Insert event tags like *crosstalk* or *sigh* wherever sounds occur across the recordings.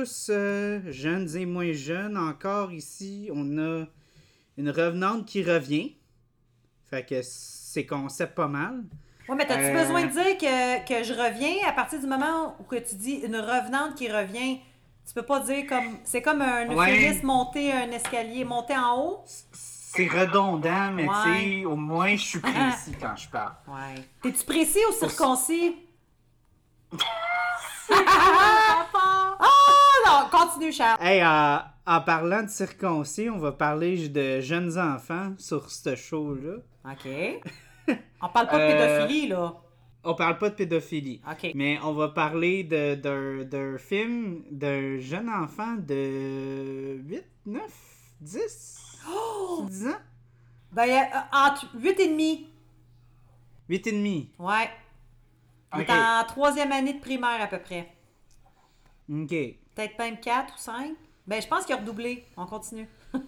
Tous, euh, jeunes et moins jeunes. Encore ici, on a une revenante qui revient. Fait que c'est concept pas mal. Ouais, mais t'as-tu Euh. besoin de dire que, que je reviens à partir du moment où que tu dis une revenante qui revient? Tu peux pas dire comme. C'est comme un Ouais. euphémisme monter un escalier, monter en haut? C'est redondant, mais Ouais. tu sais, au moins je suis précis quand je parle. *laughs* Ouais. T'es-tu précis ou circoncis? *laughs* *laughs* oh continue, Charles. Hey, euh, en parlant de circoncis, on va parler de jeunes enfants sur ce show-là. OK. *laughs* On parle pas de Euh, pédophilie, là. On parle pas de pédophilie. OK. Mais on va parler de- d'un film d'un jeune enfant de 8, 9, 10, 10 ans? Ben, euh, entre 8 et demi. 8 et demi. Ouais. On est en troisième année de primaire à peu près. OK. Peut-être même 4 ou 5. Ben, je pense qu'il a redoublé. On continue. *laughs*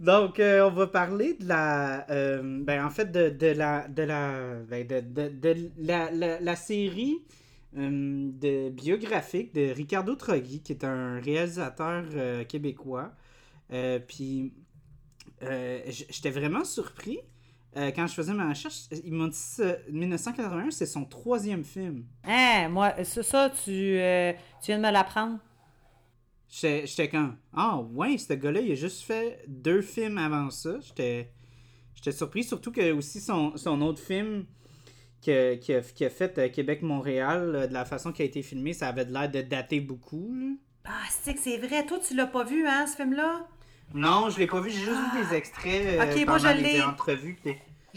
Donc, euh, on va parler de la. euh, ben, en fait, de, de la. De la. ben, de, de- la, la- série euh, de biographique de Ricardo Troggi, qui est un réalisateur québécois. Puis, j'étais vraiment surpris. Euh, quand je faisais ma recherche, ils m'ont dit ça, 1981, c'est son troisième film. Hein, moi, c'est ça, tu, euh, tu viens de me l'apprendre. J'étais quand Ah, ouais, ce gars-là, il a juste fait deux films avant ça. J'étais surpris, surtout que aussi son, son autre film que- qui a, qui a fait euh, Québec-Montréal, euh, de la façon qu'il a été filmé, ça avait de l'air de dater beaucoup. là. Ah, c'est que c'est vrai. Toi, tu l'as pas vu, hein, ce film-là? Non, je l'ai pas vu, j'ai juste vu des extraits euh, Ok, moi, je l'ai. entrevues.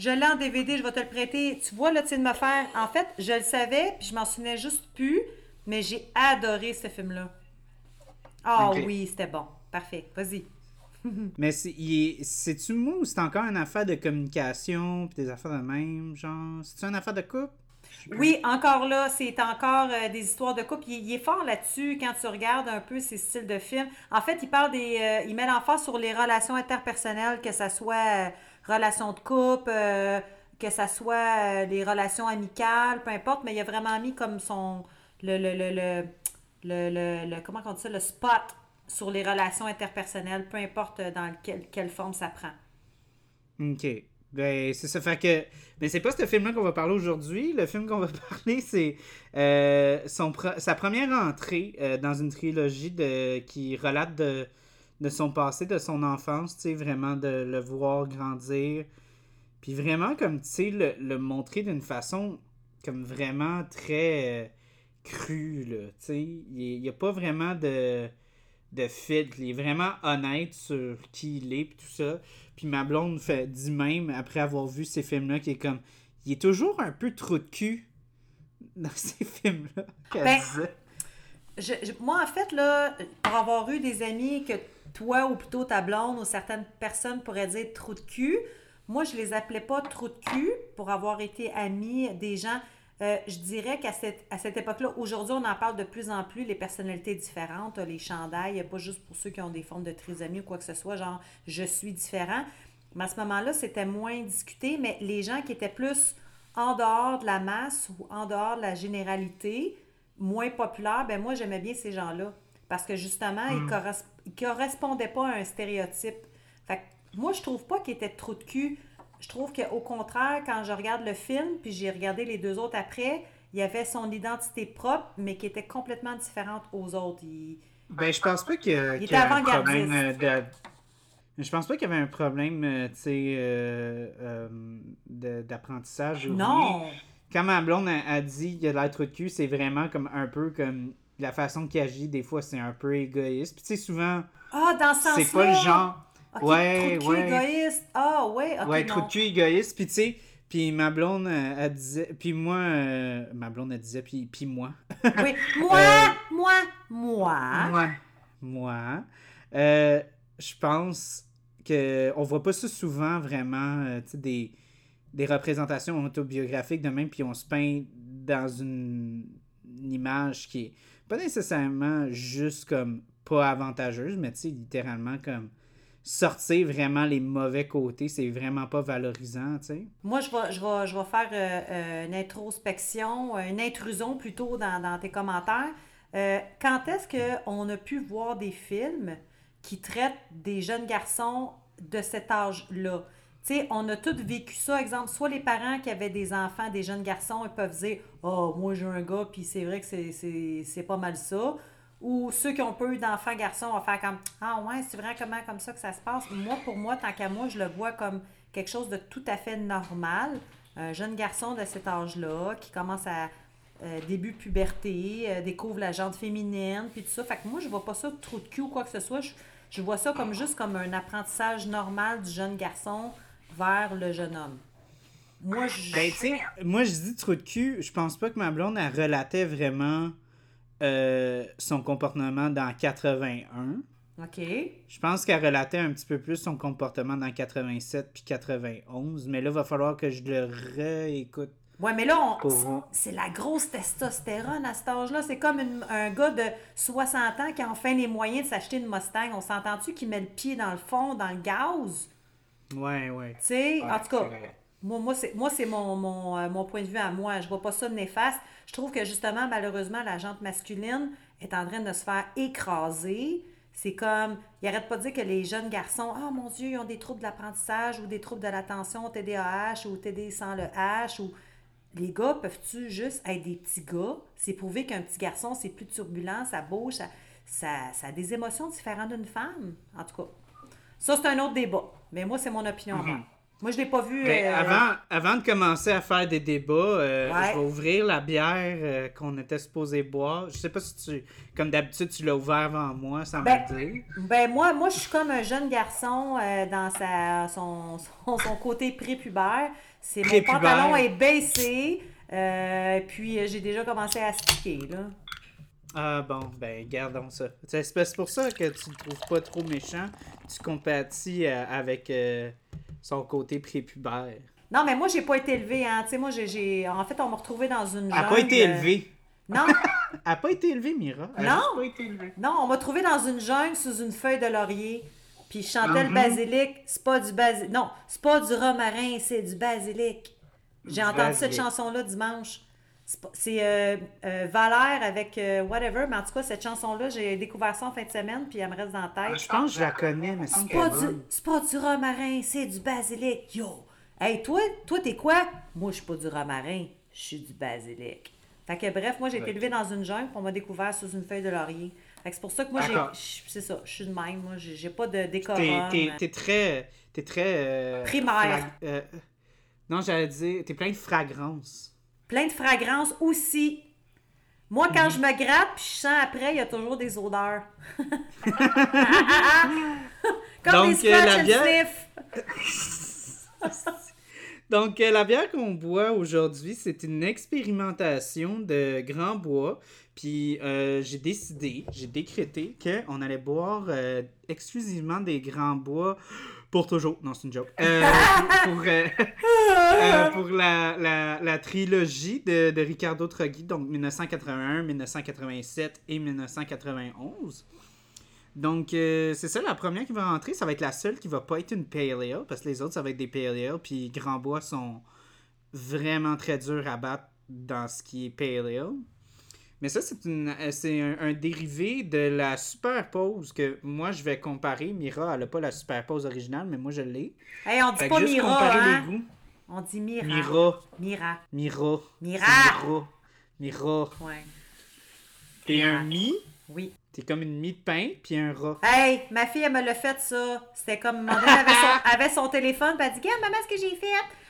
Je l'ai en DVD, je vais te le prêter. Tu vois, là, tu viens de me faire... En fait, je le savais, puis je m'en souvenais juste plus, mais j'ai adoré ce film-là. Ah Ok. oui, c'était bon. Parfait. Vas-y. *laughs* Mais c'est-tu moi ou c'est encore une affaire de communication puis des affaires de même, genre? C'est-tu une affaire de couple? Oui, encore là, c'est encore euh, des histoires de couple. Il, il est fort là-dessus quand tu regardes un peu ses styles de films. En fait, il parle des. euh, il met l'emphase sur les relations interpersonnelles, que ça soit euh, relations de couple, euh, que ça soit euh, les relations amicales, peu importe, mais il a vraiment mis comme son. Le. le, le, le, le, le- comment on dit ça? Le spot sur les relations interpersonnelles, peu importe dans quelle, quelle forme ça prend. Ok. Ben, c'est ça. Fait que. Mais c'est pas ce film-là qu'on va parler aujourd'hui. Le film qu'on va *laughs* parler, c'est euh, sa première entrée euh, dans une trilogie qui relate de... de son passé, de son enfance, tu sais, vraiment de le voir grandir. Puis vraiment, comme, tu sais, le, le montrer d'une façon, comme vraiment très euh, crue, là. Tu sais, il n'y a pas vraiment de de filtre. Il est vraiment honnête sur qui il est, puis tout ça. Puis ma blonde fait dit même, après avoir vu ces films-là, qui est comme... Il est toujours un peu trou de cul *laughs* dans ces films-là. Ben, disait. Je- je- moi, en fait, là, pour avoir eu des amis que toi, ou plutôt ta blonde, ou certaines personnes pourraient dire trou de cul, moi, je les appelais pas trou de cul pour avoir été amis des gens. Euh, je dirais qu'à cette, à cette époque-là, aujourd'hui, on en parle de plus en plus, les personnalités différentes, les chandails, pas juste pour ceux qui ont des formes de trisomie ou quoi que ce soit, genre je suis différent. Mais à ce moment-là, c'était moins discuté, mais les gens qui étaient plus en dehors de la masse ou en dehors de la généralité, moins populaires, ben moi, j'aimais bien ces gens-là. Parce que justement, ils, corres- ils correspondaient pas à un stéréotype. Fait que moi, je trouve pas qu'ils étaient trop de cul. Je trouve qu'au contraire, quand je regarde le film, puis j'ai regardé les deux autres après, il y avait son identité propre, mais qui était complètement différente aux autres. Il- Ben, je pense pas qu'il Il y a était un problème euh, de... Je pense pas qu'il y avait un problème, euh, tu sais, euh, euh, de- d'apprentissage. Non! Quand ma blonde a, a dit qu'il y a de l'être de cul, c'est vraiment comme un peu comme la façon qu'il agit, des fois, c'est un peu égoïste. Puis tu sais, souvent, Ah, dans ce c'est pas le genre... Ok, ouais, trou de cul ouais. égoïste. Ah, ouais, ok, ouais, non. trop de cul égoïste. Puis tu sais, puis ma blonde, euh, elle disait... Puis moi, euh, ma blonde, elle disait, puis, puis moi... Oui, *laughs* moi, Euh, moi, moi. Moi. Moi. Euh, je pense que on voit pas ça souvent vraiment, tu sais, des, des représentations autobiographiques de même, puis on se peint dans une, une image qui est pas nécessairement juste comme pas avantageuse, mais tu sais, littéralement comme sortir vraiment les mauvais côtés. C'est vraiment pas valorisant, tu sais. Moi, je vais, je je faire euh, euh, une introspection, euh, une intrusion plutôt dans, dans tes commentaires. Quand est-ce qu'on a pu voir des films qui traitent des jeunes garçons de cet âge-là? Sais, on a tous vécu ça. Exemple, soit les parents qui avaient des enfants, des jeunes garçons, ils peuvent dire Oh, moi j'ai un gars, puis c'est vrai que c'est- pas mal ça. Ou ceux qui ont pas eu d'enfants garçons vont faire comme Ah, ouais, c'est vrai comment comme ça que ça se passe. Moi, pour moi, tant qu'à moi, je le vois comme quelque chose de tout à fait normal. Un jeune garçon de cet âge-là qui commence à euh, début puberté, euh, découvre la jante féminine, puis tout ça. Fait que moi, je vois pas ça de trou de cul ou quoi que ce soit. Je, je vois ça comme juste comme un apprentissage normal du jeune garçon vers le jeune homme. Moi, je... Ben, moi, je dis trou de cul, je pense pas que ma blonde, elle relatait vraiment euh, son comportement dans 81. OK. Je pense qu'elle relatait un petit peu plus son comportement dans 87 puis 91, mais là, il va falloir que je le réécoute. Ouais, mais là, on- c'est la grosse testostérone à cet âge-là. C'est comme une- un gars de 60 ans qui a enfin les moyens de s'acheter une Mustang. On s'entend-tu qu'il met le pied dans le fond, dans le gaz? Ouais, ouais. Tu sais, Ouais, en tout cas, moi, moi c'est, moi, c'est mon, mon, euh, mon point de vue à moi. Je vois pas ça de néfaste. Je trouve que justement, malheureusement, la jante masculine est en train de se faire écraser. C'est comme, il arrête pas de dire que les jeunes garçons, oh mon Dieu, ils ont des troubles d'apprentissage ou des troubles de l'attention, TDAH ou TD sans le H ou. Les gars, peuvent-tu juste être des petits gars? C'est prouvé qu'un petit garçon, c'est plus turbulent, ça bouge, ça, ça, ça a des émotions différentes d'une femme. En tout cas, ça, c'est un autre débat. Mais moi, c'est mon opinion. à moi. Moi, je l'ai pas vu. Ben, euh, avant, avant de commencer à faire des débats, euh, Ouais. je vais ouvrir la bière euh, qu'on était supposé boire. Je sais pas si tu, comme d'habitude, tu l'as ouvert avant moi, sans Ben, me dire. Ben moi, moi, je suis comme un jeune garçon dans sa, son, son, son côté prépubère. C'est mon pantalon est baissé. puis j'ai déjà commencé à sticker, là. Ah bon, ben gardons ça. C'est c'est pour ça que tu le trouves pas trop méchant. Tu compatis euh, avec euh, son côté prépubère. Non, mais moi, j'ai pas été élevée, hein. Tu sais, moi, j'ai-. En fait, on m'a retrouvée dans une Elle n'a jungle. pas été euh, élevée. Non, *laughs* Elle n'a pas été élevée, Mira. Elle Non. pas été élevée. non, on m'a trouvée dans une jungle sous une feuille de laurier. Puis je chantais le Mhm. basilic. C'est pas du basilic. Non, c'est pas du romarin, c'est du basilic. J'ai Du entendu cette chanson-là dimanche. C'est euh, euh, Valère avec euh, whatever, mais en tout cas, cette chanson-là, j'ai découvert ça en fin de semaine, puis elle me reste dans la tête. Je pense que je la connais, mais c'est pas, du, c'est pas du romarin, c'est du basilic. Yo! Hey, toi, toi, t'es quoi? Moi, je suis pas du romarin, je suis du basilic. Fait que bref, moi, j'ai été élevée dans une jungle, puis on m'a découvert sous une feuille de laurier. Fait que c'est pour ça que moi, j'ai. C'est ça, je suis de même. Moi, j'ai pas de décorum. t'es, t'es très. T'es très. euh, Primaire. flag- euh, non, j'allais dire. T'es plein de fragrance. Plein de fragrances aussi. Moi, quand je me gratte, puis je sens après, il y a toujours des odeurs. *laughs* Comme Donc, des scratch la and bière-. *laughs* Donc, euh, la bière qu'on boit aujourd'hui, c'est une expérimentation de Grand Bois. Puis, euh, j'ai décidé, j'ai décrété qu'on allait boire euh, exclusivement des Grands Bois pour toujours. Non, c'est une joke. *laughs* Euh, pour euh, euh, pour la, la, la trilogie de, de Ricardo Troggi, donc 1981, 1987 et 1991. Donc, c'est ça, la première qui va rentrer, ça va être la seule qui va pas être une Pale Ale, parce que les autres, ça va être des Pale Ale, puis Grand Bois sont vraiment très durs à battre dans ce qui est Pale Ale. Mais ça, c'est une- euh, c'est un, un dérivé de la superpose que moi, je vais comparer. Mira, elle a pas la superpose originale, mais moi, je l'ai. Hey, on dit Fait pas Mira, hein? les goûts. On dit Mira. Mira, Mira. Mira, Mira. Mira, Mira. Ouais. T'es un mi, Oui. t'es comme une mie de pain, puis un rat. Hey, ma fille, elle me l'a fait, ça. C'était comme, donné, elle avait son, elle *laughs* avait son téléphone, puis elle dit, regarde, maman, ce que j'ai fait.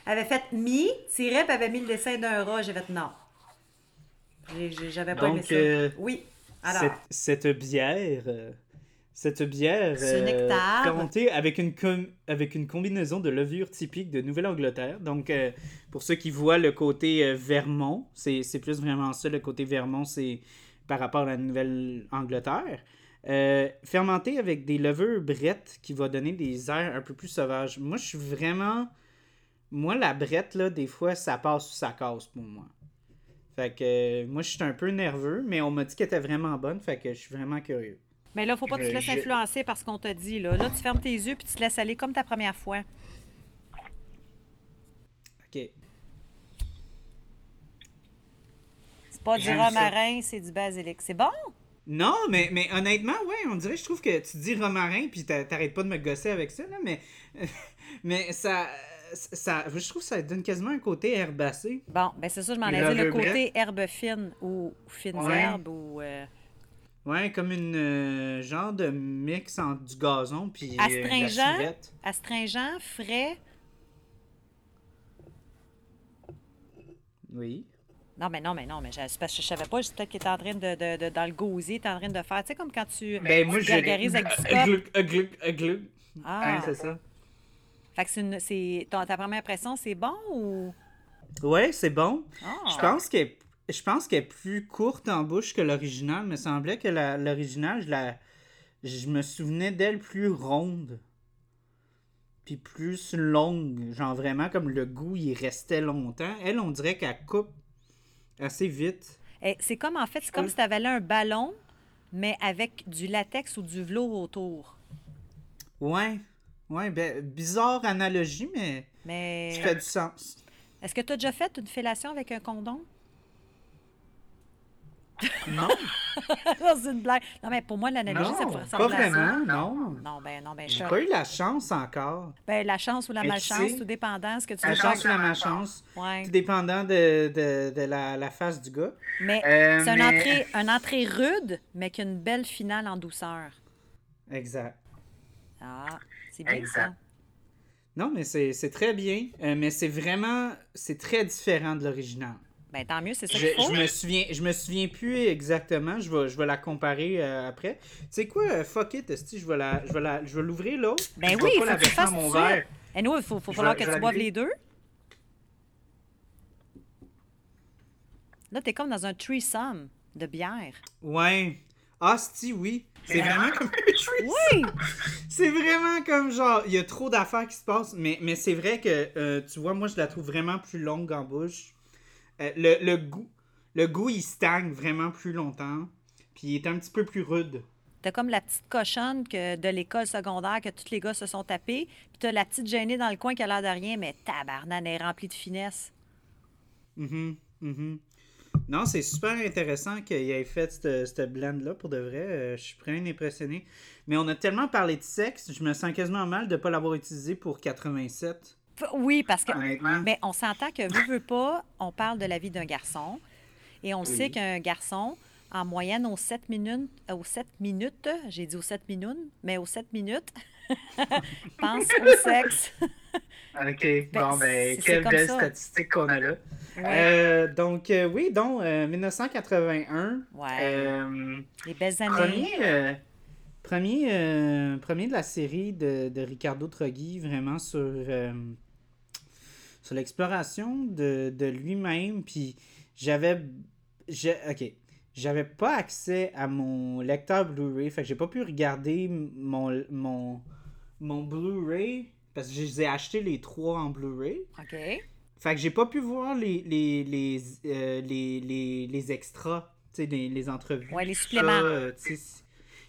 Elle avait fait mi, tiré, puis elle avait mis le dessin d'un rat. J'ai fait non. J'avais pas Donc, aimé ça. euh, Oui. Alors, Cette, cette bière, euh, cette bière Ce euh, nectar. fermentée avec une, com- avec une combinaison de levure typique de Nouvelle-Angleterre. Donc, euh, pour ceux qui voient le côté euh, Vermont, c'est plus vraiment ça, le côté Vermont, c'est par rapport à la Nouvelle-Angleterre. Euh, fermenté avec des levures brettes qui va donner des airs un peu plus sauvages. Moi, je suis vraiment... Moi, la brette, là, des fois, ça passe ou ça casse pour moi. Fait que euh, moi, je suis un peu nerveux, mais on m'a dit qu'elle était vraiment bonne, fait que je suis vraiment curieux. Mais là, faut pas que tu te Euh, laisses je- influencer par ce qu'on t'a dit. Là. là, tu fermes tes yeux puis tu te laisses aller comme ta première fois. Ok. C'est pas du romarin, c'est du basilic. C'est bon? Non, mais, mais honnêtement, ouais, on dirait, je trouve que tu dis romarin, puis t'a- t'arrêtes pas de me gosser avec ça, là, mais, *laughs* mais ça, ça, je trouve que ça donne quasiment un côté herbacé. Bon, ben c'est ça, je m'en ai dit. Le côté herbe fine ou fines Ouais. herbes ou. euh, Ouais, comme une euh, genre de mix entre du gazon puis euh, de la Astringent? astringent, frais. Oui. Non, mais non, mais non, mais je, parce que je savais pas. Peut-être qu'il était en train de, de, de- dans le gosier, était en train de faire. Tu sais, comme quand tu, Ben, moi, tu je gargarises avec du *laughs* euh, glug, euh, glug. Ah, c'est ça. Fait que une, ton- ta première impression, c'est bon ou? Ouais, c'est bon. Ah. Je pense qu'elle je pense qu'elle est plus courte en bouche que l'original. Il me semblait que l'original, je, la, je me souvenais d'elle plus ronde. Puis plus longue. Genre vraiment comme le goût, il restait longtemps. Elle, on dirait qu'elle coupe assez vite. Eh, c'est comme, en fait, c'est comme si tu avalais un ballon, mais avec du latex ou du velours autour. Ouais. Ouais, ben, bizarre analogie, mais Mais. ça fait du sens. Est-ce que tu as déjà fait une fellation avec un condom? *laughs* Non, c'est une blague. Non, mais pour moi, l'analogie, ça pourrait pas ressembler à ça. vraiment, non. Non, ben non, ben J'ai pas eu la chance encore. Ben, la chance ou la tu malchance, sais, tout dépendant ce que tu La chance ou la malchance. Ouais. Tout dépendant de, de, de la, la face du gars. Mais Euh, c'est une, mais- entrée, une entrée rude, mais qui a une belle finale en douceur. Exact. Ah, c'est bien Exact. ça. Non, mais c'est très bien. Euh, mais c'est vraiment. C'est très différent de l'original. Ben, tant mieux, c'est ça Je, qu'il faut. je me souviens je me souviens plus exactement. Je vais, je vais la comparer euh, après. Tu sais quoi, euh, fuck it, esti, je vais la, je vais la, je vais l'ouvrir là. Ben je oui, vais il faut la que tu fasses mon verre. Et nous, il faut, faut falloir vais- que tu boives les deux. Là, t'es comme dans un threesome de bière. Ouais. Ah, sti, oui. C'est vraiment comme. *laughs* Oui! C'est vraiment comme genre, il y a trop d'affaires qui se passent, mais, mais c'est vrai que, euh, tu vois, moi je la trouve vraiment plus longue en bouche. Euh, le, le goût, le goût il stagne vraiment plus longtemps, puis il est un petit peu plus rude. T'as comme la petite cochonne que de l'école secondaire que tous les gars se sont tapés. Puis t'as la petite gênée dans le coin qui a l'air de rien, mais tabarnane, elle est remplie de finesse. Mhm, mhm. Non, c'est super intéressant qu'il ait fait cette, blend-là, pour de vrai. Euh, je suis vraiment impressionné. Mais on a tellement parlé de sexe, je me sens quasiment mal de ne pas l'avoir utilisé pour 87. F- Oui, parce que. Honnêtement. Mais on s'entend que, veut, veut pas, on parle de la vie d'un garçon. Et on Oui. sait qu'un garçon, en moyenne, aux 7 minutes, aux 7 minutes, j'ai dit aux 7 minutes, mais aux 7 minutes, *laughs* pense au sexe. *laughs* OK. Ben, bon, ben, quelle belle ça. statistique qu'on a là. Euh, donc, euh, oui, donc, euh, 1981. Ouais. euh, Les belles années. premier, euh, premier, euh, premier de la série de, de Ricardo Troggi, vraiment sur, euh, sur l'exploration de, de lui-même. Puis j'avais. j'ai- Ok. J'avais pas accès à mon lecteur Blu-ray. Fait que j'ai pas pu regarder mon, mon, mon Blu-ray. Parce que je les ai achetés les trois en Blu-ray. OK. Fait que j'ai pas pu voir les, les, les, euh, les, les, les extras, tu sais, les, les entrevues. Ouais, les suppléments. ça, euh,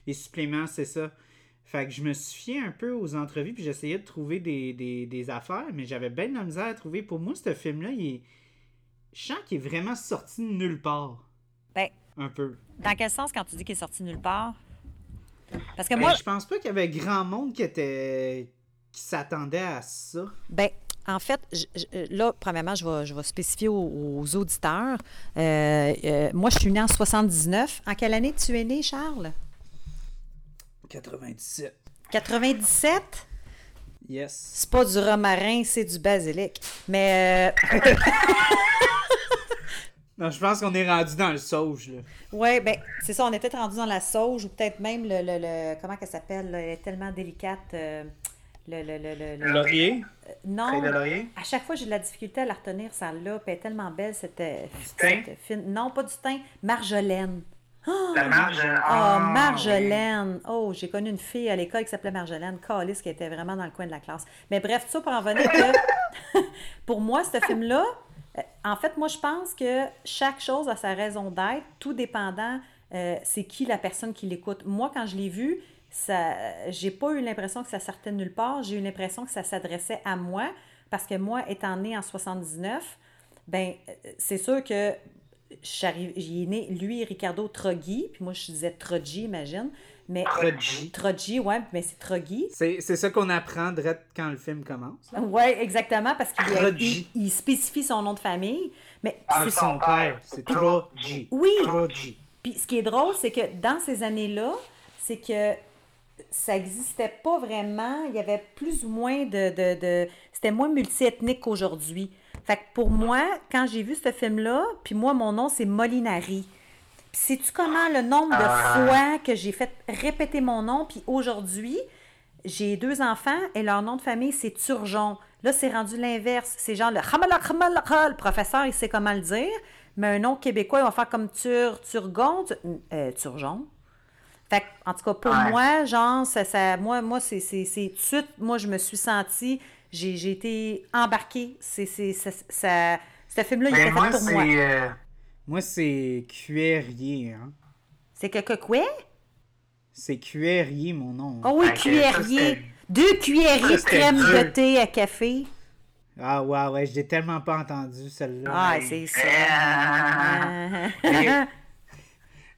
les suppléments, c'est ça. Fait que je me suis fié un peu aux entrevues, puis j'essayais de trouver des, des, des affaires, mais j'avais bien de la misère à trouver. Pour moi, ce film-là, il est... Je sens qu'il est vraiment sorti de nulle part. Ben, Un peu. dans quel sens quand tu dis qu'il est sorti nulle part? Parce que Ben, moi, je pense pas qu'il y avait grand monde qui était... qui s'attendait à ça. Ben, en fait, je- je- là, premièrement, je vais, je vais spécifier aux, aux auditeurs. Euh, euh, moi, je suis née en 79. En quelle année tu es né, Charles? 97. 97? Yes. C'est pas du romarin, c'est du basilic. Mais, euh, *laughs* Non, je pense qu'on est rendu dans le sauge, là. ouais, ben, c'est ça, on était rendu dans la sauge ou peut-être même le, le, le- comment qu'elle s'appelle? là, Elle est tellement délicate. euh, le, le, le, le- le- Laurier? Non. Feuille de laurier? À chaque fois, j'ai de la difficulté à la retenir, celle-là. Puis elle est tellement belle, cette, euh, fine. Non, pas du thym. Marjolaine. La marge. Oh, Ah, Marjolaine! Oh, j'ai connu une fille à l'école qui s'appelait Marjolaine, Calis, qui était vraiment dans le coin de la classe. Mais bref, tout ça pour en venir que, *laughs* pour moi, ce film-là, euh, en fait, moi, je pense que chaque chose a sa raison d'être, tout dépendant euh, c'est qui la personne qui l'écoute. Moi, quand je l'ai vu, ça, j'ai pas eu l'impression que ça sortait nulle part. J'ai eu l'impression que ça s'adressait à moi parce que moi, étant née en 79, ben euh, c'est sûr que j'y ai né, lui, Ricardo Troggi, puis moi, je disais Troggi, imagine. Mais, Troggi. Troggi, ouais, mais c'est Troggi. C'est c'est ça qu'on apprend quand le film commence. Oui, exactement, parce qu'il il, il spécifie son nom de famille. Mais C'est son père. C'est Troji. Oui. Troji. Puis ce qui est drôle, c'est que dans ces années-là, c'est que ça n'existait pas vraiment. Il y avait plus ou moins de. de, de- C'était moins multiethnique qu'aujourd'hui. Fait que pour moi, quand j'ai vu ce film-là, puis moi, mon nom, c'est Molinari. Sais-tu comment le nombre de Ah. fois que j'ai fait répéter mon nom, puis aujourd'hui, j'ai deux enfants et leur nom de famille, c'est Turgeon. Là, c'est rendu l'inverse. C'est genre le. Le professeur, il sait comment le dire, mais un nom québécois, il va faire comme Tur, Turgon, tu- euh, Turgeon. Fait que, en tout cas, pour Ouais. moi, genre, ça, ça- moi, moi c'est, tout de suite, moi, je me suis sentie, j'ai, été embarquée. C'est, c'est, ça, ça- ce film-là, il Mais était fait pour moi. euh, Moi, c'est Cuerrier. Hein? C'est que, que quoi? C'est Cuerrier, mon nom. Oh oui, cuillerier. c'était- Deux cuillerées ça, de crème de thé à café. Ah, ouais, ouais, je l'ai tellement pas entendu, celle-là. Ah, c'est ça. Ah. *laughs*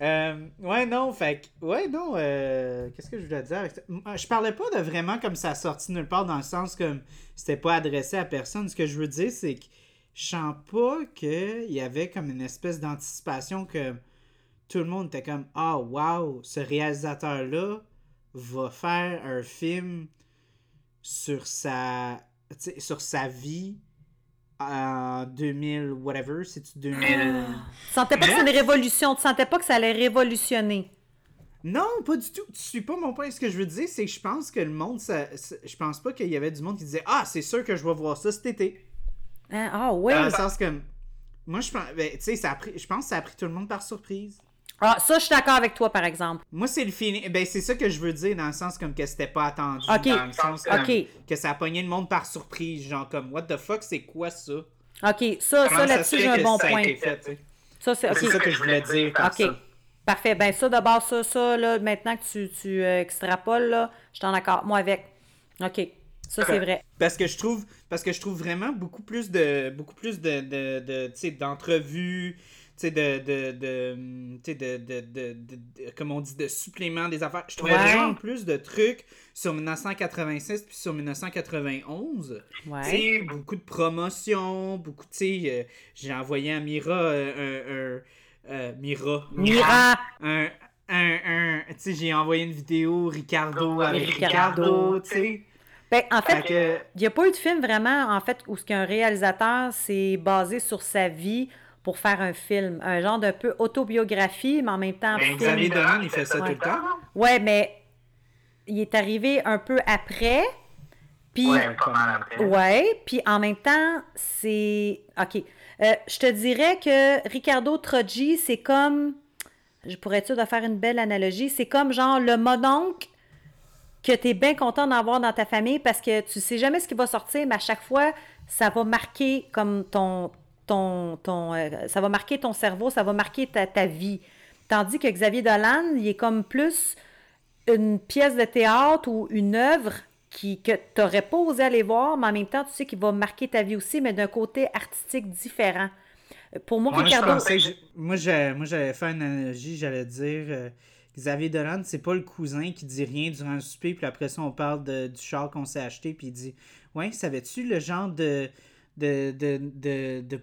Euh, ouais, non, fait que- Ouais, non, euh, qu'est-ce que je voulais dire? avec ça? M- Je parlais pas de vraiment comme ça sorti nulle part dans le sens comme c'était pas adressé à personne. Ce que je veux dire, c'est que je sens pas qu'il y avait comme une espèce d'anticipation que tout le monde était comme Ah, wow, ce réalisateur-là va faire un film sur sa, sur vie en 2000, whatever, c'est-tu 2000. Tu sentais pas que c'était une révolution. Tu sentais pas que ça allait révolutionner. Non, pas du tout. Tu suis pas mon point. Ce que je veux dire, c'est que je pense que le monde, ça, ça- je pense pas qu'il y avait du monde qui disait Ah, c'est sûr que je vais voir ça cet été. Hein? Ah oui. Dans le sens que. Moi, je pense. ben, tu sais, ça a pris- je pense que ça a pris tout le monde par surprise. Ah, ça, je suis d'accord avec toi, par exemple. Moi, c'est le feeling. Ben, c'est ça que je veux dire dans le sens comme que c'était pas attendu. Ok. Dans le sens comme Ok. que ça a pogné le monde par surprise. Genre comme, what the fuck, c'est quoi ça? OK, ça, ça là-dessus, j'ai un bon ça point. fait? Ça, c'est ça que je voulais dire par OK. ça. Parfait. Ben ça, d'abord, ça, ça, là, maintenant que tu, tu euh, extrapoles, là, je suis en accord. Moi, avec. OK. Ça, c'est vrai. Parce que je trouve parce que je trouve vraiment beaucoup plus de beaucoup plus de, de, de d'entrevues, de de de de, de, de, de- de- comme on dit de suppléments des affaires. Je trouvais Ouais. vraiment plus de trucs sur 1986 puis sur 1991. Tu Ouais. sais, beaucoup de promotions, beaucoup tu sais euh, j'ai envoyé à Mira euh, euh, Mira Mira. un un, un tu sais j'ai envoyé une vidéo Ricardo avec Ricardo. Ricardo, tu sais. Ben, en fait, que il n'y a pas eu de film vraiment, en fait, où ce qu'un réalisateur s'est basé sur sa vie pour faire un film. Un genre d'un peu autobiographie, mais en même temps Mais film. Xavier Dolan, il fait ça Ouais. tout le temps. Ouais, mais il est arrivé un peu après. Puis, Ouais, après. Ouais, puis en même temps, c'est. OK. Euh, je te dirais que Ricardo Troggi, c'est comme. Je pourrais-tu de faire une belle analogie? C'est comme genre le mononcle que tu es bien content d'avoir dans ta famille parce que tu sais jamais ce qui va sortir, mais à chaque fois, ça va marquer comme ton. ton, ton euh, ça va marquer ton cerveau, ça va marquer ta, ta vie. Tandis que Xavier Dolan, il est comme plus une pièce de théâtre ou une œuvre qui, que tu n'aurais pas osé aller voir, mais en même temps, tu sais qu'il va marquer ta vie aussi, mais d'un côté artistique différent. Pour moi, Moi, je Ricardo. je- moi, j'allais faire une analogie, j'allais dire euh, Xavier Dolan, c'est pas le cousin qui dit rien durant le souper, puis après ça, on parle de- du char qu'on s'est acheté, puis il dit Ouais, savais-tu le genre de,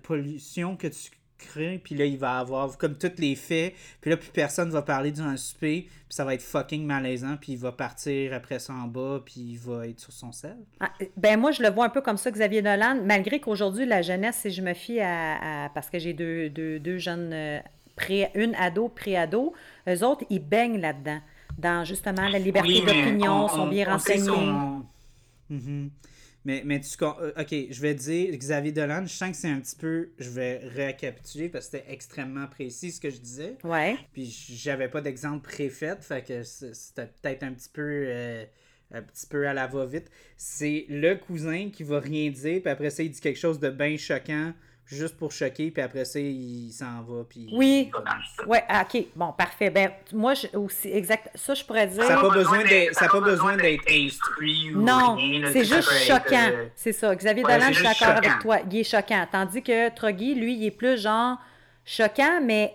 pollution que tu crées Puis là, il va avoir comme tous les faits, puis là, plus personne va parler durant le souper, puis ça va être fucking malaisant, puis il va partir après ça en bas, puis il va être sur son sel. Ah, Ben moi, je le vois un peu comme ça, Xavier Dolan, malgré qu'aujourd'hui, la jeunesse, si je me fie à... parce que j'ai deux, deux, deux jeunes, euh, pré, une ado, pré-ado, eux autres, ils baignent là-dedans, dans justement la liberté Oui, d'opinion, on- sont on- bien on renseignés. son- Mhm. Mais, mais tu. euh, Ok, je vais dire Xavier Dolan, je sens que c'est un petit peu. Je vais récapituler parce que c'était extrêmement précis ce que je disais. Ouais. Puis j'avais pas d'exemple préfet, fait que c'était peut-être un petit peu. euh, un petit peu à la va-vite. C'est le cousin qui va rien dire, puis après ça, il dit quelque chose de bien choquant. Juste pour choquer, puis après ça, il s'en va. Puis Oui. Ouais, ah, ok, bon, parfait. Ben, moi, je, aussi, exact, ça, je pourrais dire. Ça a pas besoin d'être- ça a pas besoin d'être instruit ou Non, c'est juste choquant. euh, C'est ça. Xavier ouais, Dolan, je suis d'accord avec toi. Il est choquant. Tandis que Troggy, lui, il est plus genre choquant, mais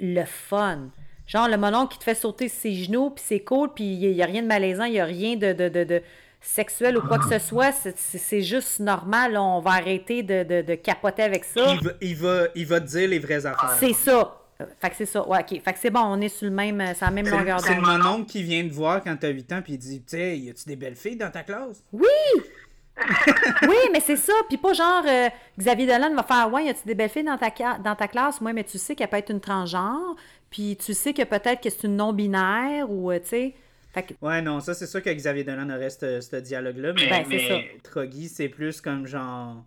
le fun. Genre le mononcle qui te fait sauter ses genoux, puis c'est cool, puis il n'y a rien de malaisant, il n'y a rien de, de, de, de sexuel ou quoi que ce soit. C'est- C'est c'est juste normal. là. On va arrêter de, de, de capoter avec ça. il, va, il, va, il va te dire les vraies affaires. C'est ça. Fait que c'est ça. Ouais, OK. Fait que c'est bon, on est sur le même, sur la même C'est longueur c'est d'onde. mon oncle qui vient te voir quand t'as 8 ans, puis il dit Tu sais, y a-tu des belles filles dans ta classe? Oui, mais c'est ça. Puis pas genre euh, Xavier Dolan va faire Ouais, y a-tu des belles filles dans ta, dans ta classe? Moi, mais tu sais qu'elle peut être une transgenre. Puis tu sais que peut-être que c'est une non-binaire ou, euh, tu sais. Que, Ouais, non, ça, c'est sûr que Xavier Dolan aurait ce, ce dialogue-là, mais, Ben, c'est mais Troggy, c'est plus comme genre.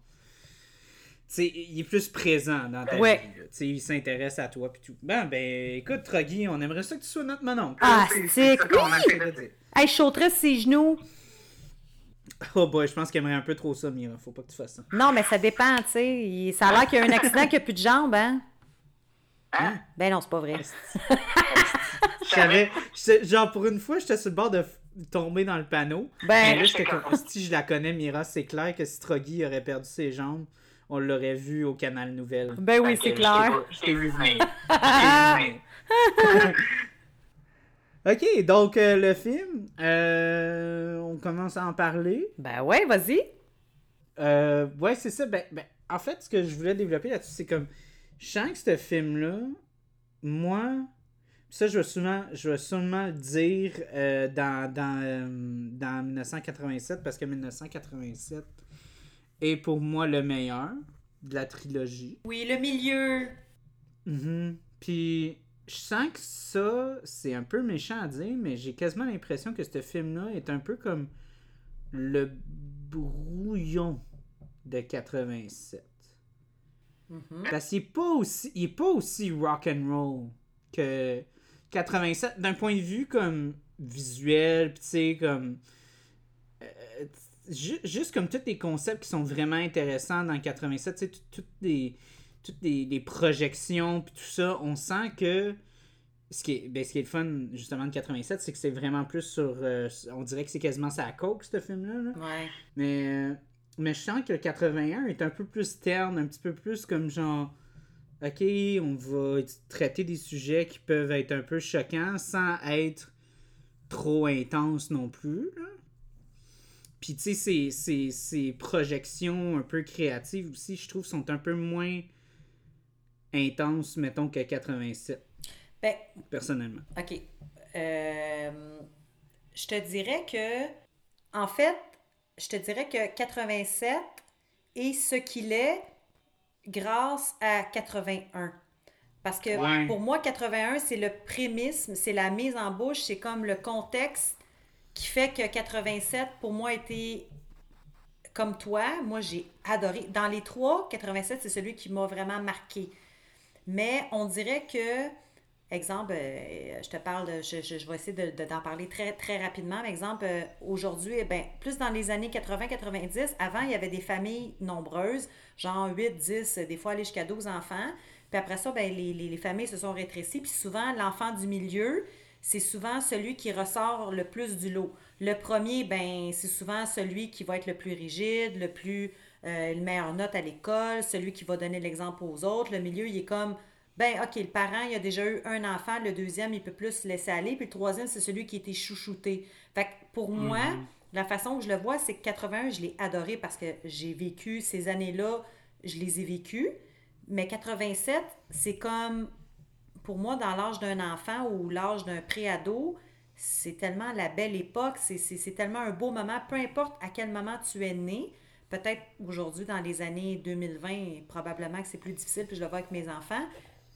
Tu sais, il est plus présent dans ta Ouais. vie. là. Tu sais, il s'intéresse à toi, puis tout. Ben, ben, écoute, Troggy, on aimerait ça que tu sois notre mononcle. Ah, c'est- dire. hey, je sauterais ses genoux. Oh boy, je pense qu'il aimerait un peu trop ça, Mira. Faut pas que tu fasses ça. Non, mais ça dépend, tu sais. Il- Ça a l'air qu'il y a un accident qu'il n'y a plus de jambes, hein? Hein? Ben non, c'est pas vrai. *laughs* Savais, j'étais- genre pour une fois, j'étais sur le bord de tomber dans le panneau. Ben- Mais là, j'étais comme, si je la connais, Mira, c'est clair que si Troggy aurait perdu ses jambes, on l'aurait vu au Canal Nouvelle. Ben oui, c'est clair. t'ai vu. Ok, donc euh, le film, euh, on commence à en parler. Ben ouais, vas-y. Euh, ouais, c'est ça. Ben, ben, en fait, ce que je voulais développer là-dessus, c'est comme, je sens que ce film-là, moi, ça, je vais souvent, je vais sûrement le dire euh, dans, dans, euh, dans 1987, parce que 1987 est pour moi le meilleur de la trilogie. Oui, le milieu. Mhm. Puis, je sens que ça, c'est un peu méchant à dire, mais j'ai quasiment l'impression que ce film-là est un peu comme le brouillon de 87. Mhm. Parce qu'il est pas aussi, il est pas aussi rock and roll que 87 d'un point de vue comme visuel, tu sais comme euh, ju- juste comme tous les concepts qui sont vraiment intéressants dans 87, tu sais tout- toutes les toutes les, les projections puis tout ça, on sent que ce qui est, ben, ce qui est le fun justement de 87, c'est que c'est vraiment plus sur euh, on dirait que c'est quasiment ça coke ce film là. Ouais. Mais, euh, mais je sens que le 81 est un peu plus terne, un petit peu plus comme genre, ok, on va traiter des sujets qui peuvent être un peu choquants sans être trop intenses non plus. là. Puis tu sais, ces, ces, ces projections un peu créatives aussi, je trouve, sont un peu moins intenses, mettons, que 87, Ben, personnellement. OK. Euh, je te dirais que, en fait, je te dirais que 87 est ce qu'il est grâce à 81. Parce que Ouais. pour moi, 81, c'est le prémisse, c'est la mise en bouche, c'est comme le contexte qui fait que 87, pour moi, était comme toi. Moi, j'ai adoré. Dans les trois, 87, c'est celui qui m'a vraiment marqué. Mais on dirait que, exemple, euh, je te parle, de, je, je- vais essayer de- de- d'en parler très, très rapidement. Exemple, euh, aujourd'hui, eh ben, plus dans les années 80-90, avant, il y avait des familles nombreuses, genre 8, 10, des fois aller jusqu'à 12 enfants. Puis après ça, ben, les, les- les familles se sont rétrécies. Puis souvent, l'enfant du milieu, c'est souvent celui qui ressort le plus du lot. Le premier, ben, c'est souvent celui qui va être le plus rigide, le plus euh, le meilleur note à l'école, celui qui va donner l'exemple aux autres. Le milieu, il est comme ben, OK, le parent, il a déjà eu un enfant, le deuxième, il peut plus se laisser aller, puis le troisième, c'est celui qui été chouchouté. Fait que pour moi, la façon que je le vois, c'est que 81, je l'ai adoré parce que j'ai vécu ces années-là, je les ai vécues. Mais 87, c'est comme, pour moi, dans l'âge d'un enfant ou l'âge d'un préado, c'est tellement la belle époque, c'est tellement un beau moment, peu importe à quel moment tu es né. Peut-être aujourd'hui, dans les années 2020, probablement que c'est plus difficile, puis je le vois avec mes enfants.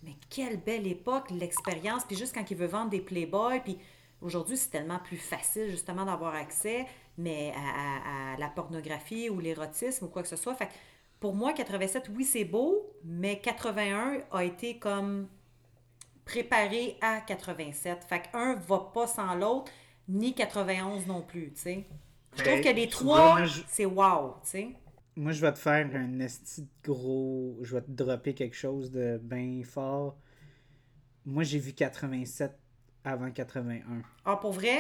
Mais quelle belle époque, l'expérience. Puis juste quand il veut vendre des Playboy, puis aujourd'hui, c'est tellement plus facile justement d'avoir accès, mais à, à- à la pornographie ou l'érotisme ou quoi que ce soit. Fait que pour moi, 87, oui, c'est beau, mais 81 a été comme préparé à 87. Fait qu'un va pas sans l'autre, ni 91 non plus, tu sais. Je trouve Ben, que les trois, c'est wow, tu sais. Moi, je vais te faire un esti de gros. Je vais te dropper quelque chose de bien fort. Moi, j'ai vu 87 avant 81. Ah, pour vrai?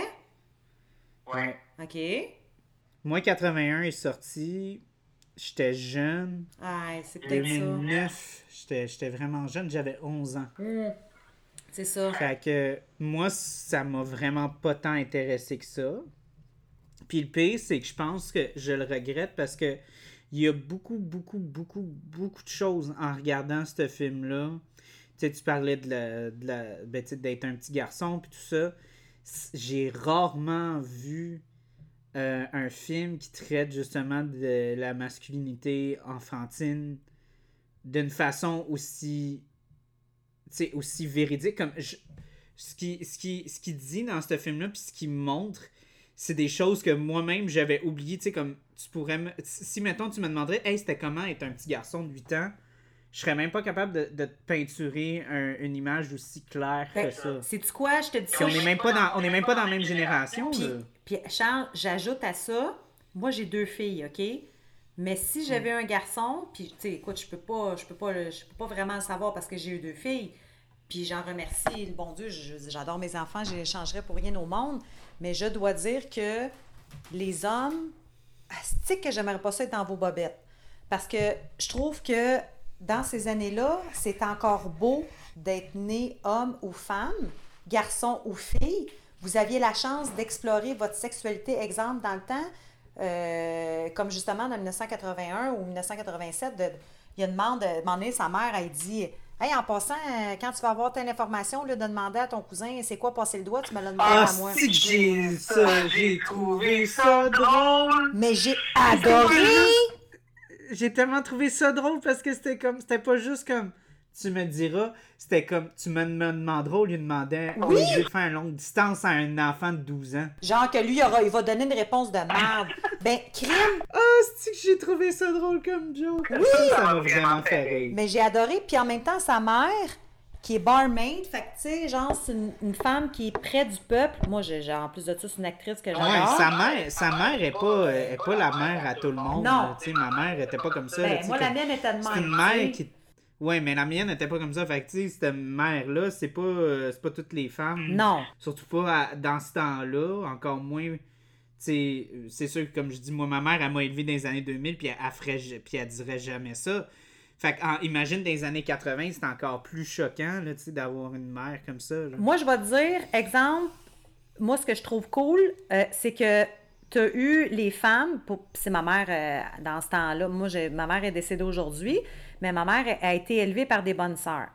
Ouais. OK. Moi, 81 est sorti. J'étais jeune. Ah, c'est peut-être ça. 2009, j'étais j'étais vraiment jeune. J'avais 11 ans. Hmm. C'est ça. Fait que moi, ça m'a vraiment pas tant intéressé que ça. Puis le pire, c'est que je pense que je le regrette parce que il y a beaucoup, beaucoup, beaucoup, beaucoup de choses en regardant ce film-là. Tu sais, tu parlais de la, de la- ben, d'être un petit garçon puis tout ça. J'ai rarement vu euh, un film qui traite justement de la masculinité enfantine d'une façon aussi aussi véridique comme ce qui ce qui ce qui dit dans ce film là puis ce qui montre c'est des choses que moi-même j'avais oublié tu sais comme tu pourrais me- si mettons tu me demanderais hey c'était comment être un petit garçon de 8 ans je serais même pas capable de, de te peinturer un- une image aussi claire Ben, que ça C'est-tu quoi? Je te dis ça. on n'est même pas dans on est même pas dans la même génération Puis, puis Charles, j'ajoute à ça, moi j'ai deux filles, OK? Mais si j'avais un garçon, puis tu sais, écoute, je peux pas, je peux pas, je peux pas vraiment le savoir parce que j'ai eu deux filles. Puis j'en remercie le bon Dieu, j'adore mes enfants, je les changerais pour rien au monde. Mais je dois dire que les hommes, asti que j'aimerais pas ça être dans vos bobettes. Parce que je trouve que dans ces années-là, c'est encore beau d'être né homme ou femme, garçon ou fille. Vous aviez la chance d'explorer votre sexualité, exemple, dans le temps, euh, comme justement dans 1981 ou 1987, de- il y a une demande, donné, sa mère, elle dit Hey, en passant, euh, quand tu vas avoir telle information, là, de demander à ton cousin c'est quoi passer le doigt, tu me l'as demandé Ah, à moi. que j'ai ça, j'ai trouvé ça drôle. Mais j'ai adoré! J'ai tellement trouvé ça drôle parce que c'était comme, c'était pas juste comme, tu me diras, c'était comme, tu me, me demanderas au lieu de demander, au lieu de faire une longue distance à un enfant de 12 ans. Genre que lui, il, aura- il va donner une réponse de merde. Ben, crime! Ah, c'est que j'ai trouvé ça drôle comme joke? Oui, ça m'a vraiment fait rire. Mais j'ai adoré. Puis en même temps, sa mère, qui est barmaid, fait que tu sais, genre, c'est une, une femme qui est près du peuple. Moi, j'ai, j'ai- en plus de ça, c'est une actrice que Ouais, j'adore. sa mère, sa mère est pas, est pas la mère à tout le monde. Non. Tu sais, ma mère était pas comme ça. Ben, moi, la mienne était de C'est même. une mère qui. Ouais, mais la mienne n'était pas comme ça. Fait que, tu sais, cette mère-là, c'est pas, euh, c'est pas toutes les femmes. Non. Surtout pas à- dans ce temps-là. Encore moins. Tu sais, c'est sûr que, comme je dis, moi, ma mère, elle m'a élevé dans les années 2000, puis elle, elle ferait, ja- puis elle dirait jamais ça. Fait que, en- imagine dans les années 80, c'est encore plus choquant, là, tu sais, d'avoir une mère comme ça. là. Moi, je vais te dire, exemple, moi, ce que je trouve cool, euh, c'est que tu as eu les femmes, c'est ma mère euh, dans ce temps-là, moi, ma mère est décédée aujourd'hui, mais ma mère a été élevée par des bonnes sœurs.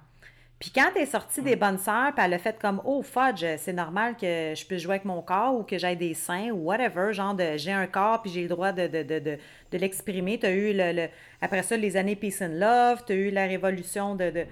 Puis quand elle est sortie des bonnes sœurs, puis elle a fait comme Oh fudge, c'est normal que je puisse jouer avec mon corps ou que j'aie des seins ou whatever, genre de j'ai un corps puis j'ai le droit de, de, de, de, de l'exprimer. Tu as eu le, le- après ça les années Peace and Love, tu as eu la révolution de, de,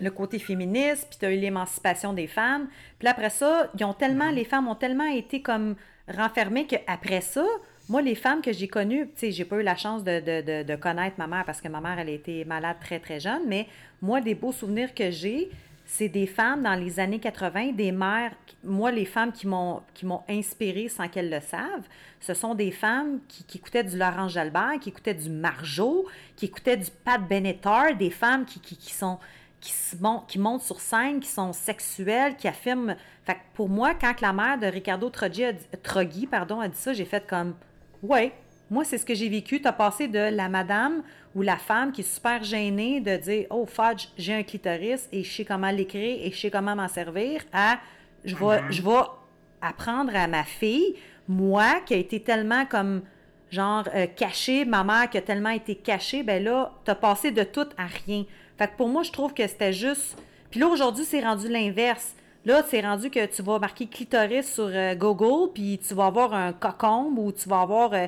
le côté féministe, puis tu as eu l'émancipation des femmes. Puis après ça, ils ont tellement, les femmes ont tellement été comme renfermées qu'après ça, moi, les femmes que j'ai connues, tu sais, j'ai pas eu la chance de, connaître ma mère parce que ma mère, elle a été malade très, très jeune, mais moi, des beaux souvenirs que j'ai, c'est des femmes dans les années 80, des mères, moi, les femmes qui m'ont qui inspirée sans qu'elles le savent, ce sont des femmes qui, qui écoutaient du Laurent Jalbert, qui écoutaient du Marjo, qui écoutaient du Pat Benatar, des femmes qui, qui, montent sur scène, qui sont sexuelles, qui affirment. Fait que pour moi, quand la mère de Ricardo Troggi, pardon, a dit ça, j'ai fait comme Ouais, moi, c'est ce que j'ai vécu. Tu as passé de la madame ou la femme qui est super gênée de dire Oh, fudge, j'ai un clitoris et je sais comment l'écrire et je sais comment m'en servir à je vais, je vais apprendre à ma fille, moi, qui a été tellement comme genre euh, cachée, ma mère qui a tellement été cachée, ben là, t'as passé de tout à rien. Fait que pour moi, je trouve que c'était juste. Puis là, aujourd'hui, c'est rendu l'inverse. Là, c'est rendu que tu vas marquer clitoris sur euh, Google, puis tu vas avoir un cocombe ou tu vas avoir euh,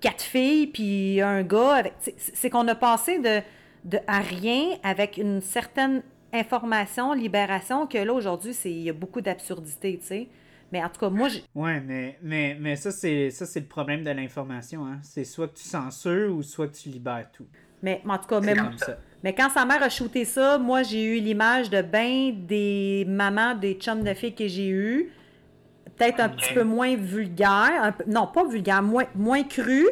quatre filles, puis un gars. avec- c'est- qu'on a passé de, de à rien avec une certaine information, libération, que là, aujourd'hui, il y a beaucoup d'absurdité, tu sais. Mais en tout cas, moi, j'ai- Ouais, mais, mais, mais ça, c'est ça c'est le problème de l'information. Hein. C'est soit que tu censures ou soit que tu libères tout. mais en tout cas, même, comme ça. Mais quand sa mère a shooté ça, moi, j'ai eu l'image de ben des mamans, des chums de filles que j'ai eues. Peut-être un petit peu moins vulgaire. un peu- non, pas vulgaire, moins, moins cru,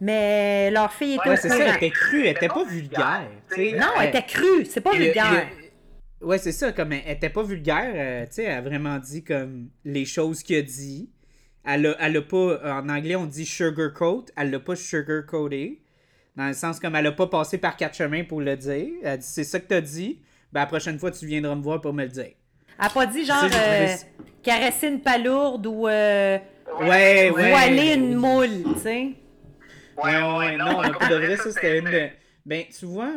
mais leur fille était Ouais, c'est ça, elle était crue, elle était pas vulgaire. Non, elle était crue, c'est pas vulgaire. Ouais, c'est ça, comme elle elle était pas vulgaire, euh, tu sais, elle a vraiment dit comme les choses qu'il a dit. Elle a, elle a pas, en anglais on dit sugarcoat, elle l'a pas sugarcoaté. Dans le sens comme elle a pas passé par quatre chemins pour le dire. Elle a dit c'est ça que t'as dit, ben la prochaine fois tu viendras me voir pour me le dire. Elle a pas dit genre euh, caresser une palourde ou euh, Ouais, ouais. voiler une moule, tu sais. Ouais, ouais, ouais. Non, pour de vrai, ça c'était une de. Ben, tu vois,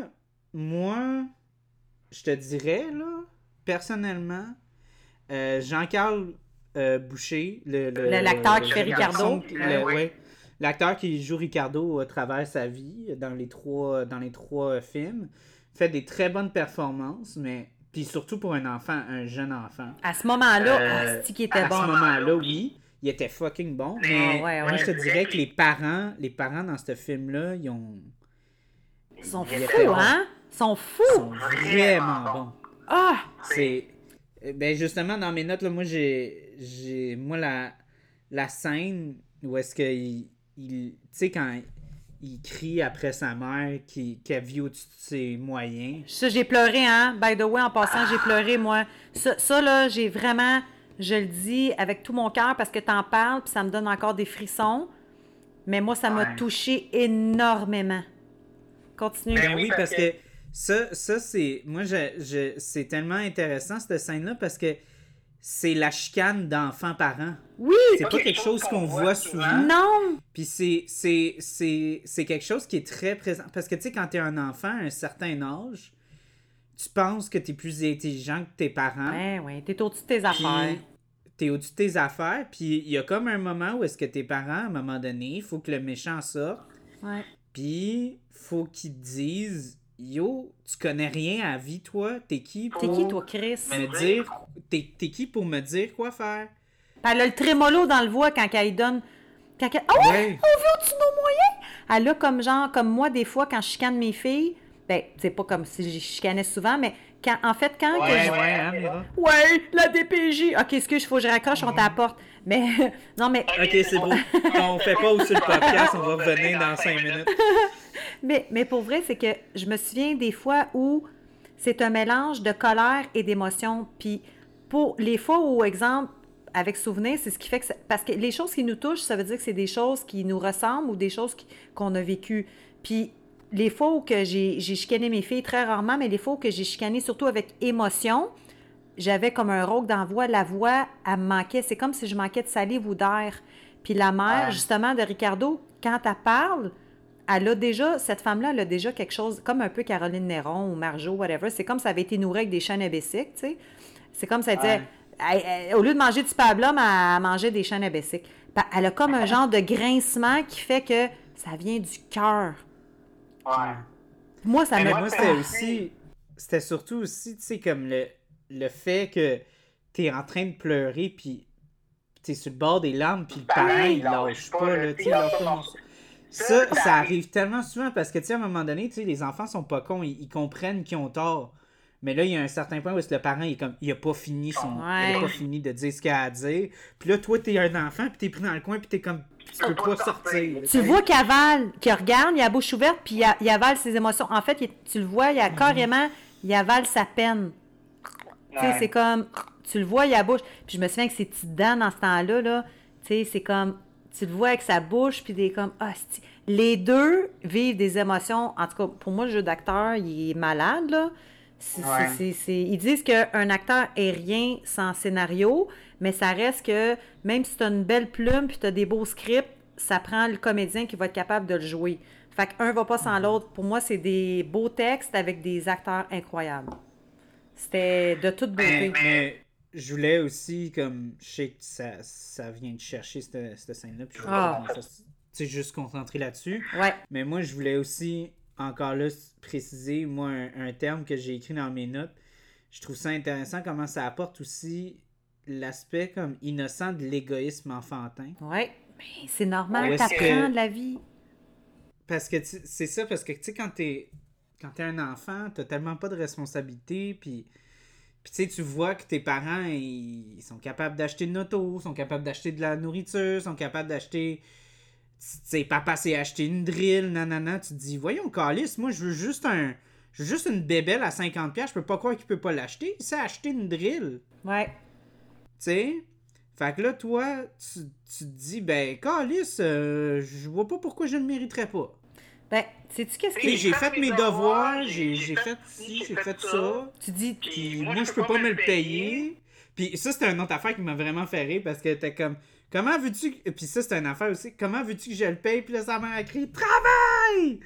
moi, je te dirais, là, personnellement, euh, Jean-Carl euh, Boucher, le. l'acteur qui fait Ricardo. le- Oui. ouais. L'acteur qui joue Ricardo à travers sa vie dans les trois, dans les trois euh, films fait des très bonnes performances, mais. Puis surtout pour un enfant, un jeune enfant. À ce moment-là, Euh, asti qui était à bon. ce moment-là, oui, il était fucking bon. Mais Ouais, ouais. moi, je te dirais que les parents, les parents dans ce film-là, ils ont Ils sont fous, hein? Ils sont sont fous! vraiment bons. Ah! C'est euh, ben justement dans mes notes là, moi j'ai j'ai moi la la scène où est-ce que il, tu sais quand il crie après sa mère qui qui a vu au-dessus de ses moyens. Ça, j'ai pleuré, hein? By the way, en passant, j'ai pleuré, moi. Ça, ça, là, j'ai vraiment, je le dis avec tout mon cœur parce que t'en parles, puis ça me donne encore des frissons. Mais moi, ça m'a touché énormément. Continue. Ben Ben oui, parce que ça, ça c'est. Moi, je, je- c'est tellement intéressant, cette scène-là, parce que c'est la chicane d'enfants-parents. Oui! C'est pas quelque chose qu'on voit souvent. Non! Puis c'est, c'est, c'est, c'est quelque chose qui est très présent. Parce que, tu sais, quand t'es un enfant à un certain âge, tu penses que t'es plus intelligent que tes parents. Ouais, ouais, t'es au-dessus de tes affaires. t'es au-dessus de tes affaires. Puis il y a comme un moment où est-ce que tes parents, à un moment donné, il faut que le méchant sorte. Ouais. Puis faut qu'ils te disent Yo, tu connais rien à vie, toi? T'es qui pour T'es qui, toi, Chris? me dire. T'es, t'es qui pour me dire quoi faire? Elle a le trémolo dans le voix quand elle donne. Quand elle... Ah ouais! Ouais. On veut au-dessus de nos moyens! Elle a comme genre, comme moi, des fois, quand je chicane mes filles, ben, c'est pas comme si je chicanais souvent, mais quand, en fait, quand que Ouais, je- ouais, hein? Ouais, la DPJ! Ok, excuse, il faut que je raccroche, on t'apporte. Mais, *laughs* non, mais, Ok, c'est beau. On fait pas aussi le podcast, on va revenir dans 5 minutes. *laughs* mais, mais pour vrai, c'est que je me souviens des fois où c'est un mélange de colère et d'émotion. Puis, pour les fois où, exemple, avec souvenir, c'est ce qui fait que. ça- Parce que les choses qui nous touchent, ça veut dire que c'est des choses qui nous ressemblent ou des choses qu'on a vécues. Puis, les fois où que j'ai chicané mes filles, très rarement, mais les fois où que j'ai chicané surtout avec émotion, j'avais comme un rôle dans la voix. La voix, elle me manquait. C'est comme si je manquais de salive ou d'air. Puis la mère, Ouais. justement, de Ricardo, quand elle parle, elle a déjà, cette femme-là, elle a déjà quelque chose, comme un peu Caroline Néron ou Marjo, whatever. C'est comme si ça avait été nourri avec des chaînes abessiques, tu sais. C'est comme si elle disait, elle- elle- au lieu de manger du pablum, elle mangeait des chaînes abessiques. Elle a comme un genre de grincement qui fait que ça vient du cœur. Ouais. Moi, ça me... moi, moi, c'était ça aussi. C'était surtout aussi, tu sais, comme le, le fait que t'es en train de pleurer, puis t'es sur le bord des larmes, puis le parent, Pareil, il lâche pas, là, tu sais, Ça, ça arrive tellement souvent parce que, tu sais, à un moment donné, tu sais, les enfants sont pas cons, ils, ils comprennent qu'ils ont tort. Mais là, il y a un certain point où le parent, il est comme, il a pas fini son, il a pas fini de dire ce qu'il a à dire. Puis là, toi, t'es un enfant, puis t'es pris dans le coin, puis t'es comme, tu peux pas sortir. Tu le vois qu'il avale, qu'il regarde, il a la bouche ouverte, puis il, a- il avale ses émotions. En fait, il- tu le vois, il a carrément, il avale sa peine. Tu sais, c'est comme, tu le vois, il a la bouche. Puis je me souviens que ses petites dents dans ce temps-là, là, tu sais, c'est comme, tu le vois avec sa bouche, puis des comme, ah, les deux vivent des émotions. En tout cas, pour moi, le jeu d'acteur, il est malade, là. Ils disent qu'un acteur est rien sans scénario, mais ça reste que même si tu as une belle plume puis tu as des beaux scripts, ça prend le comédien qui va être capable de le jouer. Fait qu'un va pas sans l'autre. Pour moi, c'est des beaux textes avec des acteurs incroyables. C'était de toute beauté. Mais, mais je voulais aussi, comme, je sais que ça, ça vient de chercher cette, cette scène-là, puis je voulais Ah. juste concentrer là-dessus. Ouais. Mais moi, je voulais aussi, encore là, préciser, moi, un, un terme que j'ai écrit dans mes notes. Je trouve ça intéressant comment ça apporte aussi l'aspect comme innocent de l'égoïsme enfantin. Ouais. Mais c'est normal, t'apprends que- de la vie. Parce que c'est ça, parce que tu sais, quand t'es quand t'es un enfant, t'as tellement pas de responsabilité, puis puis tu sais, tu vois que tes parents, ils, sont capables d'acheter une auto, sont capables d'acheter de la nourriture, sont capables d'acheter, tu sais, papa s'est acheté une drill, nanana. Tu te dis, voyons, Calis, moi, je veux juste un. Je veux juste une bébelle à 50$, je peux pas croire qu'il peut pas l'acheter. Il s'est acheté une drill. Ouais. Tu sais? Fait que là, toi, tu, tu te dis, ben, Calis, euh, je vois pas pourquoi je ne mériterais pas. Ben, sais-tu qu'est-ce Puis que. j'ai fait mes devoirs, j'ai j'ai fait ci, j'ai fait ça. Tu dis. Puis moi, je peux pas me le payer. Puis ça, c'était une autre affaire qui m'a vraiment fait rire parce que t'es comme, comment veux-tu. Puis ça, c'était une affaire aussi. Comment veux-tu que je le paye? Puis là, sa mère a crié, travaille!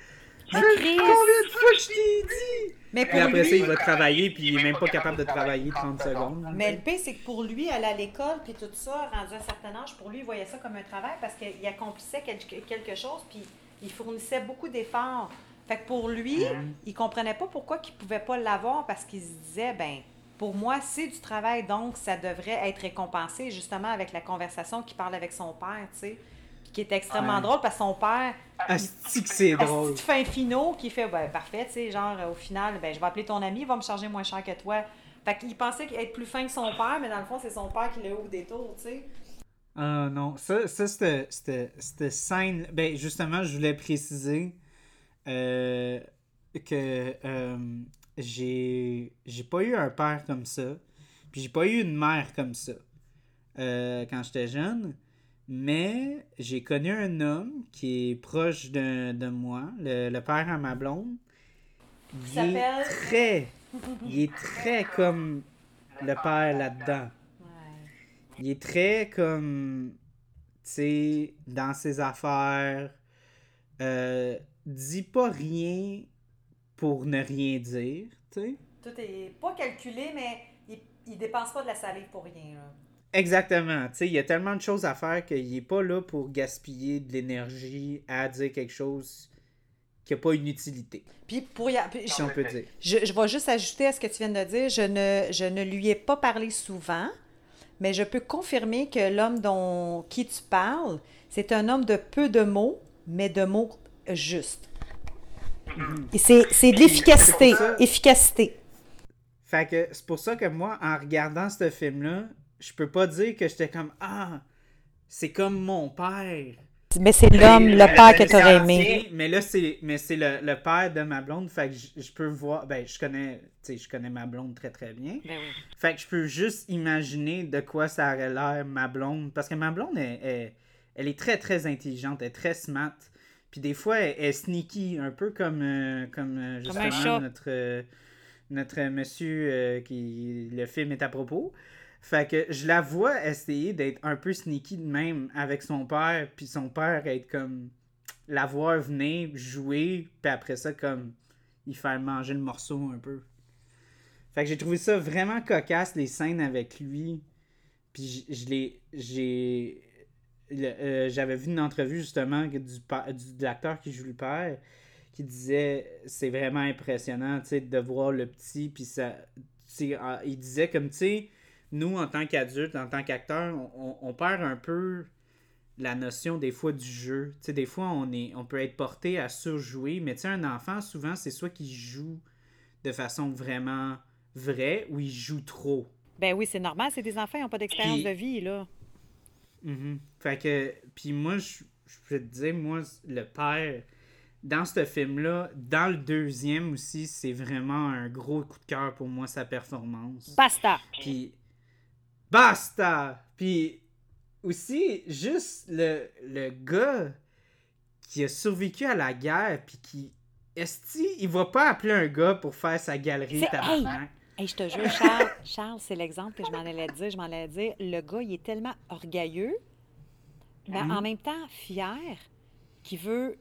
Je-! Combien de fois je t'ai dit? Mais pour Puis après ça, il va travailler, puis il est même pas capable de travailler 30 secondes. Mais le pire, c'est que pour lui, aller à l'école, puis tout ça, rendu à un certain âge, pour lui, il voyait ça comme un travail parce qu'il accomplissait quel- quelque chose, puis il fournissait beaucoup d'efforts. Fait que pour lui, il comprenait pas pourquoi il pouvait pas l'avoir parce qu'il se disait, ben, pour moi, c'est du travail, donc ça devrait être récompensé, justement, avec la conversation qu'il parle avec son père, tu sais. Puis qui est extrêmement Ouais. drôle parce que son père, Asti que c'est drôle. Asti de fin finaux qui fait ben, parfait, tu sais, genre au final, ben, je vais appeler ton ami, il va me charger moins cher que toi. Fait qu'il pensait qu'il être plus fin que son père, mais dans le fond, c'est son père qui l'a au détour, tu sais. Ah non, ça, ça c'était, c'était, c'était scène. Ben, justement, je voulais préciser euh, que euh, j'ai, j'ai pas eu un père comme ça. Puis j'ai pas eu une mère comme ça euh, quand j'étais jeune. Mais j'ai connu un homme qui est proche de, de moi, le, le père à ma blonde. Il est s'appelle? très. Il est très comme le père là-dedans. Il est très comme, tu sais, dans ses affaires. Euh, dit pas rien pour ne rien dire, tu sais. Tout est pas calculé, mais il, il dépense pas de la salive pour rien, là. Exactement, tu sais, il y a tellement de choses à faire qu'il est pas là pour gaspiller de l'énergie à dire quelque chose qui a pas une utilité, Puis pour y a- puis si on peut dire. je, je vais juste ajouter à ce que tu viens de dire, je ne, je ne lui ai pas parlé souvent, mais je peux confirmer que l'homme dont qui tu parles, c'est un homme de peu de mots, mais de mots justes. Et c'est c'est de l'efficacité. Efficacité. Fait que c'est pour ça que moi, en regardant ce film-là, je peux pas dire que j'étais comme Ah, c'est comme mon père. Mais c'est l'homme, le père que tu aurais aimé. Mais là, c'est mais c'est le, le père de ma blonde. Fait que je, je peux voir. Ben, je connais. Tu sais, je connais ma blonde très très bien. Ben oui. Fait que je peux juste imaginer de quoi ça aurait l'air ma blonde. Parce que ma blonde, elle, elle, elle est très très intelligente, elle est très smart. Puis des fois, elle, elle est sneaky, un peu comme, euh, comme euh, justement notre, euh, notre monsieur euh, qui. Le film est à propos. Fait que je la vois essayer d'être un peu sneaky de même avec son père, puis son père être comme. La voir venir jouer, puis après ça, comme. Il faire manger le morceau un peu. Fait que j'ai trouvé ça vraiment cocasse, les scènes avec lui. Puis je, l'ai. J'ai. euh, J'avais vu une entrevue justement du, du- de l'acteur qui joue le père qui disait c'est vraiment impressionnant tu sais, de voir le petit. Puis ça. ah, il disait comme tu sais, nous en tant qu'adultes, en tant qu'acteurs, on, perd un peu la notion des fois du jeu. Tu sais, des fois, on, est, on peut être porté à surjouer, mais tu sais, un enfant, souvent, c'est soit qu'il joue de façon vraiment vraie ou il joue trop. Ben oui, c'est normal, c'est des enfants, ils n'ont pas d'expérience Puis- de vie, là. Mhm. Fait que, puis moi, je, je peux te dire, moi, le père, dans ce film-là, dans le deuxième aussi, c'est vraiment un gros coup de cœur pour moi, sa performance. Basta! Puis, basta! Puis, aussi, juste le, le gars qui a survécu à la guerre, puis qui. Esti, il va pas appeler un gars pour faire sa galerie tabarnak. Hey, je te jure, Charles, Charles c'est l'exemple que je m'en allais dire. Je m'en allais dire, le gars, il est tellement orgueilleux, mais Mhm. en même temps fier, qu'il veut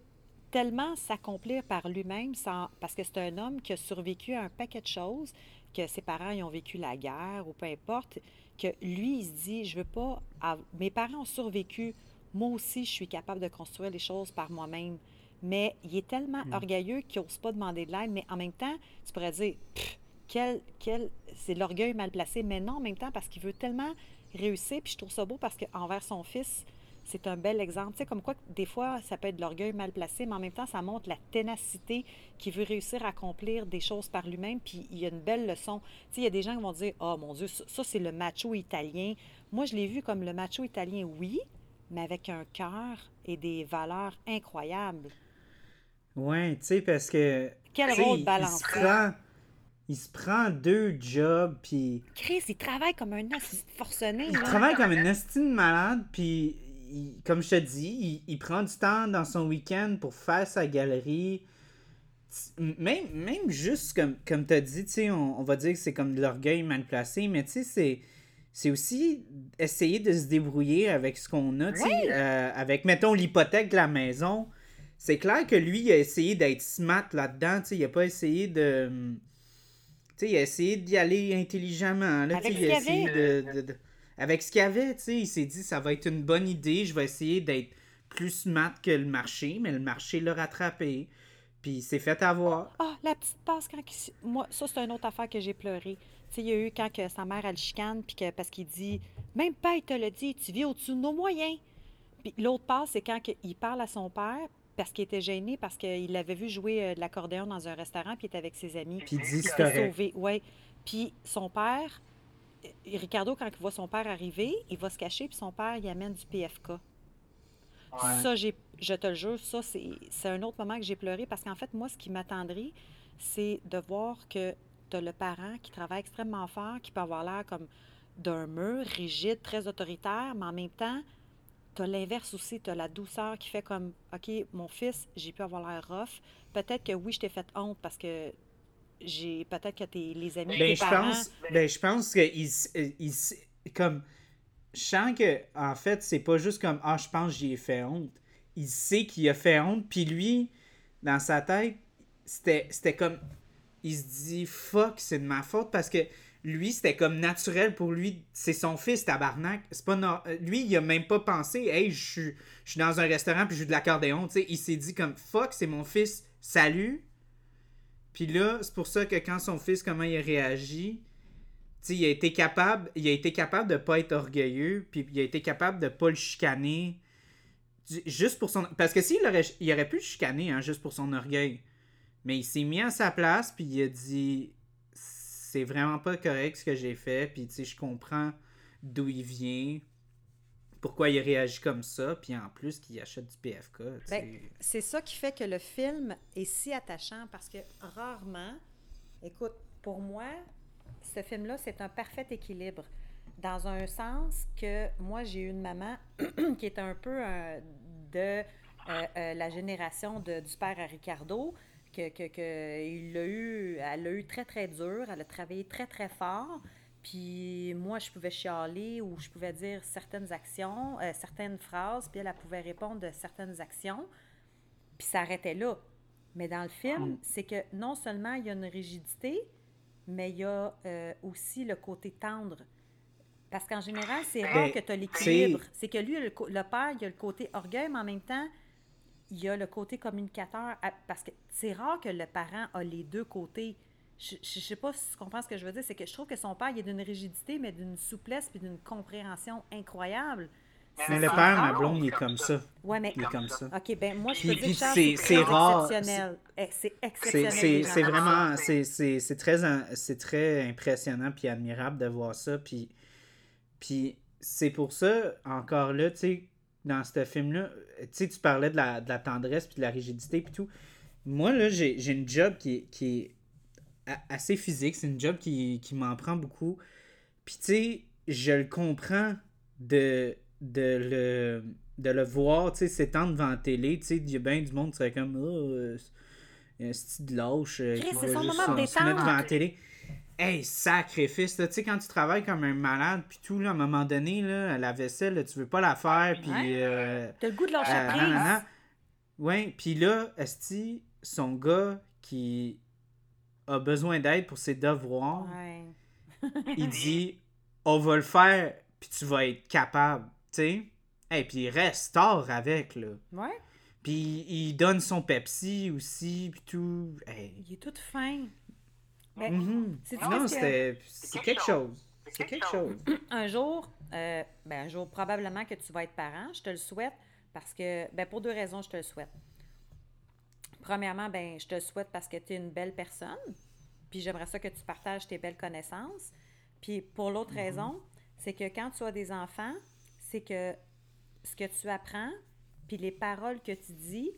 tellement s'accomplir par lui-même, sans- parce que c'est un homme qui a survécu à un paquet de choses, que ses parents ils ont vécu la guerre ou peu importe, que lui, il se dit, je veux pas... Mes parents ont survécu, moi aussi, je suis capable de construire les choses par moi-même. Mais il est tellement orgueilleux qu'il n'ose pas demander de l'aide, mais en même temps, tu pourrais dire, Pff, quel, quel, c'est l'orgueil mal placé, mais non en même temps parce qu'il veut tellement réussir. Puis je trouve ça beau parce qu'envers son fils, c'est un bel exemple. Tu sais, comme quoi, des fois, ça peut être de l'orgueil mal placé, mais en même temps, ça montre la ténacité qui veut réussir à accomplir des choses par lui-même. Puis il y a une belle leçon. Tu sais, il y a des gens qui vont dire Oh mon Dieu, ça, ça, c'est le macho italien. Moi, je l'ai vu comme le macho italien, oui, mais avec un cœur et des valeurs incroyables. Ouais, tu sais, parce que. Quel rôle balancé. Il se prend, il se prend deux jobs, puis Chris, il travaille comme un forcené. il là. travaille comme une estime malade, puis il- comme je te dis, il, il prend du temps dans son week-end pour faire sa galerie. Même, même juste comme, comme tu as dit, on, on va dire que c'est comme de l'orgueil mal placé, mais tu sais, c'est. C'est aussi essayer de se débrouiller avec ce qu'on a, tu sais, euh, avec, mettons, l'hypothèque de la maison. C'est clair que lui, il a essayé d'être smart là-dedans, tu sais, il a pas essayé de... Tu sais, il a essayé d'y aller intelligemment, là, il a essayé avait. de, de- de- Avec ce qu'il y avait, tu sais, il s'est dit, ça va être une bonne idée, je vais essayer d'être plus smart que le marché, mais le marché l'a rattrapé, puis il s'est fait avoir. Ah, la petite passe quand il Moi, ça, c'est une autre affaire que j'ai pleuré. Tu sais, il y a eu quand que sa mère, elle chicane, puis que, parce qu'il dit Même pas, il te l'a dit, tu vis au-dessus de nos moyens. Puis l'autre passe, c'est quand il parle à son père, parce qu'il était gêné, parce qu'il l'avait vu jouer euh, de l'accordéon dans un restaurant, puis il était avec ses amis. Puis il dit, c'est sauvé, ouais. Puis son père, Ricardo, quand il voit son père arriver, il va se cacher, puis son père, il amène du PFK. Ouais. Ça, j'ai, je te le jure, ça, c'est, c'est un autre moment que j'ai pleuré parce qu'en fait, moi, ce qui m'attendrit, c'est de voir que tu as le parent qui travaille extrêmement fort, qui peut avoir l'air comme d'un mur, rigide, très autoritaire, mais en même temps, tu as l'inverse aussi, tu as la douceur qui fait comme OK, mon fils, j'ai pu avoir l'air rough. Peut-être que oui, je t'ai fait honte parce que j'ai peut-être que t'es, les amis Ben, je parents. pense, ben, je pense que il, euh, il comme je sens que en fait c'est pas juste comme ah je pense j'y ai fait honte. Il sait qu'il a fait honte puis lui dans sa tête c'était c'était comme il se dit fuck c'est de ma faute parce que lui c'était comme naturel pour lui c'est son fils tabarnak c'est pas nor- euh, lui il a même pas pensé hey je suis je suis dans un restaurant puis je joue de l'accordéon tu sais il s'est dit comme fuck c'est mon fils salut puis là, c'est pour ça que quand son fils, comment il a réagi, tu sais, il a été capable, il a été capable de pas être orgueilleux, puis il a été capable de pas le chicaner, juste pour son... Parce que s'il aurait, il aurait pu le chicaner, hein, juste pour son orgueil. Mais il s'est mis à sa place, puis il a dit, c'est vraiment pas correct ce que j'ai fait, puis je comprends d'où il vient, pourquoi il réagit comme ça, puis en plus qu'il achète du PFK. Ben, c'est ça qui fait que le film est si attachant parce que rarement, écoute, pour moi, ce film-là, c'est un parfait équilibre. Dans un sens que moi, j'ai eu une maman *clears throat* qui est un peu euh, de euh, euh, la génération de- du père à Ricardo, que, que, que il l'a eu, elle l'a eu très, très dur, elle a travaillé très, très fort. Puis moi, je pouvais chialer ou je pouvais dire certaines actions, euh, certaines phrases, puis elle, elle pouvait répondre de certaines actions, puis ça arrêtait là. Mais dans le film, Mm. c'est que non seulement il y a une rigidité, mais il y a euh, aussi le côté tendre. Parce qu'en général, c'est rare Ben, que tu as l'équilibre. C'est que lui, le, père, il y a le côté orgueil, mais en même temps, il y a le côté communicateur. à- Parce que c'est rare que le parent a les deux côtés. Je ne sais pas si tu comprends ce que je veux dire. C'est que je trouve que son père, il est d'une rigidité, mais d'une souplesse puis d'une compréhension incroyable. Mais le père, ma blonde, il est comme ça. Ouais, mais Il est comme ça. OK, ben moi, je peux dire que c'est- rare, exceptionnel. Eh, C'est exceptionnel. C'est vraiment c'est- c'est c'est très très impressionnant puis admirable de voir ça puis puis c'est pour ça encore là tu sais dans ce film là tu sais tu parlais de la, de la tendresse puis de la rigidité puis tout moi là j'ai j'ai une job qui est, qui est assez physique c'est une job qui, qui m'en prend beaucoup puis tu sais je le comprends de de le de le voir tu sais s'étendre devant la télé tu sais il y a bien du monde qui serait comme oh, euh, un style lâche euh, qui va juste se- se mettre devant la télé. Hey, sacrifice. Tu sais, quand tu travailles comme un malade, puis tout, là, à un moment donné, là, la vaisselle, là, tu veux pas la faire, puis... Ouais. euh, T'as le goût de lâcher euh, prise. Ouais, puis là, Esti, son gars qui a besoin d'aide pour ses devoirs, Ouais. il dit on va le faire puis tu vas être capable tu sais? Et puis il reste tard avec là Ouais, puis il donne son Pepsi aussi puis tout Hey. il est tout fin. Mais Mhm. non que- c'était c'est quelque chose c'est quelque chose un jour, euh, ben un jour, probablement que tu vas être parent. Je te le souhaite parce que, ben pour deux raisons, je te le souhaite. Premièrement, ben je te le souhaite parce que tu es une belle personne. Puis j'aimerais ça que tu partages tes belles connaissances. Puis pour l'autre raison, c'est que quand tu as des enfants, c'est que ce que tu apprends, puis les paroles que tu dis,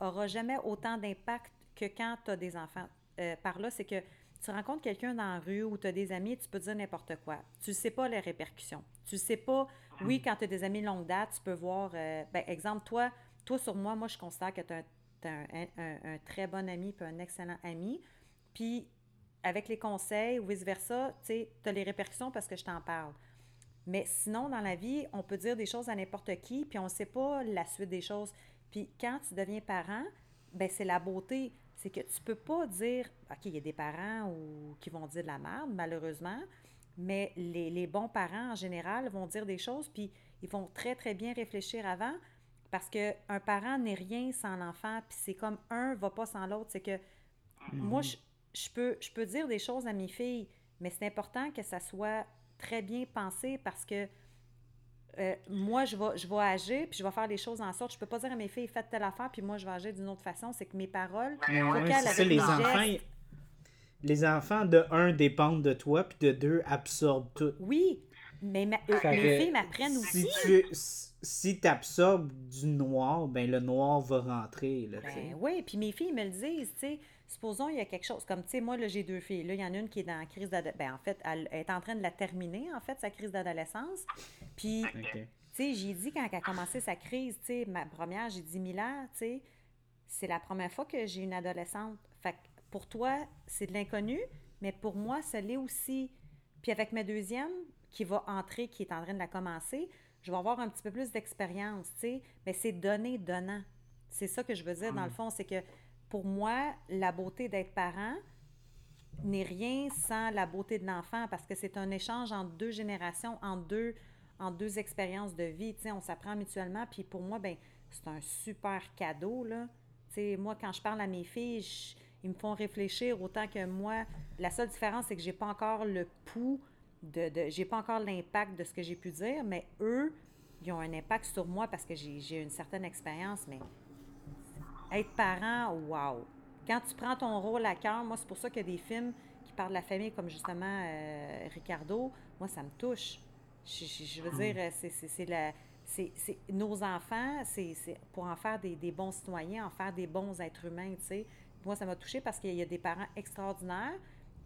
aura jamais autant d'impact que quand tu as des enfants. Euh, par là, c'est que tu rencontres quelqu'un dans la rue ou tu as des amis, tu peux dire n'importe quoi. Tu ne sais pas les répercussions. Tu ne sais pas, oui, quand tu as des amis longue date, tu peux voir, euh, ben, exemple, toi, toi sur moi, moi, je considère que tu as, un, un, très bon ami puis un excellent ami. Puis, avec les conseils ou vice-versa, tu as les répercussions parce que je t'en parle. Mais sinon, dans la vie, on peut dire des choses à n'importe qui, puis on ne sait pas la suite des choses. Puis quand tu deviens parent, ben c'est la beauté. C'est que tu peux pas dire, OK, il y a des parents ou, qui vont dire de la merde, malheureusement, mais les, les, bons parents, en général, vont dire des choses, puis ils vont très, très bien réfléchir avant, parce qu'un parent n'est rien sans l'enfant, puis c'est comme un va pas sans l'autre. C'est que moi, je, je, peux, je peux dire des choses à mes filles, mais c'est important que ça soit très bien pensé parce que euh, moi, je vais, je vais agir, puis je vais faire les choses en sorte. Je peux pas dire à mes filles, faites telle affaire, puis moi, je vais agir d'une autre façon. C'est que mes paroles, ça, les enfants, les enfants, de un, dépendent de toi, puis de deux, absorbent tout. Oui, mais mes filles m'apprennent aussi. Si tu absorbes du noir, ben le noir va rentrer. Là, ben, oui, puis mes filles me le disent, tu sais supposons il y a quelque chose, comme tu sais, moi, là, j'ai deux filles. Là, il y en a une qui est dans la crise d'adolescence. Ben, en fait, elle est en train de la terminer, en fait, sa crise d'adolescence. Puis, tu sais, j'ai dit quand elle a commencé sa crise, tu sais, ma première, j'ai dit Mila, tu sais, c'est la première fois que j'ai une adolescente. Fait que pour toi, c'est de l'inconnu, mais pour moi, ça l'est aussi. Puis avec ma deuxième, qui va entrer, qui est en train de la commencer, je vais avoir un petit peu plus d'expérience, tu sais, mais c'est donner, donnant. C'est ça que je veux dire, dans le hmm. fond, c'est que pour moi, la beauté d'être parent n'est rien sans la beauté de l'enfant parce que c'est un échange entre deux générations, entre deux, en deux expériences de vie. Tu sais, on s'apprend mutuellement. Puis pour moi, ben c'est un super cadeau. Là. Tu sais, moi, quand je parle à mes filles, ils me font réfléchir autant que moi. La seule différence, c'est que j'ai pas encore le pouls de, de j'ai pas encore l'impact de ce que j'ai pu dire, mais eux, ils ont un impact sur moi parce que j'ai une certaine expérience, mais être parent, wow! Quand tu prends ton rôle à cœur, moi, c'est pour ça qu'il y a des films qui parlent de la famille, comme justement euh, Ricardo, moi, ça me touche. Je, veux dire, c'est la. C'est nos enfants, c'est pour en faire des, des, bons citoyens, en faire des bons êtres humains, tu sais. Moi, ça m'a touché parce qu'il y a des parents extraordinaires.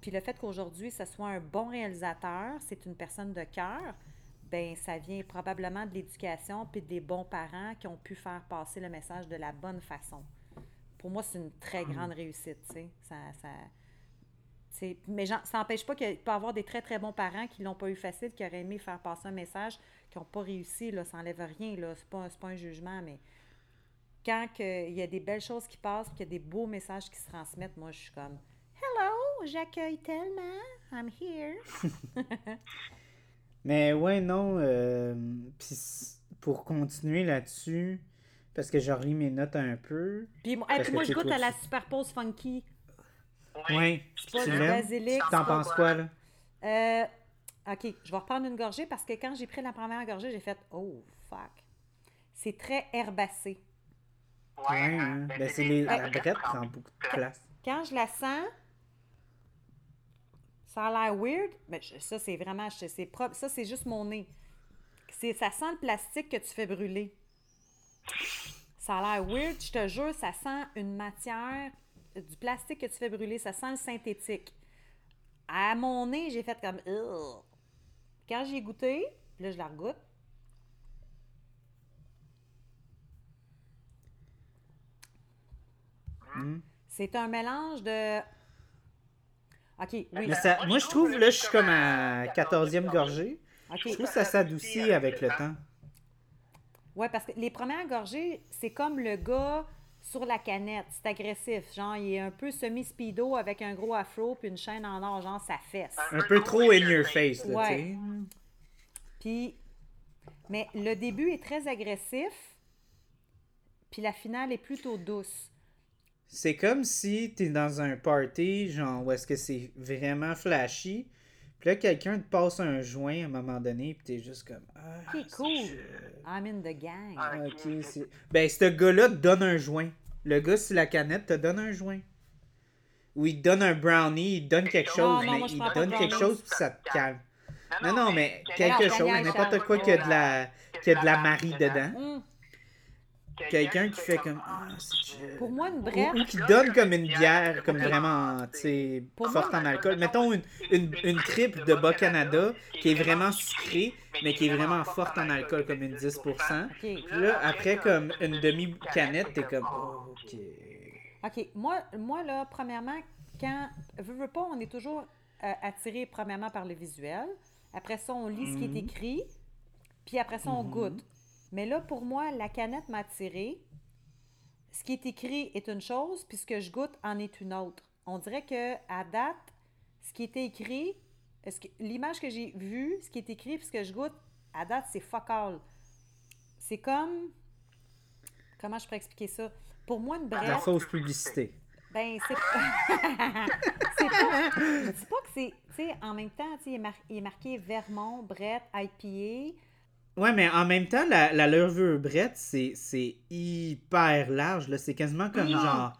Puis le fait qu'aujourd'hui, ce soit un bon réalisateur, c'est une personne de cœur, ben ça vient probablement de l'éducation puis des bons parents qui ont pu faire passer le message de la bonne façon. Pour moi, c'est une très hmm. grande réussite, tu sais. Ça, ça, mais ça n'empêche pas qu'il peut y avoir des très, très bons parents qui l'ont pas eu facile, qui auraient aimé faire passer un message, qui n'ont pas réussi, là, ça n'enlève rien, là. C'est pas, pas un jugement, mais quand il y a des belles choses qui passent, qu'il y a des beaux messages qui se transmettent, moi, je suis comme « Hello, j'accueille tellement, I'm here *laughs* ». Mais ouais, non. Euh, puis pour continuer là-dessus, parce que je relis mes notes un peu. Puis, moi, je goûte à la super pause funky. Oui. Pas du basilic. T'en penses quoi, là? Euh, OK, je vais reprendre une gorgée parce que quand j'ai pris la première gorgée, j'ai fait Oh, fuck. C'est très herbacé. Ouais, hein. ben, c'est les. La brette prend beaucoup de place. Quand je la sens, ça a l'air weird, mais ça, c'est vraiment. C'est propre. Ça, c'est juste mon nez. Ça sent le plastique que tu fais brûler. Ça a l'air weird, je te jure, ça sent une matière, du plastique que tu fais brûler, ça sent le synthétique. À mon nez, j'ai fait comme. Quand j'ai goûté, là, je la regoute. Hmm. C'est un mélange de OK, oui. moi, je trouve, là, je suis comme à 14e gorgée. Je trouve que ça s'adoucit avec le temps. Oui, parce que les premières gorgées, c'est comme le gars sur la canette. C'est agressif. Genre, il est un peu semi-speedo avec un gros afro puis une chaîne en or, genre, ça fesse. Un peu trop in your face, là, ouais. Puis, mais le début est très agressif, puis la finale est plutôt douce. C'est comme si t'es dans un party, genre, où est-ce que c'est vraiment flashy. Puis là, quelqu'un te passe un joint à un moment donné, puis t'es juste comme. Ah, ok, cool. I'm in the gang. Ah, ok, c'est. Ben, ce gars-là te donne un joint. Le gars, sur la canette, te donne un joint. Ou il te donne un brownie, il te donne quelque chose, mais il te donne quelque chose, puis ça te calme. Non, non, mais quel- quelque chose, n'importe quoi qui a de la, qui a de la Marie dedans. Quelqu'un qui fait comme. Ah, c'est chill. Pour moi, une Ou, qui donne comme une bière, comme vraiment, tu sais, forte en alcool. Mettons une, une, une triple de Bas-Canada qui est vraiment sucrée, mais qui est vraiment forte en alcool, comme une 10%. OK. Puis là, après, comme une demi-canette, t'es comme, oh, ok. OK. Moi, moi là, premièrement, quand. Veux, veux pas, on est toujours euh, attiré, premièrement, par le visuel. Après ça, on lit ce qui est écrit. Puis après ça, on Mhm. goûte. Mais là, pour moi, la canette m'a attiré. Ce qui est écrit est une chose, puis ce que je goûte en est une autre. On dirait que à date, ce qui était écrit, l'image que j'ai vue, ce qui est écrit, puis ce que je goûte, à date, c'est fuck all. C'est comme. Comment je pourrais expliquer ça? Pour moi, une brette. La fausse publicité. Ben, c'est *laughs* c'est pas. Je dis pas que c'est. Tu sais, en même temps, il, est mar- il est marqué Vermont, Brett, IPA. Ouais, mais en même temps, la, la levure brette, c'est c'est hyper large. là. C'est quasiment comme Oui, genre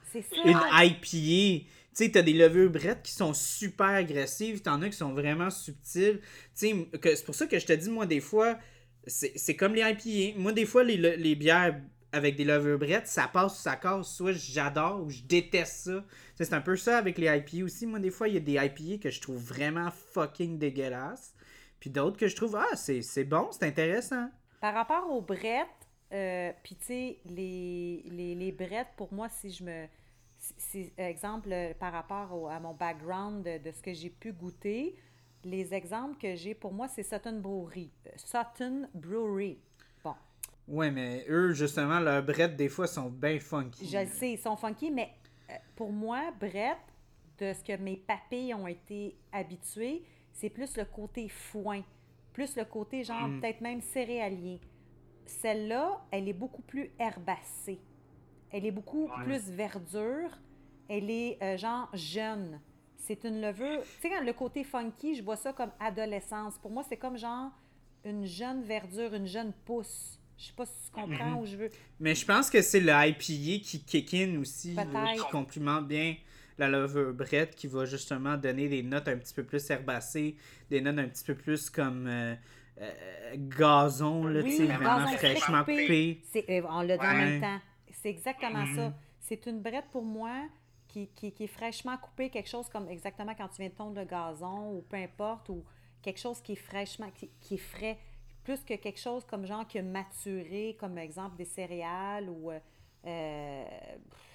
une IPA. Tu sais, t'as des levures brettes qui sont super agressives, t'en as qui sont vraiment subtiles. Tu sais, c'est pour ça que je te dis, moi, des fois, c'est c'est comme les IPA. Moi, des fois, les, le- les bières avec des levures brettes, ça passe ou ça casse. Soit j'adore ou je déteste ça. C'est un peu ça avec les IPA aussi. Moi, des fois, il y a des IPA que je trouve vraiment fucking dégueulasses. Puis d'autres que je trouve, ah, c'est c'est bon, c'est intéressant. Par rapport aux brettes, euh, puis tu sais, les, les, les brettes, pour moi, si je me. si- exemple, par rapport au- à mon background de, de ce que j'ai pu goûter, les exemples que j'ai pour moi, c'est Sutton Brewery. Euh, Sutton Brewery. Bon, Ouais, mais eux, justement, leurs brettes, des fois, sont bien funky. je le sais, ils sont funky, mais euh, pour moi, Brett, de ce que mes papilles ont été habitués, c'est plus le côté foin, plus le côté genre Mm. peut-être même céréalier. Celle-là, elle est beaucoup plus herbacée. Elle est beaucoup Ouais. plus verdure. Elle est euh, genre jeune. C'est une levure. Tu sais, quand le côté funky, je vois ça comme adolescence. Pour moi, c'est comme genre une jeune verdure, une jeune pousse. Je sais pas si tu comprends Mhm. où je veux. Mais je pense que c'est le IPA qui kick in aussi, là, qui complimente bien la levure brette, qui va justement donner des notes un petit peu plus herbacées, des notes un petit peu plus comme euh, euh, gazon, là, Oui, vraiment fraîchement coupé. euh, on l'a dit en Ouais. même temps. C'est exactement ça. C'est une brette pour moi qui, qui, qui est fraîchement coupée, quelque chose comme exactement quand tu viens de tondre le gazon ou peu importe, ou quelque chose qui est fraîchement, qui, qui est frais, plus que quelque chose comme genre qui a maturé, comme exemple des céréales ou euh,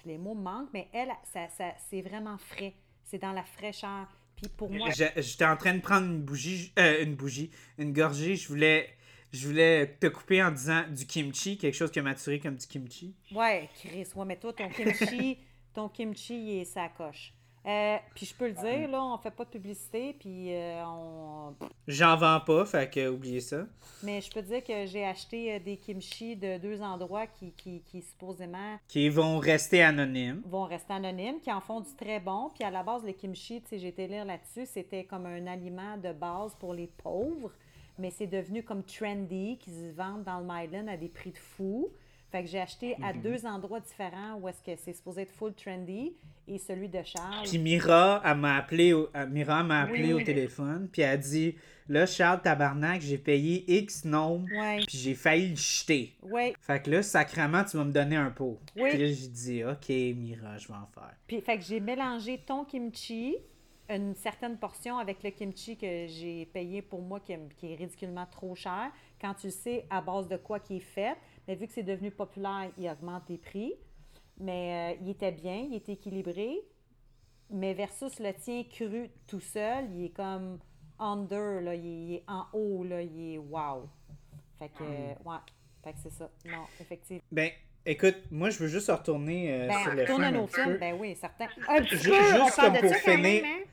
les mots manquent, mais elle, ça, ça, c'est vraiment frais. C'est dans la fraîcheur. Puis pour moi, J'étais en train de prendre une bougie, euh, une bougie, une gorgée, je voulais, je voulais te couper en disant du kimchi, quelque chose qui a maturé comme du kimchi. Ouais, Chris, ouais, mais toi, ton kimchi, *laughs* ton kimchi, il est sa coche. Euh, puis je peux le dire, là, on fait pas de publicité, puis euh, on... J'en vends pas, fait que oubliez ça. Mais je peux dire que j'ai acheté euh, des kimchi de deux endroits qui, qui, qui supposément Qui vont rester anonymes. vont rester anonymes, qui en font du très bon. Puis à la base, le kimchi, tu sais, j'ai été lire là-dessus, c'était comme un aliment de base pour les pauvres, mais c'est devenu comme trendy, qui se vendent dans le Myland à des prix de fou. Fait que j'ai acheté à deux endroits différents où est-ce que c'est supposé être full trendy et celui de Charles. Puis Mira, elle m'a appelé, au, euh, Mira m'a appelé Oui. au téléphone, puis elle a dit Là, Charles Tabarnak, j'ai payé X nombre, Ouais, puis j'ai failli le jeter. ouais. Fait que là, sacrement, tu vas me donner un pot. Oui. Puis là, j'ai dit Ok, Mira, je vais en faire. Puis fait que j'ai mélangé ton kimchi, une certaine portion avec le kimchi que j'ai payé pour moi qui est, qui est ridiculement trop cher. Quand tu sais à base de quoi qui est fait, mais vu que c'est devenu populaire, il augmente les prix. Mais euh, il était bien, il était équilibré. Mais versus le tien cru tout seul, il est comme under, là, il, est, en haut, là, il est wow. Fait que, euh, ouais, fait que c'est ça. Non, effectivement. Ben, écoute, moi, je veux juste retourner euh, Ben, sur le film. un peu. ben oui, certain. Un petit Ju- peu, on juste comme pour finir. même, hein?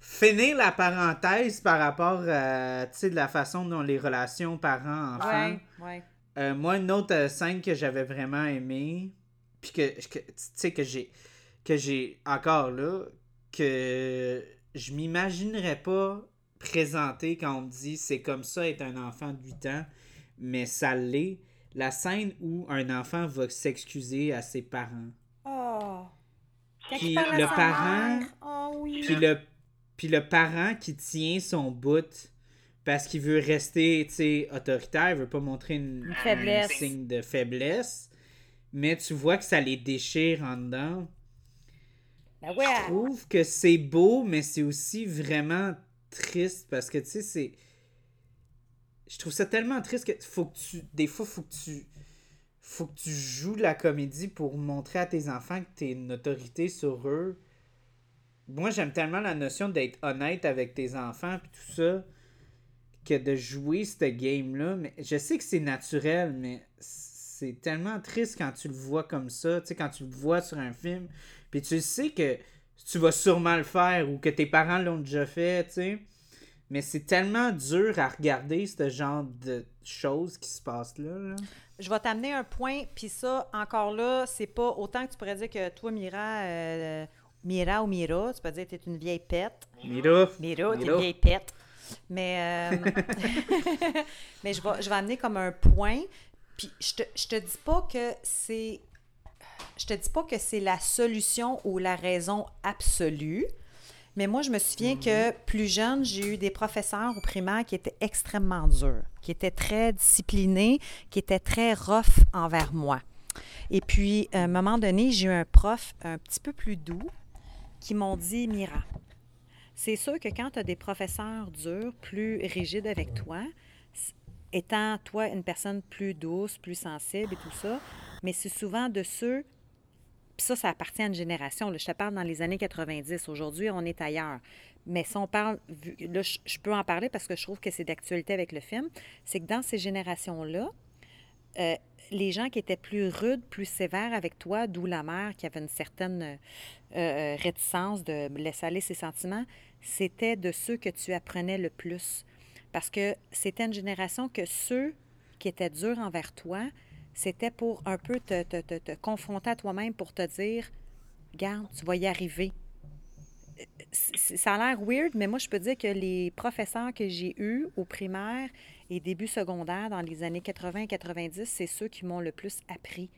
Finir la parenthèse par rapport à, tu sais, de la façon dont les relations parents-enfants. Ouais, ouais. Euh, moi, une autre euh, scène que j'avais vraiment aimée, puis que, que- tu sais, que j'ai, que j'ai encore là, que je m'imaginerais pas présenter quand on me dit c'est comme ça être un enfant de 8 ans, mais ça l'est. La scène où un enfant va s'excuser à ses parents. Oh. Puis le parent-. Oh oui. Puis le, puis le parent qui tient son bout parce qu'il veut rester, tu sais, autoritaire, il veut pas montrer une, Une faiblesse. un signe de faiblesse. Mais tu vois que ça les déchire en dedans. Ben ouais. Je trouve que c'est beau, mais c'est aussi vraiment triste parce que, tu sais, c'est. Je trouve ça tellement triste que faut que tu. Des fois, faut que tu. Faut que tu joues la comédie pour montrer à tes enfants que tu une autorité sur eux. Moi, j'aime tellement la notion d'être honnête avec tes enfants et tout ça que de jouer ce game-là. Mais je sais que c'est naturel, mais c'est tellement triste quand tu le vois comme ça. Tu sais, quand tu le vois sur un film. Puis tu sais que tu vas sûrement le faire ou que tes parents l'ont déjà fait, tu sais. Mais c'est tellement dur à regarder ce genre de choses qui se passent là. là. Je vais t'amener un point, puis ça, encore là, c'est pas autant que tu pourrais dire que toi, Mira, euh, Mira ou Mira, tu peux dire que tu es une vieille pète. Mira, Mira, t'es une vieille pète. Mais, euh, *laughs* *laughs* mais je, vais, je vais amener comme un point. Puis je te, je te dis pas que c'est. Je te dis pas que c'est la solution ou la raison absolue. Mais moi, je me souviens que plus jeune, j'ai eu des professeurs au primaire qui étaient extrêmement durs, qui étaient très disciplinés, qui étaient très rough envers moi. Et puis, à un moment donné, j'ai eu un prof un petit peu plus doux qui m'ont dit Mira, c'est sûr que quand tu as des professeurs durs, plus rigides avec toi, étant toi une personne plus douce, plus sensible et tout ça, mais c'est souvent de ceux, puis ça, ça appartient à une génération. je te parle dans les années 90. Aujourd'hui, on est ailleurs. Mais si on parle, là, je, je peux en parler parce que je trouve que c'est d'actualité avec le film, c'est que dans ces générations-là, euh, les gens qui étaient plus rudes, plus sévères avec toi, d'où la mère qui avait une certaine euh, euh, réticence de laisser aller ses sentiments, c'était de ceux que tu apprenais le plus. Parce que c'était une génération que ceux qui étaient durs envers toi, c'était pour un peu te, te- te- te confronter à toi-même pour te dire, regarde, tu vas y arriver. Ça a l'air weird, mais moi, je peux dire que les professeurs que j'ai eus au primaire et début secondaire dans les années 80-90, c'est ceux qui m'ont le plus appris.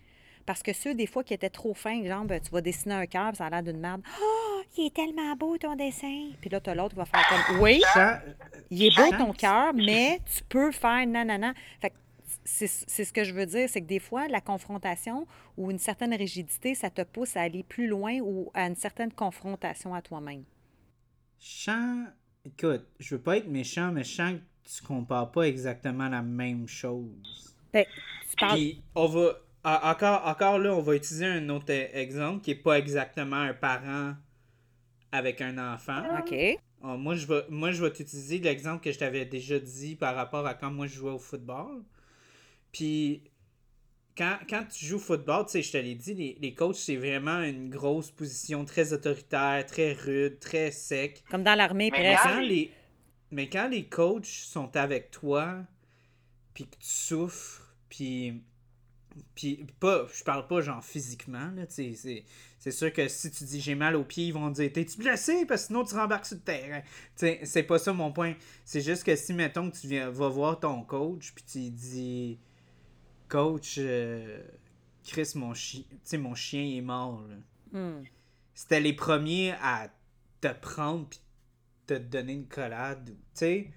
Parce que ceux, des fois, qui étaient trop fins, genre, ben, tu vas dessiner un cœur, ça a l'air d'une merde. Oh, il est tellement beau ton dessin. Puis là, tu as l'autre qui va faire comme Oui, Ça- il est beau ton cœur, mais tu peux faire nanana. Fait c'est ce que je veux dire, c'est que des fois, la confrontation ou une certaine rigidité, ça te pousse à aller plus loin ou à une certaine confrontation à toi-même. Chant, écoute, je veux pas être méchant, mais que tu compares pas exactement la même chose. Ben, tu parles. Puis on va encore encore là, on va utiliser un autre e- exemple qui est pas exactement un parent avec un enfant. OK. Ah, moi je vais moi je vais t'utiliser l'exemple que je t'avais déjà dit par rapport à quand moi je jouais au football. Puis quand, quand tu joues au football, tu sais, je te l'ai dit, les, les coachs, c'est vraiment une grosse position très autoritaire, très rude, très sec. Comme dans l'armée, Mais Mais presque. quand les, mais quand les coachs sont avec toi, puis que tu souffres, puis. Puis, pas, je parle pas genre physiquement, là, tu sais, c'est, c'est sûr que si tu dis j'ai mal aux pieds, ils vont te dire t'es-tu blessé? Parce que sinon tu rembarques sur le terrain. Tu c'est pas ça mon point. C'est juste que si, mettons, que tu viens, vas voir ton coach, puis tu dis coach, euh, Chris, mon, chi- mon chien est mort, là Hmm. c'était les premiers à te prendre puis te donner une collade, tu sais,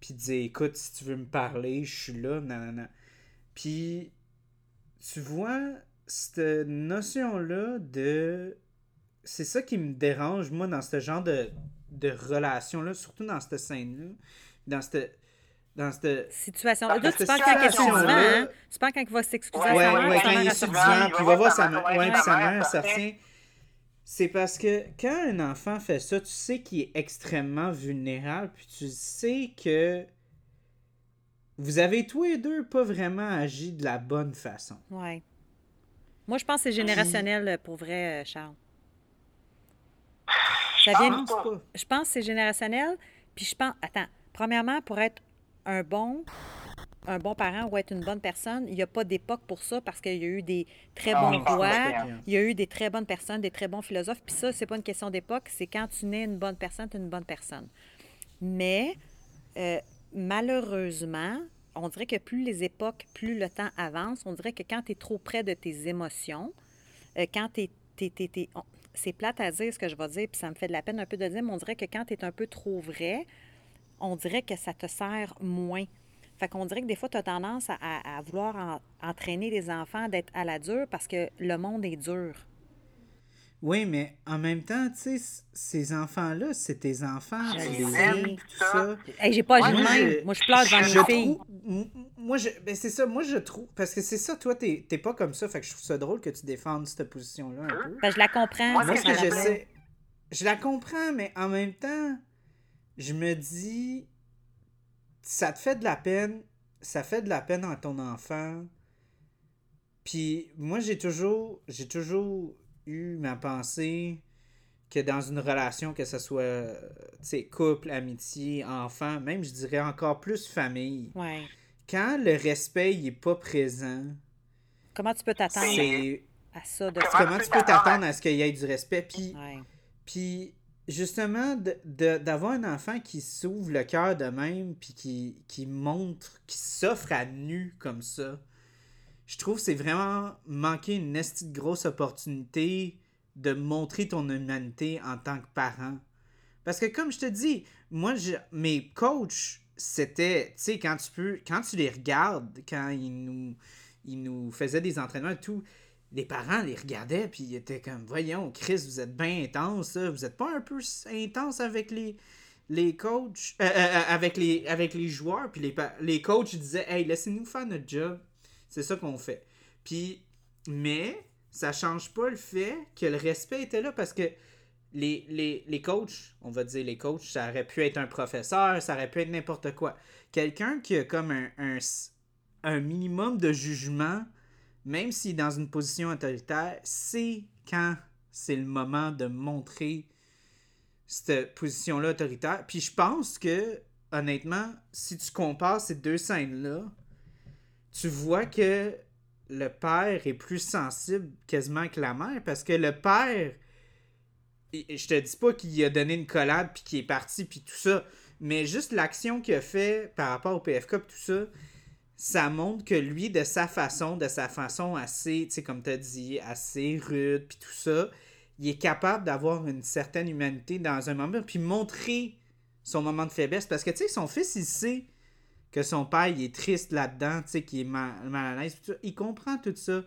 puis dire écoute si tu veux me parler, je suis là, nanana. Puis tu vois cette notion là de c'est ça qui me dérange moi dans ce genre de de relation là, surtout dans cette scène là, dans cette dans cette Situation. Dans Là, tu cette parles quand il est hein? Tu parles quand il va s'excuser Ouais, à sa mère, ouais, quand il est il puis il va voir sa mère, ouais, puis sa mère. C'est parce que quand un enfant fait ça, tu sais qu'il est extrêmement vulnérable, puis tu sais que vous avez tous les deux pas vraiment agi de la bonne façon. Ouais. Moi, je pense que c'est générationnel euh, pour vrai, euh, Charles. Ça Je vient, pense pas. je pense que c'est générationnel. Puis je pense, attends, premièrement, pour être un bon, un bon parent ou être une bonne personne, il n'y a pas d'époque pour ça parce qu'il y a eu des très Ah, bons rois, il y a eu des très bonnes personnes, des très bons philosophes. Puis ça, c'est pas une question d'époque, c'est quand tu nais une bonne personne, tu es une bonne personne. Mais euh, malheureusement, on dirait que plus les époques, plus le temps avance, on dirait que quand tu es trop près de tes émotions, euh, quand tu es, c'est plate à dire ce que je vais dire, puis ça me fait de la peine un peu de dire, mais on dirait que quand tu es un peu trop vrai, on dirait que ça te sert moins. Fait qu'on dirait que des fois, tu as tendance à, vouloir en- entraîner les enfants d'être à la dure parce que le monde est dur. Oui, mais en même temps, tu sais, ces enfants-là, c'est tes enfants, Je tu les sais. aimes, tout ça. Hey, j'ai pas Ouais, de moi, même. je- Moi, je pleure devant Je mes filles. moi, je, ben c'est ça, moi je trouve, parce que c'est ça, toi, t'es t'es pas comme ça, fait que je trouve ça drôle que tu défendes cette position-là un peu. Ben, je la comprends. Moi, ce que plaît. j'essaie, je la comprends, mais en même temps, je me dis, ça te fait de la peine, ça fait de la peine à ton enfant. Puis moi, j'ai toujours, j'ai toujours eu ma pensée que dans une relation, que ce soit, euh, couple, amitié, enfant, même je dirais encore plus famille, Ouais. quand le respect il est pas présent, Comment tu peux t'attendre à ça de Comment comment tu peux t'attendre à ce qu'il y ait du respect? Puis Ouais. puis justement, de- de- d'avoir un enfant qui s'ouvre le cœur de même, puis qui, qui montre, qui s'offre à nu comme ça, je trouve que c'est vraiment manquer une grosse opportunité de montrer ton humanité en tant que parent. Parce que comme je te dis, moi, je- mes coachs, c'était, tu sais, quand tu peux, quand tu les regardes, quand ils nous, ils nous faisaient des entraînements et tout, les parents les regardaient puis ils étaient comme voyons Chris vous êtes bien intense vous êtes pas un peu intense avec les les coachs euh, euh, euh, avec les avec les joueurs puis les les coachs disaient hey laissez-nous faire notre job c'est ça qu'on fait puis mais ça change pas le fait que le respect était là parce que les, les, coachs, on va dire les coachs, ça aurait pu être un professeur, ça aurait pu être n'importe quoi. Quelqu'un qui a comme un, un, un minimum de jugement, même s'il est dans une position autoritaire, c'est quand c'est le moment de montrer cette position-là autoritaire. Puis je pense que, honnêtement, si tu compares ces deux scènes-là, tu vois que le père est plus sensible quasiment que la mère parce que le père et- et je te dis pas qu'il a donné une collade puis qu'il est parti puis tout ça mais juste l'action qu'il a fait par rapport au PFK puis tout ça ça montre que lui de sa façon de sa façon assez tu sais comme as dit assez rude puis tout ça il est capable d'avoir une certaine humanité dans un moment puis montrer son moment de faiblesse parce que tu sais son fils il sait que son père il est triste là-dedans, tu sais, qu'il est mal, mal à l'aise. Il comprend tout ça.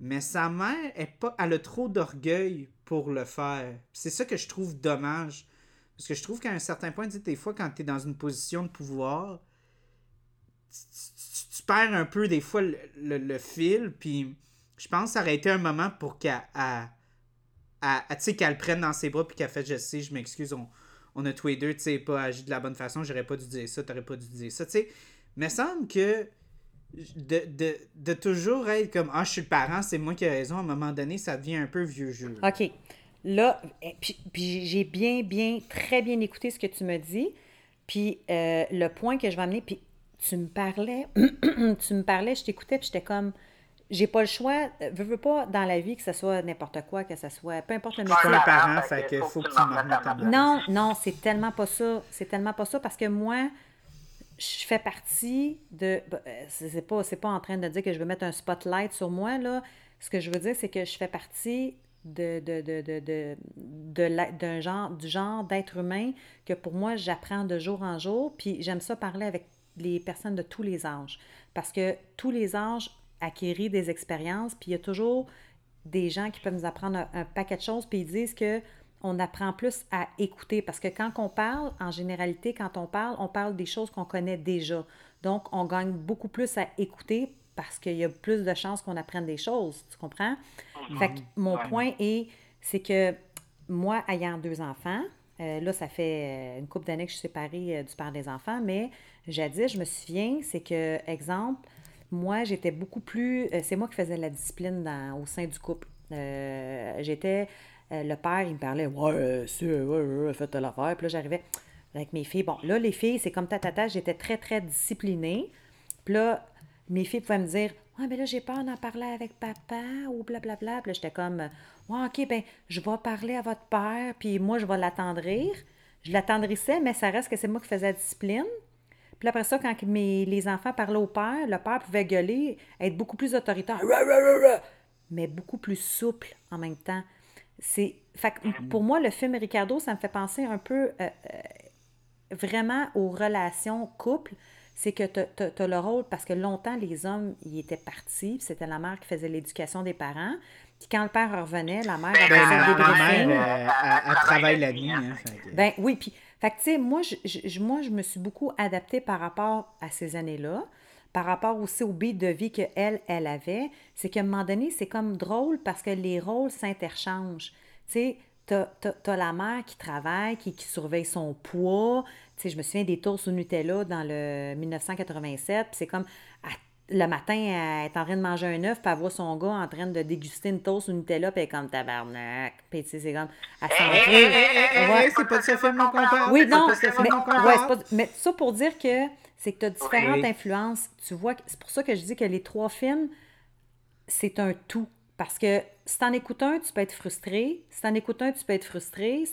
Mais sa mère, est pas, elle a trop d'orgueil pour le faire. C'est ça que je trouve dommage. Parce que je trouve qu'à un certain point, tu sais, des fois, quand tu es dans une position de pouvoir, tu, perds un peu des fois le, le- le fil. Puis je pense que ça aurait été un moment pour qu'elle sais, qu'elle le prenne dans ses bras puis qu'elle fait je sais, je m'excuse, on a tous les deux, tu sais, pas agi de la bonne façon, j'aurais pas dû dire ça, t'aurais pas dû dire ça, tu sais. Mais semble que de, de, de toujours être comme ah, je suis le parent, c'est moi qui ai raison, à un moment donné, ça devient un peu vieux jeu. OK. Là, eh, puis, j'ai bien, bien, très bien écouté ce que tu me dis. Puis euh, le point que je vais amener, puis tu me parlais, *clears throat* tu me parlais, je t'écoutais, puis j'étais comme, j'ai pas le choix, euh, veux, veux pas dans la vie que ce soit n'importe quoi, que ce soit, peu importe le métier. un parent, parent, fait que faut que que tu place. Non, non, c'est tellement pas ça. C'est tellement pas ça parce que moi, je fais partie de. bah, euh, C'est pas, c'est pas en train de dire que je veux mettre un spotlight sur moi, là. Ce que je veux dire, c'est que je fais partie de, de, de, de, de, de la- d'un genre, du genre d'être humain que pour moi, j'apprends de jour en jour. Puis j'aime ça parler avec les personnes de tous les âges. Parce que tous les âges acquérir des expériences, puis il y a toujours des gens qui peuvent nous apprendre un, un paquet de choses, puis ils disent que on apprend plus à écouter parce que quand on parle, en généralité, quand on parle, on parle des choses qu'on connaît déjà. Donc, on gagne beaucoup plus à écouter parce qu'il y a plus de chances qu'on apprenne des choses, tu comprends? Fait que mon Ouais. point est, c'est que moi, ayant deux enfants, euh, là, ça fait euh, une couple d'années que je suis séparée euh, du père des enfants, mais jadis, je me souviens, c'est que, exemple, moi, j'étais beaucoup plus. euh, c'est moi qui faisais la discipline au sein du couple. Euh, j'étais. euh, le père, il me parlait, ouais, c'est, ouais, ouais, faites l'affaire. Puis là, j'arrivais avec mes filles. Bon, là, les filles, c'est comme tatata, j'étais très, très disciplinée. Puis là, mes filles pouvaient me dire, ouais, mais là, j'ai peur d'en parler avec papa ou blablabla. Puis là, j'étais comme, ouais, OK, ben, je vais parler à votre père, puis moi, je vais l'attendrir. Je l'attendrissais, mais ça reste que c'est moi qui faisais la discipline. Puis après ça, quand mes, les enfants parlaient au père, le père pouvait gueuler, être beaucoup plus autoritaire, mais beaucoup plus souple en même temps. C'est, fait que pour moi, le film Ricardo, ça me fait penser un peu. euh, euh, vraiment aux relations couple, c'est que tu as, le rôle, parce que longtemps, les hommes, ils étaient partis, puis c'était la mère qui faisait l'éducation des parents. Puis quand le père revenait, la mère, Ben, faisait la, mère, elle, elle travaille la nuit. Hein, Ben oui, puis, fait que, tu sais, moi je, moi, je me suis beaucoup adaptée par rapport à ces années-là, par rapport aussi au beat de vie qu'elle, elle avait. C'est qu'à un moment donné, c'est comme drôle parce que les rôles s'interchangent. Tu sais, t'as, la mère qui travaille, qui, surveille son poids. Tu sais, je me souviens des toasts au Nutella dans le 1987, puis c'est comme... le matin, elle est en train de manger un œuf, puis elle voit son gars en train de déguster une toast au Nutella, puis elle est comme tabarnak. Puis tu sais, c'est comme... Elle s'en Hey, fout. hey, hey, hey, Ouais. hey, c'est pas de ce film qu'on parle. Oui, c'est non, pas de ce film mais, ouais, ça pour dire que c'est que tu as différentes influences. Tu vois, que- c'est pour ça que je dis que les trois films, c'est un tout. Parce que si t'en écoutes un, tu peux être frustré. Si t'en écoutes un, tu peux être frustré.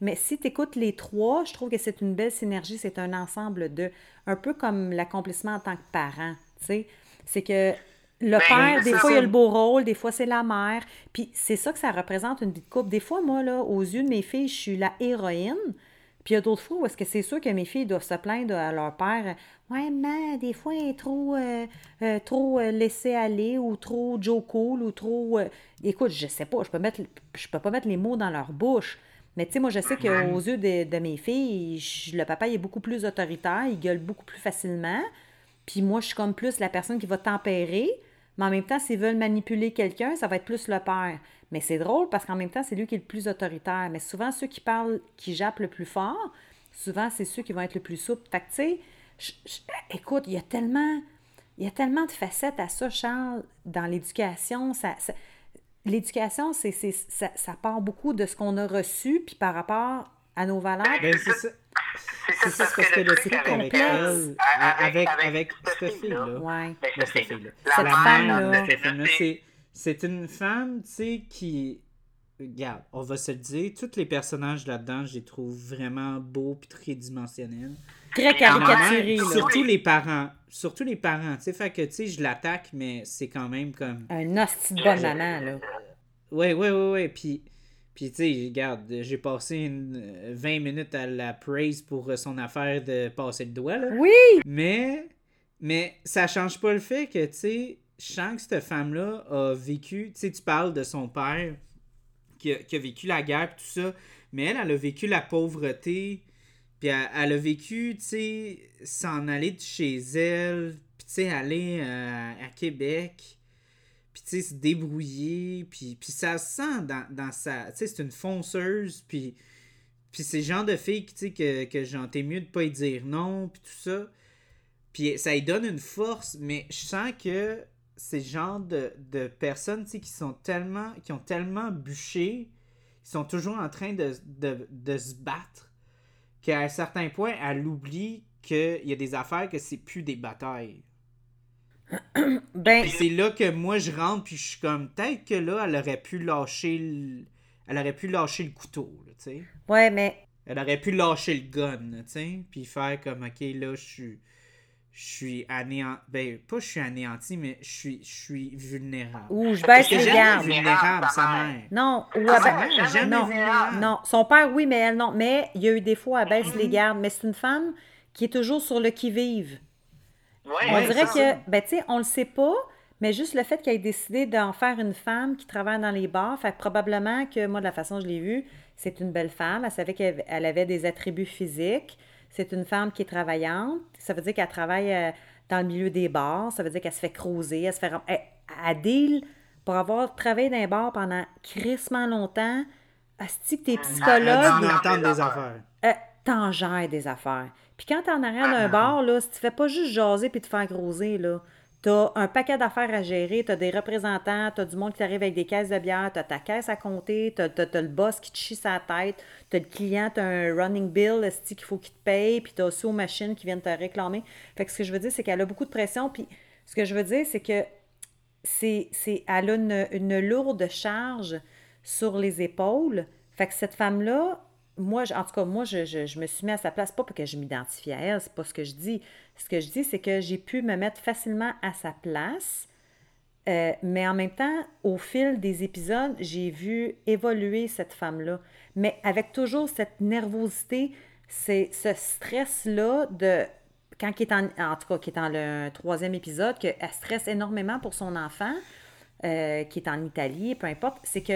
Mais si tu écoutes les trois, je trouve que c'est une belle synergie, c'est un ensemble de... Un peu comme l'accomplissement en tant que parent, tu sais. C'est que le Ben, père, des fois, il a le beau rôle, des fois, c'est la mère. Puis c'est ça que ça représente une vie de couple. Des fois, moi, là, aux yeux de mes filles, je suis la héroïne. Puis il y a d'autres fois où est-ce que c'est sûr que mes filles doivent se plaindre à leur père. Ouais, mais des fois, elle est trop, euh, euh, trop euh, laissée aller ou trop Joe Cool ou trop. euh, Écoute, je sais pas, je peux mettre, je peux pas mettre les mots dans leur bouche. Mais tu sais, moi, je sais qu'aux yeux de, de mes filles, je- le papa il est beaucoup plus autoritaire, il gueule beaucoup plus facilement. Puis moi, je suis comme plus la personne qui va tempérer. Mais en même temps, s'ils veulent manipuler quelqu'un, ça va être plus le père. Mais c'est drôle parce qu'en même temps, c'est lui qui est le plus autoritaire. Mais souvent, ceux qui parlent, qui jappent le plus fort, souvent, c'est ceux qui vont être le plus souples. Fait que, tu sais, écoute, il y a tellement... Il y a tellement de facettes à ça, Charles, dans l'éducation. Ça, l'éducation, c'est, ça, ça part beaucoup de ce qu'on a reçu, puis par rapport à nos valeurs. Ben, c'est ça. C'est ça, parce que le truc avec elle, avec, avec cette fille-là. Ben, de cette fille-là, la femme-là. de cette c'est, c'est une femme, tu sais, qui... Regarde, on va se le dire, tous les personnages là-dedans, je les trouve vraiment beaux puis tridimensionnels. Très Puis la mère, caricaturé, là. Surtout les parents. Surtout les parents, tu sais, fait que, tu sais, je l'attaque, mais c'est quand même comme... Un hostie de bonne maman, là. Ouais, ouais, ouais, ouais. Puis, puis tu sais, regarde, j'ai passé une, euh, 20 minutes à la praise pour euh, son affaire de passer le doigt, là. Oui! Mais, mais ça change pas le fait que, tu sais, je sens que cette femme-là a vécu, tu sais, tu parles de son père qui a, qui a vécu la guerre pis tout ça, mais elle, elle a vécu la pauvreté, puis elle, elle a vécu, tu sais, s'en aller de chez elle, puis tu sais, aller euh, à Québec, puis tu sais, se débrouiller, puis, puis ça se sent dans, dans sa... Tu sais, c'est une fonceuse, puis... Puis c'est le genre de fille tu sais, que, que genre, mieux de pas y dire non, puis tout ça. Puis ça lui donne une force, mais je sens que c'est le genre de, de personnes, tu sais, qui sont tellement, qui ont tellement bûché, qui sont toujours en train de, de, de se battre, qu'à un certain point, elle oublie qu'il y a des affaires que c'est plus des batailles. *clears throat* Ben, c'est là que moi je rentre puis je suis comme peut-être que là elle aurait pu lâcher le... elle aurait pu lâcher le couteau, tu sais. ouais, mais Elle aurait pu lâcher le gun, tu sais, puis faire comme OK là je suis je suis anéanti ben pas je suis anéanti mais je suis je suis vulnérable. ou je baisse les gardes. vulnérable sa mère. Non, ou Ah, jamais non, vulnérable. non. Son père, oui, mais elle, non. Mais il y a eu des fois, elle baisse les gardes. Mais c'est une femme qui est toujours sur le qui-vive. Ouais, On dirait que, ben, tu sais, on le sait pas, mais juste le fait qu'elle ait décidé d'en faire une femme qui travaille dans les bars, fait que probablement que, moi, de la façon dont je l'ai vue, c'est une belle femme. Elle savait qu'elle elle avait des attributs physiques. C'est une femme qui est travaillante. Ça veut dire qu'elle travaille euh, dans le milieu des bars. Ça veut dire qu'elle se fait creuser, elle se fait... Elle, elle deal pour avoir travaillé dans les bars pendant crissement longtemps. Asti que t'es psychologue, entendre des affaires. euh, t'en gères des affaires. Puis quand t'es en arrière Ah. d'un bar, là, si tu fais pas juste jaser puis te faire groser, là, t'as un paquet d'affaires à gérer, t'as des représentants, t'as du monde qui t'arrive avec des caisses de bière, t'as ta caisse à compter, t'as, t'as- t'as le boss qui te chie sa tête, t'as le client, t'as un running bill, qu'il faut qu'il te paye, puis t'as aussi aux machines qui viennent te réclamer. Fait que ce que je veux dire, c'est qu'elle a beaucoup de pression, puis ce que je veux dire, c'est que c'est, c'est, elle a une, une lourde charge sur les épaules. Fait que cette femme-là, moi, en tout cas, moi, je, je- me suis mis à sa place, pas pour que je m'identifie à elle, c'est pas ce que je dis. Ce que je dis, c'est que j'ai pu me mettre facilement à sa place, euh, mais en même temps, au fil des épisodes, j'ai vu évoluer cette femme-là, mais avec toujours cette nervosité c'est ce stress-là de quand il est en, en tout cas, qui est dans le troisième épisode, qu'elle stresse énormément pour son enfant, euh, qui est en Italie, peu importe, c'est que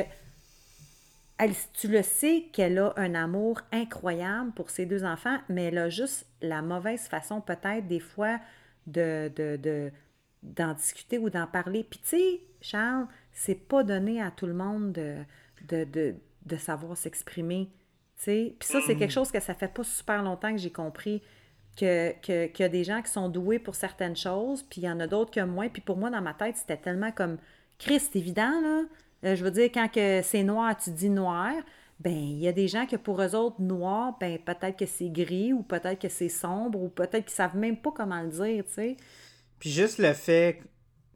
elle, tu le sais qu'elle a un amour incroyable pour ses deux enfants, mais elle a juste la mauvaise façon, peut-être, des fois, de, de, de- d'en discuter ou d'en parler. Puis, tu sais, Charles, c'est pas donné à tout le monde de, de, de, de savoir s'exprimer. tu sais. Puis ça, c'est quelque chose que ça fait pas super longtemps que j'ai compris. Que, que, qu'il y a des gens qui sont doués pour certaines choses, puis il y en a d'autres que moins. Puis pour moi, dans ma tête, c'était tellement comme Chris, c'est évident, là. Euh, je veux dire, quand que c'est noir, tu dis noir. Ben, il y a des gens que pour eux autres, noir, ben, peut-être que c'est gris, ou peut-être que c'est sombre, ou peut-être qu'ils savent même pas comment le dire, tu sais. Puis juste le fait.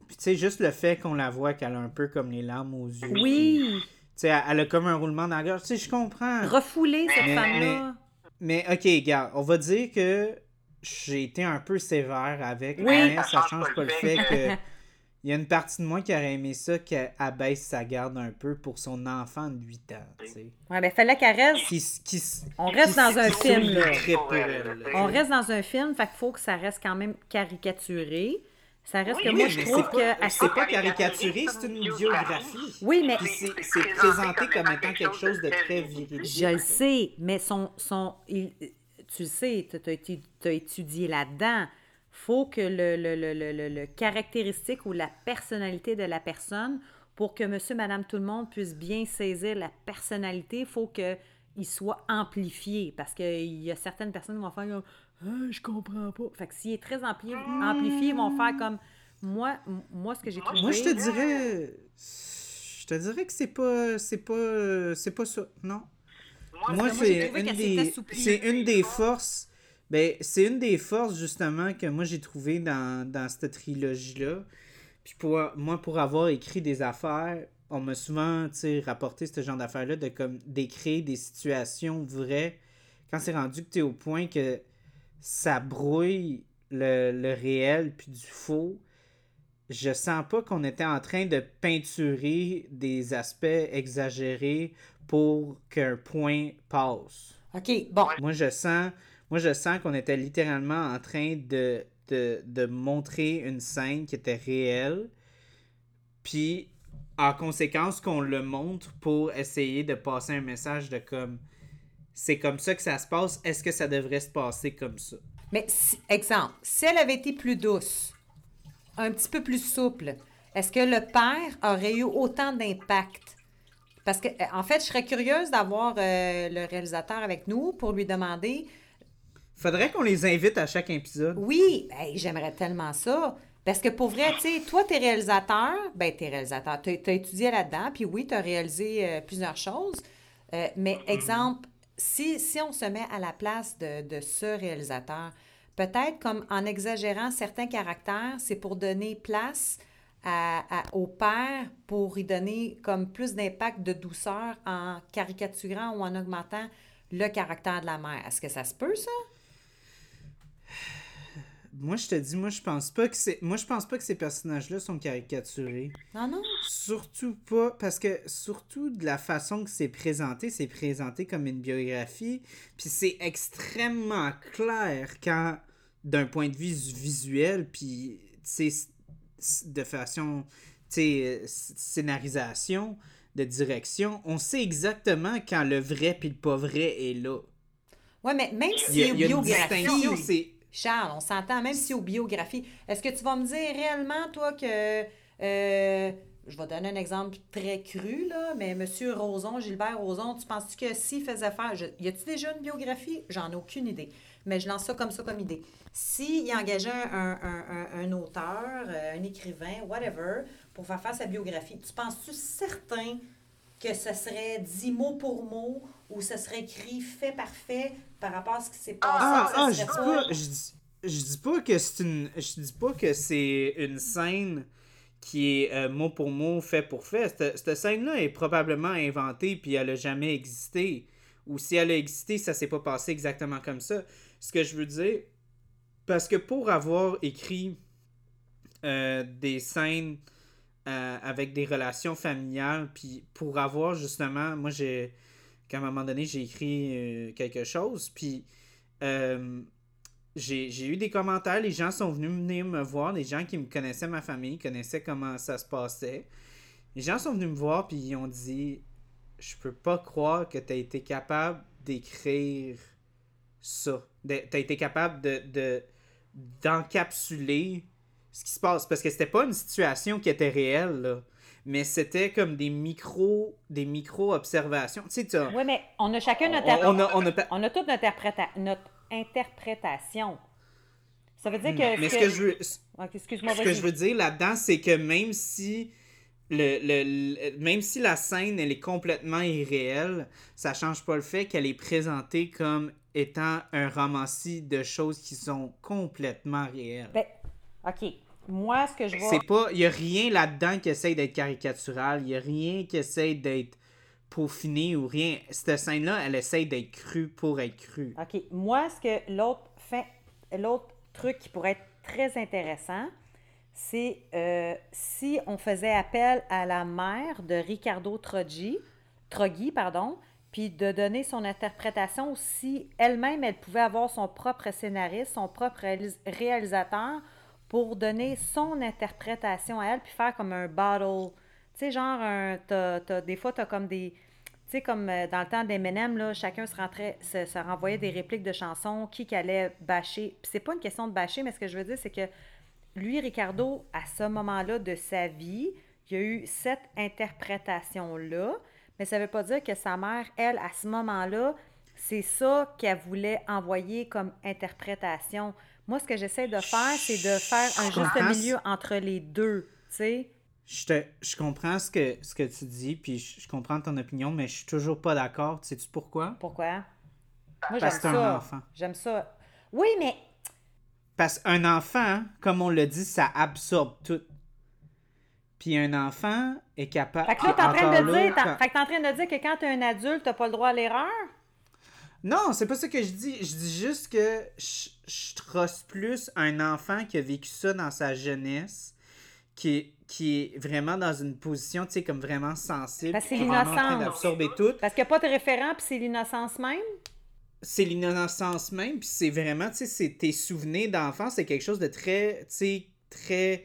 Tu sais, juste le fait qu'on la voit qu'elle a un peu comme les larmes aux yeux. Oui! Tu sais, elle a comme un roulement dans la gorge. Tu sais, je comprends. Refouler cette Mais- femme-là. Mais ok, gars, on va dire que j'ai été un peu sévère avec, Oui. mais Ça change pas le fait que *laughs* il y a une partie de moi qui aurait aimé ça qu'elle abaisse sa garde un peu pour son enfant de 8 ans, tu sais. Ouais, ben, fallait qu'elle reste. Qui, qui, On reste dans un film, là. elle, là. On reste dans un film, fait qu'il faut que ça reste quand même caricaturé. Ça reste Oui, que moi, je trouve pas- que. c'est pas caricaturé, c'est une biographie. Oui, mais c'est présenté comme étant quelque chose de très viril. Je le sais, mais son, son il- tu le sais, tu as, étudié là-dedans. Faut que le, le, le, le, le- le caractéristique ou la personnalité de la personne, pour que monsieur, madame, tout le monde puisse bien saisir la personnalité, il faut qu'il soit amplifié. Parce qu'il y a certaines personnes qui vont faire comme Ah, je comprends pas. Fait que s'il est très ampli- amplifié, ils vont faire comme moi, moi ce que j'ai trouvé. Moi, je te dirais. Je te dirais que c'est pas. C'est pas. C'est pas ça. Non. Moi, c'est trouvé une, des, une des forces. Ben, c'est une des forces, justement, que moi j'ai trouvé dans, dans cette trilogie-là. Puis pour, moi, pour avoir écrit des affaires, on m'a souvent, rapporté ce genre d'affaires-là de comme d'écrire des situations vraies quand c'est rendu que tu es au point que ça brouille le, le réel puis du faux. Je sens pas qu'on était en train de peinturer des aspects exagérés pour qu'un point passe. OK, bon. Moi, je sens, moi, je sens qu'on était littéralement en train de, de, de montrer une scène qui était réelle. Puis, en conséquence, qu'on le montre pour essayer de passer un message de comme c'est comme ça que ça se passe. Est-ce que ça devrait se passer comme ça? Mais, exemple, si elle avait été plus douce, un petit peu plus souple, est-ce que le père aurait eu autant d'impact? Parce que, en fait, je serais curieuse d'avoir euh, le réalisateur avec nous pour lui demander Faudrait qu'on les invite à chaque épisode. Oui, ben, j'aimerais tellement ça. Parce que pour vrai, tu sais, toi, t'es réalisateur, ben, t'es réalisateur, t'as as étudié là-dedans, puis oui, t'as réalisé euh, plusieurs choses. Euh, mais exemple, si, si on se met à la place de, de ce réalisateur, peut-être comme en exagérant certains caractères, c'est pour donner place à, à- au père, pour y donner comme plus d'impact de douceur en caricaturant ou en augmentant le caractère de la mère. Est-ce que ça se peut, ça? Moi, je te dis, moi, je pense pas que c'est. Moi, je pense pas que ces personnages-là sont caricaturés. Non, non? Surtout pas, parce que surtout de la façon que c'est présenté, c'est présenté comme une biographie, puis c'est extrêmement clair quand, d'un point de vue visuel, puis, tu sais, s- de façon, tu scénarisation, de direction, on sait exactement quand le vrai puis le pas vrai est là. Oui, mais même si c'est... Charles, on s'entend, même si aux biographies, est-ce que tu vas me dire réellement, toi, que. euh, je vais donner un exemple très cru, là, mais M. Roson, Gilbert Roson, tu penses-tu que s'il faisait faire. y a-tu déjà une biographie? J'en ai aucune idée. Mais je lance ça comme ça comme idée. S'il engageait un, un, un, un auteur, euh, un écrivain, whatever, pour faire faire sa biographie, tu penses-tu certain que ce serait dit mot pour mot ou ce serait écrit fait par fait par rapport à ce qui s'est passé? Ah, Ça ah, je dis pas, je dis, je dis pas que c'est une, je dis pas que c'est une scène qui est euh, mot pour mot, fait pour fait. Cette, cette scène-là est probablement inventée puis elle a jamais existé. Ou si elle a existé, ça s'est pas passé exactement comme ça. Ce que je veux dire, parce que pour avoir écrit euh, des scènes euh, avec des relations familiales, puis pour avoir justement, moi j'ai, qu'à un moment donné, j'ai écrit euh, quelque chose, puis euh, j'ai eu des commentaires, les gens sont venus venir me voir, les gens qui me connaissaient, ma famille, connaissaient comment ça se passait. Les gens sont venus me voir, puis ils ont dit Je peux pas croire que tu as été capable d'écrire ça. Tu as été capable de- d'encapsuler ce qui se passe. Parce que c'était pas une situation qui était réelle, là. Mais c'était comme des micro des micro-observations. Tu sais, Oui, mais on a chacun notre, on, on a, on a on a toute notre, notre interprétation. Ça veut dire que. Mais ce que je veux, Ok, Excuse-moi, ce que je veux dire là-dedans, c'est que même si le, le- le- même si la scène elle est complètement irréelle, ça change pas le fait qu'elle est présentée comme étant un romancier de choses qui sont complètement réelles. Ben, OK. Moi, ce que je vois. C'est pas, il y a rien là-dedans qui essaye d'être caricatural, il y a rien qui essaye d'être peaufiné ou rien. Cette scène-là, elle essaye d'être crue pour être crue. OK. Moi, ce que l'autre fait, l'autre truc qui pourrait être très intéressant, c'est euh, si on faisait appel à la mère de Ricardo Troggi, Troggi, pardon, puis de donner son interprétation si elle-même, elle pouvait avoir son propre scénariste, son propre réalis- réalisateur pour donner son interprétation à elle, puis faire comme un battle. Tu sais, genre, un, des fois, tu as comme des... Tu sais, comme euh, dans le temps d'Eminem, là, chacun se, rentrait, se, renvoyait des répliques de chansons, qui allait bâcher. Puis c'est pas une question de bâcher, mais ce que je veux dire, c'est que lui, Ricardo, à ce moment-là de sa vie, il y a eu cette interprétation-là, mais ça veut pas dire que sa mère, elle, à ce moment-là, c'est ça qu'elle voulait envoyer comme interprétation. Moi, ce que j'essaie de faire, c'est de faire un juste milieu entre les deux, tu sais. Je, te, je comprends ce que, ce que tu dis, puis je, je comprends ton opinion, mais je suis toujours pas d'accord. Sais-tu pourquoi? Pourquoi? Moi, j'aime Parce que un enfant. J'aime ça. Oui, mais Parce qu'un enfant, comme on le dit, ça absorbe tout. Puis un enfant est capable. Fait que là, t'es en train de là, dire, t'en- quand- fait que t'es en train de dire que quand t'es un adulte, t'as pas le droit à l'erreur? Non, c'est pas ça que je dis. Je dis juste que je, je trosse plus un enfant qui a vécu ça dans sa jeunesse, qui est, qui est vraiment dans une position, tu sais, comme vraiment sensible. Parce que c'est l'innocence. d'absorber tout. Parce qu'il n'y a pas de référent, puis c'est l'innocence même? c'est l'innocence même, puis c'est vraiment, tu sais, c'est tes souvenirs d'enfance, c'est quelque chose de très, tu sais, très,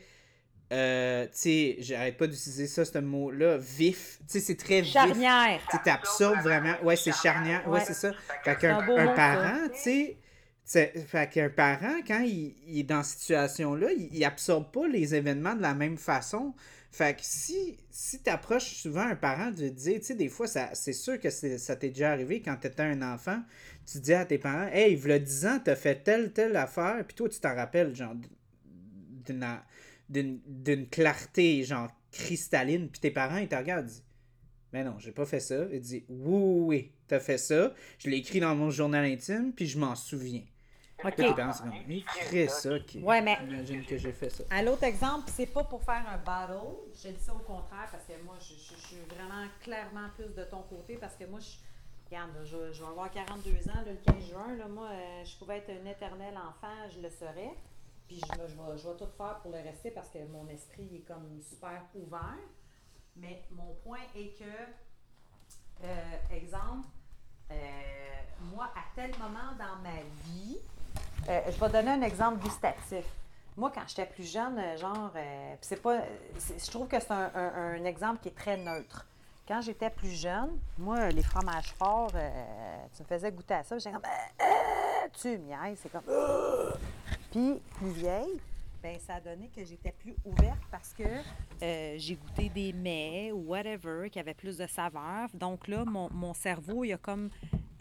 euh, tu sais, j'arrête pas d'utiliser ça, ce mot-là, vif, tu sais, c'est très vif. Charnière. Tu t'absorbes vraiment, ouais, c'est charnière, ouais, Ouais. c'est ça. Fait qu'un un parent, tu sais, fait qu'un parent, quand il, il est dans cette situation-là, il, il absorbe pas les événements de la même façon. Fait que si, si tu approches souvent un parent de dire, tu sais, des fois, ça, c'est sûr que ça t'est déjà arrivé quand tu étais un enfant, tu dis à tes parents, hey, il y a 10 ans, t'as fait telle, telle affaire, puis toi, tu t'en rappelles, genre, d'une, d'une, clarté, genre, cristalline, puis tes parents, ils te regardent, ils disent, mais non, j'ai pas fait ça. Il dit, oui, oui, oui, t'as fait ça, je l'ai écrit dans mon journal intime, puis je m'en souviens. OK. Tes parents, c'est comme, écris ça, qui... Ouais, mais- J'imagine que j'ai fait ça. À l'autre exemple, c'est pas pour faire un battle. Je dis ça au contraire parce que moi, je, je- je suis vraiment clairement plus de ton côté parce que moi, je, regarde, là, je, je vais avoir 42 ans là, le 15 juin. Là, moi, euh, je pouvais être un éternel enfant, je le serais. Puis je, je, vais, tout faire pour le rester parce que mon esprit est comme super ouvert. Mais mon point est que, euh, exemple, euh, moi, à tel moment dans ma vie, euh, je vais donner un exemple gustatif. Moi, quand j'étais plus jeune, genre, c'est pas. Je trouve que c'est un, exemple qui est très neutre. Quand j'étais plus jeune, moi, les fromages forts, tu me faisais goûter à ça, j'étais comme. Tu me niaises, c'est comme. Puis, plus vieille, ben ça a donné que j'étais plus ouverte parce que euh, j'ai goûté des mets ou whatever qui avaient plus de saveur. Donc là, mon, mon cerveau, il a comme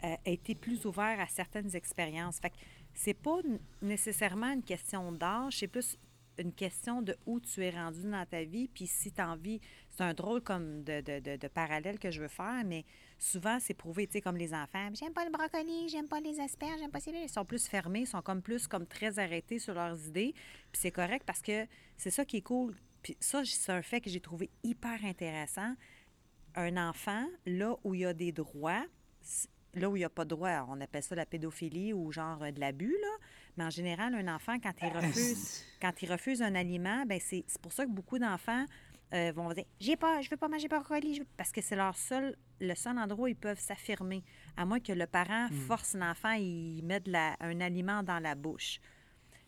euh, été plus ouvert à certaines expériences. Fait que c'est pas nécessairement une question d'âge, c'est plus une question de où tu es rendu dans ta vie, puis si tu as envie, c'est un drôle comme de, de, de- de parallèle que je veux faire, mais souvent c'est prouvé, tu sais, comme les enfants, j'aime pas le brocoli, j'aime pas les asperges, j'aime pas ces ils sont plus fermés, ils sont comme plus comme très arrêtés sur leurs idées, puis c'est correct parce que c'est ça qui est cool. Puis ça, c'est un fait que j'ai trouvé hyper intéressant. Un enfant, là où il y a des droits, là où il n'y a pas de droit, on appelle ça la pédophilie ou genre euh, de l'abus, là. Mais en général, un enfant, quand il refuse, quand il refuse un aliment, ben c'est pour ça que beaucoup d'enfants euh, vont dire J'ai pas, je veux pas manger brocoli. je Parce que c'est leur seul, le seul endroit où ils peuvent s'affirmer. À moins que le parent force l'enfant, il met de la- un aliment dans la bouche.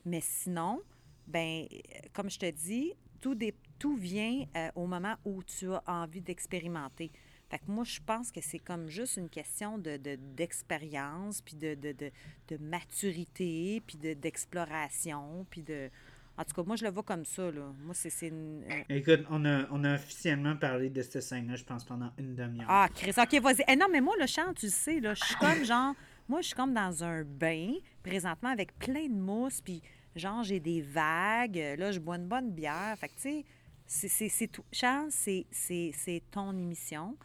Mais sinon, ben, euh, comme je te dis, tout, dé- tout vient euh, au moment où tu as envie d'expérimenter. Fait que moi, je pense que c'est comme juste une question de, de- d'expérience, puis de, de, de, de maturité, puis de, d'exploration, puis de... En tout cas, moi, je le vois comme ça, là. Moi, c'est... une- euh, Écoute, on a, on a officiellement parlé de cette scène-là, je pense, pendant une demi-heure. Ah, Chris, OK, vas-y. Eh non, mais moi, le chant, tu le sais, là, je suis comme *coughs* genre... Moi, je suis comme dans un bain, présentement, avec plein de mousse, puis genre, j'ai des vagues. Là, je bois une bonne bière. Fait que, tu sais, c'est- tout. Charles, c'est- ton émission.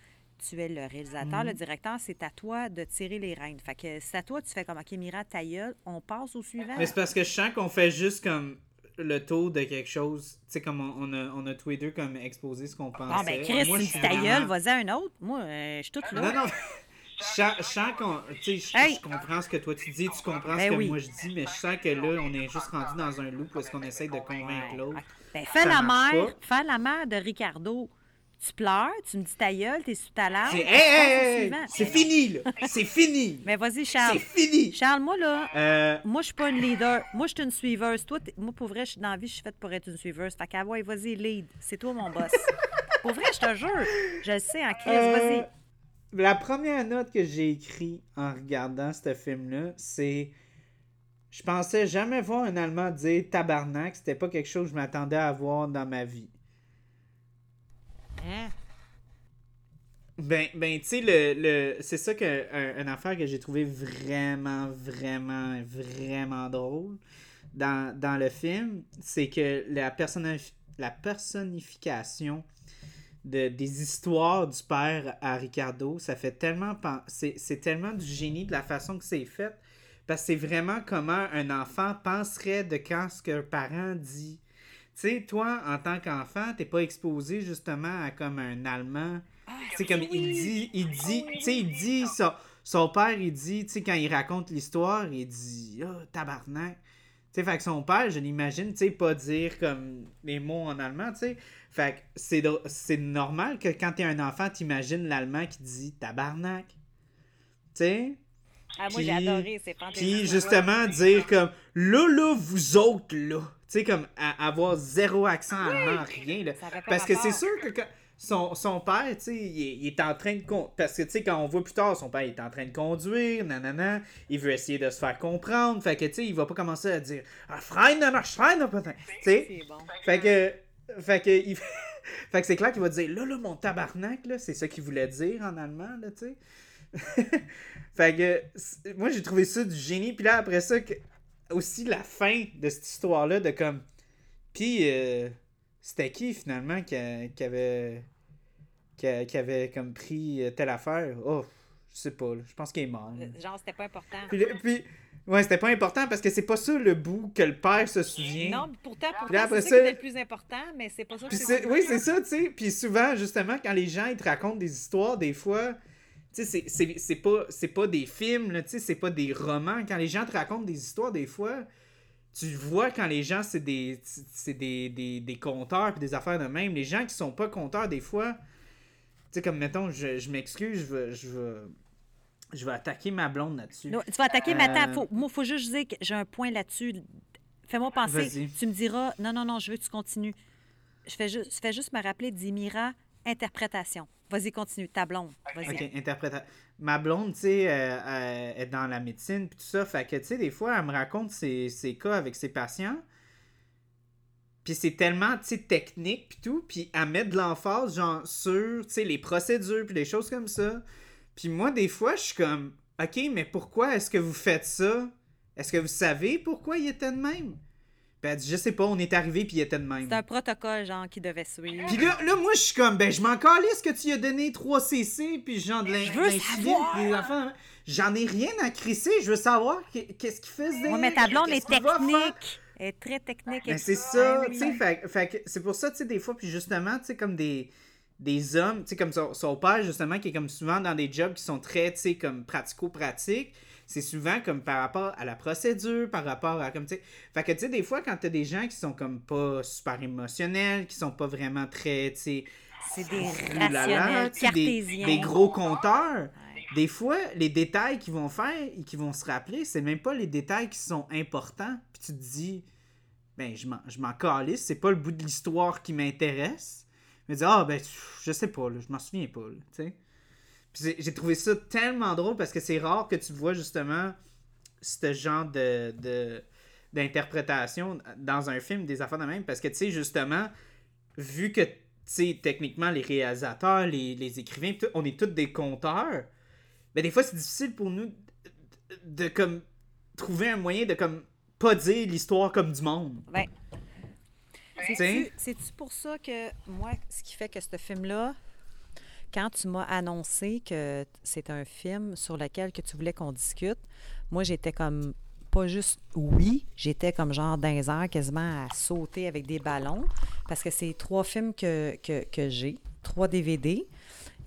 Tu es le réalisateur, le directeur. C'est à toi de tirer les rênes. Fait que c'est à toi, tu fais comme, OK, Mira, ta gueule, on passe au suivant. Mais c'est parce que je sens qu'on fait juste comme le tour de quelque chose. Tu sais, comme on, on a, on a tous les deux comme exposé ce qu'on pensait. Bon, ben, Chris, Moi, tu je dis suis ta gueule, vas-y à un autre. Moi, euh, je suis toute là. Non, non. Je sens, qu'on. Tu sais, je- Hey! je comprends ce que toi tu dis, tu comprends Ben ce que oui. moi je dis, mais je sens que là, on est juste rendu dans un loop est-ce qu'on essaye de convaincre l'autre. Ben, fais la mère, fais la mère de Ricardo. Tu pleures, tu me dis ta gueule, t'es sous ta larme. C'est hey, hey, hey, c'est fini, là. C'est fini. *laughs* Mais vas-y, C'est Charles. fini. Charles, moi, là, Euh, moi, je suis pas une leader. Moi, je suis une suiveuse. Toi, moi, pour vrai, je suis dans la vie, je suis faite pour être une suiveuse. Fait qu'à ouais, vas-y, lead. C'est toi mon boss. *laughs* pour vrai, je te jure. Je le sais en crise. Euh, Vas-y. La première note que j'ai écrite en regardant ce film-là, c'est. Je pensais jamais voir un Allemand dire tabarnak. C'était pas quelque chose que je m'attendais à voir dans ma vie. Hein? Ben, ben tu sais, le, c'est ça que un, affaire que j'ai trouvé vraiment, vraiment, vraiment drôle dans, le film, c'est que la, personnif- la personnification de, des histoires du père à Ricardo, ça fait tellement... c'est tellement du génie de la façon que c'est fait, parce que c'est vraiment comment un enfant penserait de quand ce qu'un parent dit. Tu sais, toi, en tant qu'enfant, t'es pas exposé justement à comme un Allemand. Tu sais, comme il dit, il dit, tu sais, il dit, son, son père, il dit, tu sais, quand il raconte l'histoire, il dit, ah, tabarnak. Tu sais, fait que son père, je l'imagine, tu sais, pas dire comme les mots en allemand, tu sais. Fait que c'est, c'est normal que quand t'es un enfant, t'imagines l'allemand qui dit tabarnak. Tu sais? Ah, moi, j'ai adoré. C'est fantastique. Puis justement, dire comme là, là, vous autres, là. Tu sais, comme à- avoir zéro accent allemand, rien, là. Parce que c'est sûr que quand- son, son père, tu sais, il, est- il est en train de. con- Parce que, tu sais, quand on voit plus tard, son père il est en train de conduire, nanana, il veut essayer de se faire comprendre. Fait que, tu sais, il va pas commencer à dire Ah, Frein, non, Frein, non, putain. Tu sais? Fait que. Fait que. Il... *laughs* fait que c'est clair qu'il va dire là, là, mon tabarnak, là, c'est ça qu'il voulait dire en allemand, là, tu sais. *laughs* fait que. Moi, j'ai trouvé ça du génie. Puis là, après ça, que... aussi la fin de cette histoire-là, de comme. Puis, euh, c'était qui finalement qui, a- qui avait. Qui, a- qui avait comme pris euh, telle affaire? Oh, je sais pas, là. je pense qu'il est mort. là. Genre, c'était pas important. Puis, puis- ouais, c'était pas important parce que c'est pas ça le bout que le père se souvient. Non, pourtant, pourtant c'est ça le plus important, mais c'est pas ça que c'est oui, c'est ça, tu sais. Puis souvent, justement, quand les gens ils te racontent des histoires, des fois, c'est- c'est c'est pas, pas des films, là, tu sais, c'est pas des romans. Quand les gens te racontent des histoires, des fois, tu vois quand les gens, c'est des, c'est des, des, des conteurs puis des affaires de même. Les gens qui sont pas conteurs, des fois, tu sais, comme mettons, je, je m'excuse, je vais, je, je vais attaquer ma blonde là-dessus. Tu vas attaquer, mais attends, Euh, faut, moi, il faut juste dire que j'ai un point là-dessus. Fais-moi penser. Tu me diras, non, non, non, je veux que tu continues. Je fais juste, je fais juste me rappeler d'Imira, interprétation. Vas-y, continue. Ta blonde. Ok, interprétation. Ma blonde, tu sais, euh, euh, est dans la médecine puis tout ça. Fait que, tu sais, des fois, elle me raconte ses, ses cas avec ses patients. Puis c'est tellement, tu sais, technique puis tout. Puis elle met de l'emphase, genre, sur, tu sais, les procédures puis les choses comme ça. Puis moi, des fois, je suis comme, OK, mais pourquoi est-ce que vous faites ça? Est-ce que vous savez pourquoi il était de même? Puis elle dit, je sais pas, on est arrivé puis il était de même. C'est un protocole, genre, qui devait suivre. Puis là, là, moi, je suis comme, ben, je m'en calisse que tu lui as donné 3 CC, puis genre de l'in- Je veux l'insuline, hein. J'en ai rien à crisser, je veux savoir qu'est- qu'est-ce qu'il faisait. Oui, mais ta blonde est technique. Elle est très technique. Ben, c'est ça, tu sais, fait, fait c'est pour ça, tu sais, des fois, puis justement, tu sais, comme des, des hommes, tu sais, comme son, son père, justement, qui est comme souvent dans des jobs qui sont très, tu sais, comme pratico-pratiques, c'est souvent comme par rapport à la procédure, par rapport à comme tu sais. Fait que tu sais, des fois, quand t'as des gens qui sont comme pas super émotionnels, qui sont pas vraiment très, tu sais, C'est des rationnels, des, cartésiens. des gros compteurs. Des fois, les détails qu'ils vont faire et qu'ils vont se rappeler, c'est même pas les détails qui sont importants. Puis tu te dis, ben, je m'en calisse, c'est pas le bout de l'histoire qui m'intéresse. Mais dis, ah, ben, je sais pas, je m'en souviens pas, là. Puis j'ai- trouvé ça tellement drôle parce que c'est rare que tu vois justement ce genre de, d'interprétation dans un film, des affaires de même. Parce que, tu sais, justement, vu que, tu sais, techniquement, les réalisateurs, les, les écrivains, on est tous des conteurs, mais des fois, c'est difficile pour nous de, comme, trouver un moyen de, comme, pas dire l'histoire comme du monde. Ben? C'est-tu pour ça que moi, ce qui fait que ce film-là, quand tu m'as annoncé que c'est un film sur lequel que tu voulais qu'on discute, moi j'étais comme pas juste oui, j'étais comme genre airs quasiment à sauter avec des ballons parce que c'est trois films que, que, que j'ai, trois DVD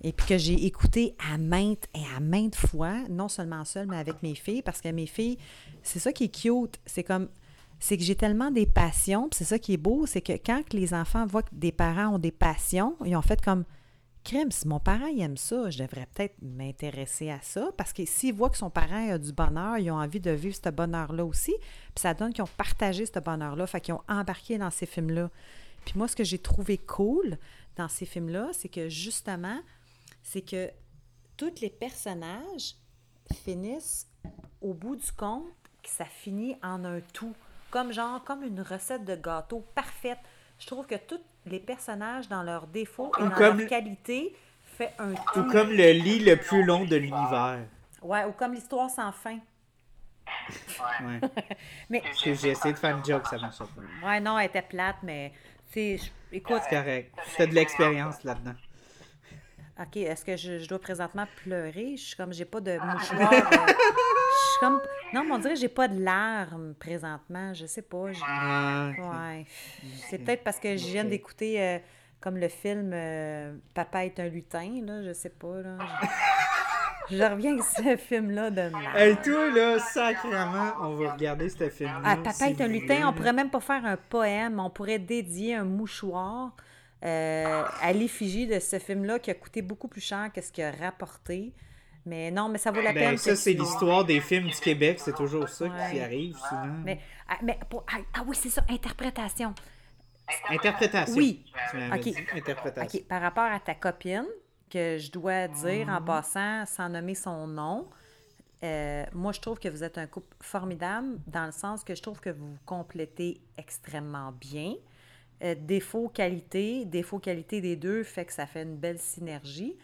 et puis que j'ai écouté à maintes et à maintes fois, non seulement seule, mais avec mes filles, parce que mes filles, c'est ça qui est cute. C'est comme, c'est que j'ai tellement des passions, c'est ça qui est beau, c'est que quand les enfants voient que des parents ont des passions, ils ont fait comme, crime, mon parent il aime ça, je devrais peut-être m'intéresser à ça, parce que s'ils voient que son parent a du bonheur, ils ont envie de vivre ce bonheur-là aussi, puis ça donne qu'ils ont partagé ce bonheur-là, fait qu'ils ont embarqué dans ces films-là. Puis moi, ce que j'ai trouvé cool dans ces films-là, c'est que justement, c'est que tous les personnages finissent au bout du compte que ça finit en un tout. Comme genre, comme une recette de gâteau parfaite. Je trouve que tous les personnages, dans leurs défauts et Ou dans comme- leurs qualités, fait un Ou tout. comme le lit le plus long de l'univers. Ouais, ou comme l'histoire sans fin. Ouais. *laughs* Mais, Parce que j'ai essayé de faire une joke, ça marche pas. ouais, non, elle était plate, mais, je- écoute, C'est correct. T'as de l'expérience là-dedans. OK, est-ce que je, je dois présentement pleurer? Je suis comme, j'ai pas de *laughs* mouchoir. Comme, non, mais on dirait que j'ai pas de larmes présentement. Je sais pas. Ah. Ouais. C'est peut-être parce que je viens d'écouter euh, comme le film euh, Papa est un lutin, là, je sais pas. Là. Je, *laughs* je reviens avec ce film-là de merde. Hey, toi, là, sacrément, on va regarder ce film-là. Ah, Papa si est un lutin, voulez, on pourrait même pas faire un poème, on pourrait dédier un mouchoir euh, à l'effigie de ce film-là qui a coûté beaucoup plus cher que ce qu'il a rapporté. Mais non, mais ça vaut la Ben, peine. ça, c'est l'histoire des films du Québec. C'est toujours ça qui arrive souvent. Mais, ah, mais pour- ah, ah oui, c'est ça, interprétation. Interprétation. Oui. Tu m'avais Ok. dit Interprétation. OK, par rapport à ta copine, que je dois dire Mhm. en passant, sans nommer son nom, euh, moi, je trouve que vous êtes un couple formidable dans le sens que je trouve que vous vous complétez extrêmement bien. Euh, défaut, qualité, défaut, qualité des deux fait que ça fait une belle synergie.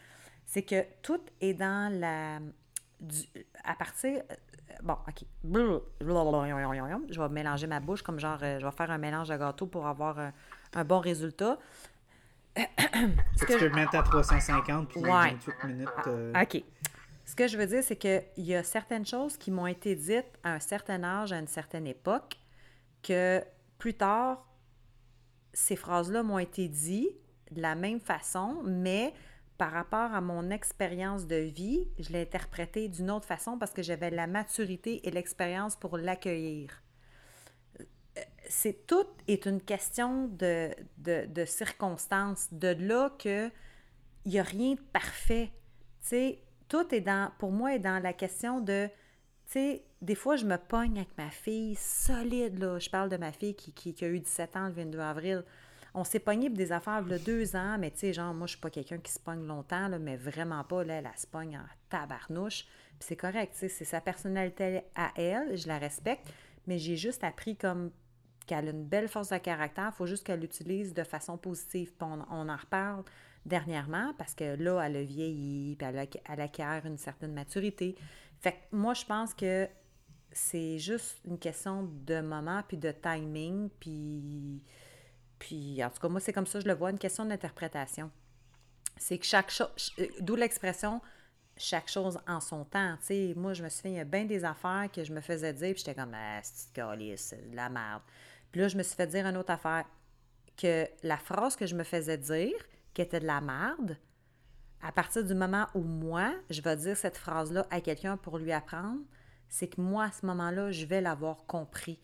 C'est que tout est dans la... du- à partir... euh, Bon, OK. Je vais mélanger ma bouche comme genre... euh, je vais faire un mélange de gâteau pour avoir un, un bon résultat. *coughs* Tu peux le mettre à 350 puis Ouais. 28 minutes. euh, OK. Ce que je veux dire, c'est qu'il y a certaines choses qui m'ont été dites à un certain âge, à une certaine époque, que plus tard, ces phrases-là m'ont été dites de la même façon, mais par rapport à mon expérience de vie, je l'ai interprété d'une autre façon parce que j'avais la maturité et l'expérience pour l'accueillir. Euh, C'est tout est une question de, de, de circonstances. De là que il n'y a rien de parfait. Tout est dans, pour moi, est dans la question de, tu des fois, je me pogne avec ma fille solide. Je parle de ma fille qui, qui, qui a eu 17 ans le 22 avril. On s'est pogné des affaires a deux ans, mais tu sais, genre, moi, je suis pas quelqu'un qui se pogne longtemps, mais vraiment pas, là, elle, se pogne en tabarnouche. Puis c'est correct, tu sais, c'est sa personnalité à elle, je la respecte, mais j'ai juste appris comme qu'elle a une belle force de caractère, il faut juste qu'elle l'utilise de façon positive. On, en reparle dernièrement parce que là, elle a vieilli, puis elle, elle acquiert une certaine maturité. Fait que moi, je pense que c'est juste une question de moment, puis de timing, puis, puis en tout cas, moi, c'est comme ça, je le vois, une question d'interprétation. C'est que chaque chose, d'où l'expression chaque chose en son temps. Tu sais, moi, je me souviens, il y a bien des affaires que je me faisais dire, puis j'étais comme, ah, c'est de la merde. Puis là, je me suis fait dire une autre affaire, que la phrase que je me faisais dire, qui était de la merde, à partir du moment où moi, je vais dire cette phrase-là à quelqu'un pour lui apprendre, c'est que moi, à ce moment-là, je vais l'avoir compris.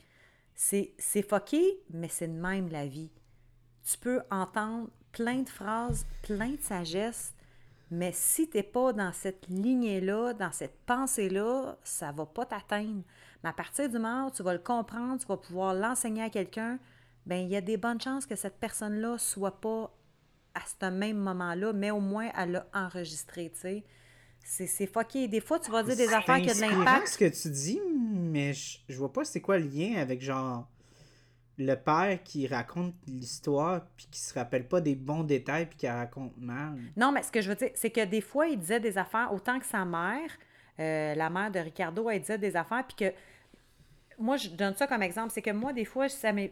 C'est c'est fucké, mais c'est de même la vie. Tu peux entendre plein de phrases, plein de sagesse, mais si tu n'es pas dans cette lignée-là, dans cette pensée-là, ça va pas t'atteindre. Mais à partir du moment où tu vas le comprendre, tu vas pouvoir l'enseigner à quelqu'un, ben il y a des bonnes chances que cette personne-là soit pas à ce même moment-là, mais au moins elle l'a enregistré, tu sais. C'est, c'est fucké. Des fois, tu vas dire des affaires qui ont de l'impact. ce que tu dis, mais je, je vois pas c'est quoi le lien avec genre le père qui raconte l'histoire puis qui se rappelle pas des bons détails puis qui raconte mal. Non, mais ce que je veux dire, c'est que des fois, il disait des affaires autant que sa mère, euh, la mère de Ricardo, elle disait des affaires, puis que moi, je donne ça comme exemple, c'est que moi, des fois, ça m'est,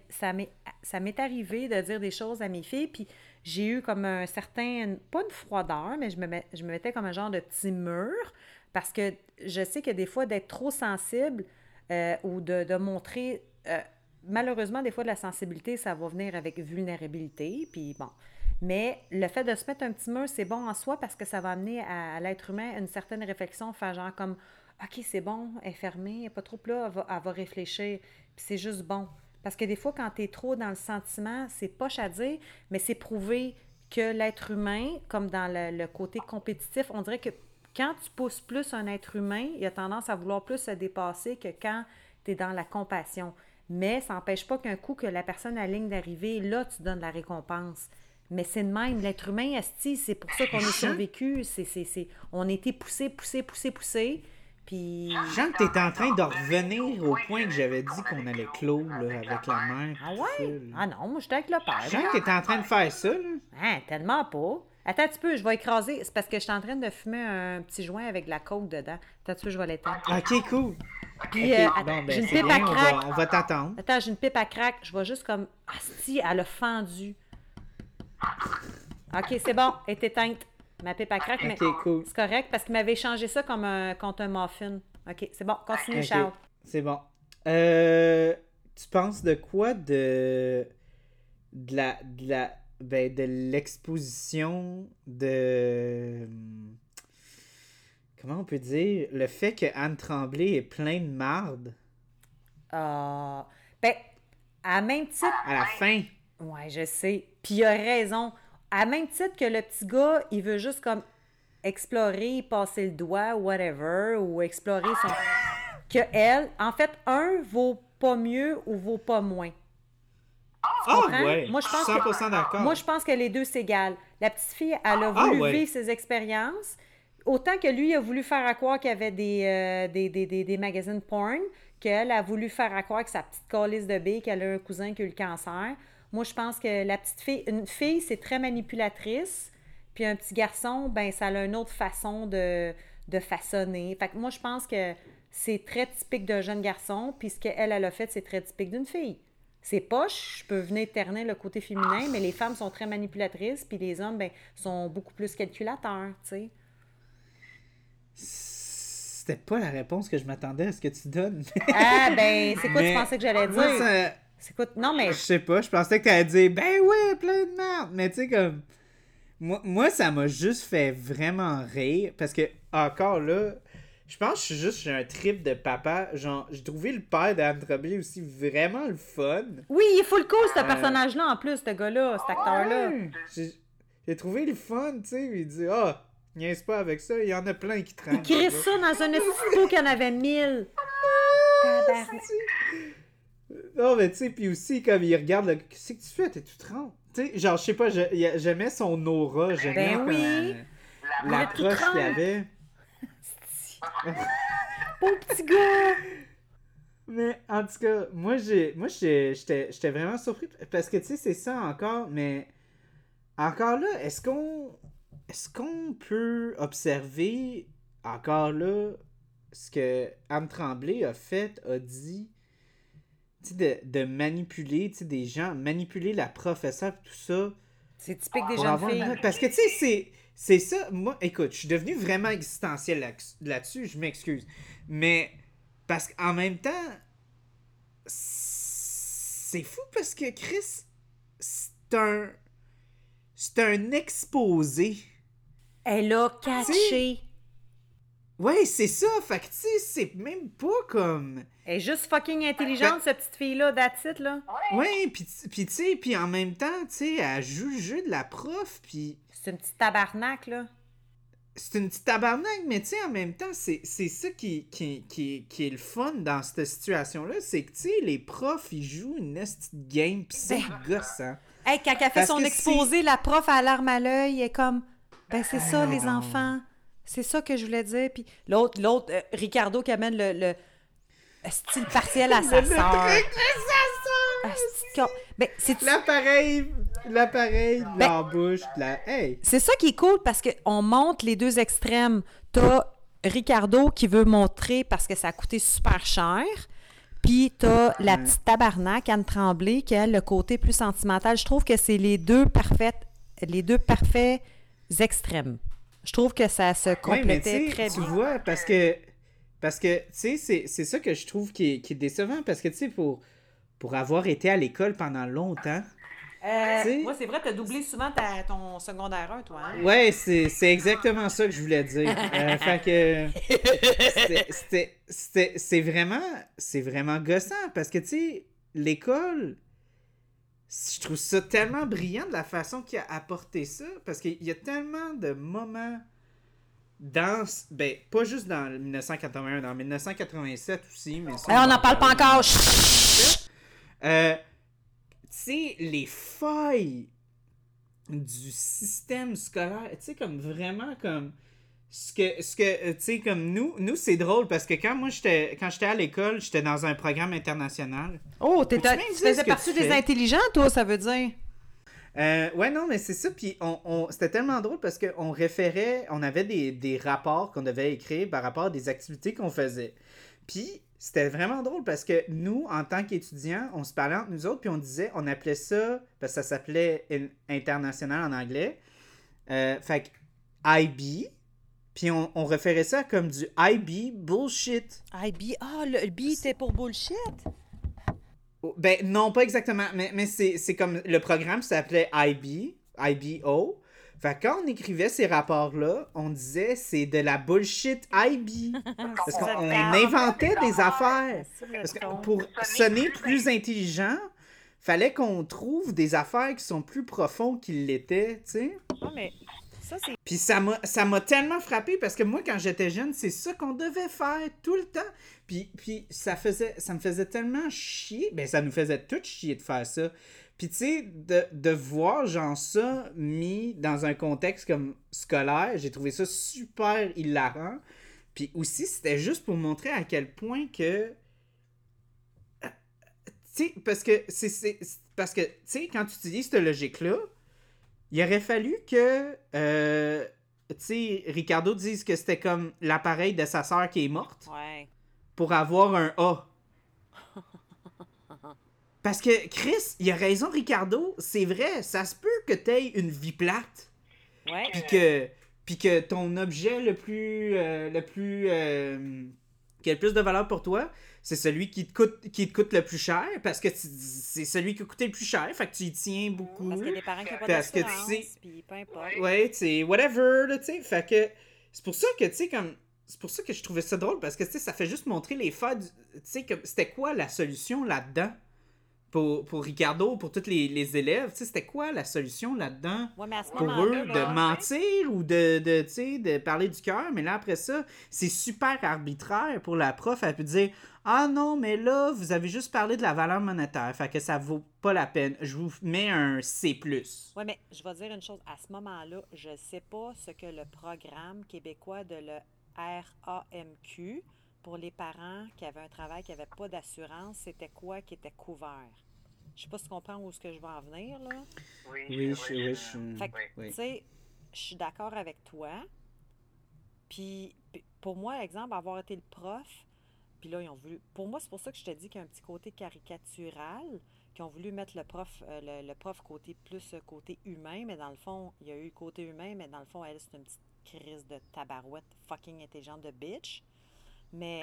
arrivé de dire des choses à mes filles, puis j'ai eu comme un certain, pas une froideur, mais je me, mets- je me mettais comme un genre de petit mur, parce que je sais que des fois, d'être trop sensible euh, ou de, de montrer, euh, malheureusement, des fois, de la sensibilité, ça va venir avec vulnérabilité, puis bon. Mais le fait de se mettre un petit mur, c'est bon en soi parce que ça va amener à, l'être humain une certaine réflexion, faire genre comme OK, c'est bon, elle est fermée, elle pas trop là, elle va, réfléchir. Puis c'est juste bon. Parce que des fois, quand tu es trop dans le sentiment, c'est poche à mais c'est prouvé que l'être humain, comme dans le, le côté compétitif, on dirait que quand tu pousses plus un être humain, il a tendance à vouloir plus se dépasser que quand tu es dans la compassion. Mais ça n'empêche pas qu'un coup que la personne a la ligne d'arrivée, là, tu donnes la récompense. Mais c'est de même, l'être humain, esti, c'est pour ça qu'on est survécu. C'est, c'est, c'est, on a été poussé, poussé, poussé, poussé. Puis. Jean, t'étais en train de revenir au point que j'avais dit qu'on allait clore là, avec la mère. Ah ouais? ça. Ah non, moi, j'étais avec le père. Jean, t'étais en train de faire ça, là? Hein, tellement pas. Attends un petit peu, je vais écraser. C'est parce que je suis en train de fumer un petit joint avec de la coke dedans. Attends un petit peu, je vais l'éteindre. Ok, cool. Puis, euh, bon, ben, j'ai une pipe bien, à on crack. va, on va t'attendre. Attends, j'ai une pipe à crack. Je vais juste comme. Ah, si, elle a fendu. OK, c'est bon, elle est éteinte. Ma pipe à crack, mais Ok, cool. c'est correct parce qu'il m'avait changé ça comme un, contre un muffin. OK, c'est bon, continue, Charles. C'est bon. Euh, tu penses de quoi de de la de la ben, de l'exposition de comment on peut dire le fait que Anne Tremblay est plein de marde? Ah, ben, à même titre. à la fin. Ouais, je sais. Puis il a raison. À même titre que le petit gars, il veut juste comme explorer, passer le doigt, whatever, ou explorer son. *laughs* Que elle, en fait, un vaut pas mieux ou vaut pas moins. Ah ouais. Moi, je pense suis que- 100% d'accord. Moi, je pense que les deux s'égalent. La petite fille, elle a Ah, voulu ouais. vivre ses expériences. Autant que lui a voulu faire à croire qu'il y avait des, euh, des, des, des, magazines porn, qu'elle a voulu faire à croire que sa petite calice de bille, qu'elle a un cousin qui a eu le cancer. Moi, je pense que la petite fille, une fille, c'est très manipulatrice. Puis un petit garçon, ben ça a une autre façon de, de façonner. Fait que moi, je pense que c'est très typique d'un jeune garçon. Puis ce qu'elle, elle a fait, c'est très typique d'une fille. C'est poche, je peux venir terner le côté féminin, mais les femmes sont très manipulatrices, puis les hommes, ben, sont beaucoup plus calculateurs, tu sais. C'était pas la réponse que je m'attendais à ce que tu donnes. Ah, ben, c'est quoi Mais tu pensais que j'allais Moi, dire? ça- C'est quoi? Non, mais Je sais pas, je pensais que t'allais dire ben ouais, plein de merde. Mais tu sais, comme. Moi, moi ça m'a juste fait vraiment rire. Parce que, encore là, je pense que je suis juste j'ai un trip de papa. Genre, j'ai trouvé le père d'Anne Tremblay aussi vraiment le fun. oui, il est full cool, ce Euh, personnage-là, en plus, ce gars-là, cet acteur-là. Ouais, J'ai j'ai trouvé le fun, tu sais. Il dit Ah, niaise pas avec ça, il y en a plein qui traînent. Il crée ça dans un escabeau qu'il y en avait mille. *laughs* Non, mais tu sais, puis aussi, comme il regarde, le... qu'est-ce que tu fais? T'es tout trempe. Tu sais, genre, je sais pas, j'aimais son aura, j'aimais Ben oui. l'approche qu'il avait. *laughs* Pauvre petit gars. Mais en tout cas, moi, j'ai, moi j'étais vraiment surpris parce que tu sais, c'est ça encore, mais encore là, est-ce qu'on, est-ce qu'on peut observer encore là ce que Anne Tremblay a fait, a dit, de, de manipuler, des gens, manipuler la professeure, tout ça. C'est typique des jeunes une filles. Parce que, tu sais, c'est, c'est ça. Moi, écoute, je suis devenu vraiment existentiel là- là-dessus, je m'excuse. Mais, parce qu'en même temps, c'est fou parce que Chris, c'est un. C'est un exposé. Elle a catché. Ouais, c'est ça. Fait que, tu sais, c'est même pas comme. Elle est juste fucking intelligente, cette petite fille-là, it, là. Ouais, pis, tu- pis tu sais, puis en même temps, tu sais, elle joue le jeu de la prof, puis C'est une petite tabarnak, là. c'est une petite tabarnak, mais tu sais, en même temps, c'est c'est ça qui, qui, qui, qui est le fun dans cette situation-là, c'est que, tu sais, les profs, ils jouent une petite game, pis c'est Ben. gossant. Hey, quand elle fait Parce son exposé, la prof a l'arme à l'œil, elle est comme Ben, c'est ça, Ah, les non. enfants. C'est ça que je voulais dire. Puis l'autre, l'autre, euh, Ricardo qui amène le, le style partiel à *laughs* sa sœur. con- Ben, c'est L'appareil, l'appareil Ben- l'embouche, la... Hey! c'est ça qui est cool parce qu'on montre les deux extrêmes. T'as Ricardo qui veut montrer parce que ça a coûté super cher. Puis t'as la petite tabarnak, Anne Tremblay, qui a le côté plus sentimental. Je trouve que c'est les deux parfaites, les deux parfaits extrêmes. Je trouve que ça se Ouais, mais tu complétait très tu bien. vois, parce que, parce que, tu sais, c'est- c'est ça que je trouve qui est, qui est décevant, parce que, tu sais, pour, pour avoir été à l'école pendant longtemps, Euh, Tu sais- moi, c'est vrai, t'as doublé souvent ta- ton secondaire 1, toi. hein? ouais, c'est c'est exactement ça que je voulais dire. Euh, fait que, c'était- c'était- c'était- c'est vraiment, c'est vraiment gossant, parce que, tu sais, l'école, je trouve ça tellement brillant de la façon qu'il a apporté ça, parce qu'il y a tellement de moments dans, ben, pas juste dans le 1981, dans 1987 aussi, mais ça, on n'en parle pas encore. Euh, tu sais, les failles du système scolaire, tu sais, comme vraiment comme ce que, ce que euh, tu sais, comme nous, nous c'est drôle parce que quand moi j'étais, quand j'étais à l'école, j'étais dans un programme international. Oh, t'étais- même tu dire faisais partie tu des intelligents, toi, ça veut dire? Euh, ouais, non, mais c'est ça. Puis on, on- c'était tellement drôle parce qu'on référait, on avait des, des rapports qu'on devait écrire par rapport à des activités qu'on faisait. Puis c'était vraiment drôle parce que nous, en tant qu'étudiants, on se parlait entre nous autres, puis on disait, on appelait ça, parce que ça s'appelait in- international en anglais. Euh, fait que IB, puis on, on référait ça comme du IB bullshit. IB, ah, le B était pour bullshit? Oh, Ben non, pas exactement, mais, mais c'est c'est comme le programme s'appelait IB, IBO. Fait que quand on écrivait ces rapports-là, on disait c'est de la bullshit IB. *laughs* Parce qu'on on inventait des affaires. Parce que pour sonner plus intelligent, fallait qu'on trouve des affaires qui sont plus profondes qu'ils l'étaient, tu sais. Non, mais ça, c'est. Puis ça m'a ça m'a tellement frappé parce que moi quand j'étais jeune, c'est ça qu'on devait faire tout le temps. Puis, ça faisait ça me faisait tellement chier, ben ça nous faisait tout chier de faire ça. Puis tu sais de, de voir genre ça mis dans un contexte comme scolaire, j'ai trouvé ça super hilarant. Puis aussi c'était juste pour montrer à quel point que euh, tu sais parce que c'est parce que tu sais quand tu utilises cette logique là, il aurait fallu que, euh, tu sais, Ricardo dise que c'était comme l'appareil de sa sœur qui est morte Ouais. pour avoir un A. Parce que Chris, il a raison, Ricardo, c'est vrai, ça se peut que t'aies une vie plate, Ouais. puis que, puis que ton objet le plus, euh, le plus, euh, qui a le plus de valeur pour toi, c'est celui qui te coûte, qui te coûte le plus cher, parce que tu- c'est celui qui a coûté le plus cher, fait que tu y tiens beaucoup. Parce qu'il y a des parents qui n'ont pas Parce que tu sais- puis peu importe. Ouais, tu sais, whatever, là, tu sais. Fait que c'est pour ça que, tu sais, comme. C'est pour ça que je trouvais ça drôle parce que, tu sais, ça fait juste montrer les failles. du- Tu sais, comme. C'était quoi la solution là-dedans? Pour, pour Ricardo, pour tous les, les élèves? Tu sais, c'était quoi la solution là-dedans? Ouais, Pour eux, de mentir ou de, de, tu sais, de parler du cœur, mais là, après ça, c'est super arbitraire pour la prof. Elle peut dire Ah non, mais là, vous avez juste parlé de la valeur monétaire, fait que ça vaut pas la peine. Je vous mets un C. Oui, mais je vais dire une chose. À ce moment-là, je ne sais pas ce que le programme québécois de le RAMQ pour les parents qui avaient un travail qui n'avait pas d'assurance, c'était quoi qui était couvert? Je ne sais pas si tu comprends où est-ce que je vais en venir, là. Oui, Oui, je, oui, je- je- Fait que, oui. tu sais, je suis d'accord avec toi. Puis, pour moi, exemple, avoir été le prof, puis là, ils ont voulu. Pour moi, c'est pour ça que je te dis qu'il y a un petit côté caricatural, qu'ils ont voulu mettre le prof, euh, le, le prof côté plus euh, côté humain, mais dans le fond, il y a eu côté humain, mais dans le fond, elle, c'est une petite crise de tabarouette fucking intelligente de bitch. Mais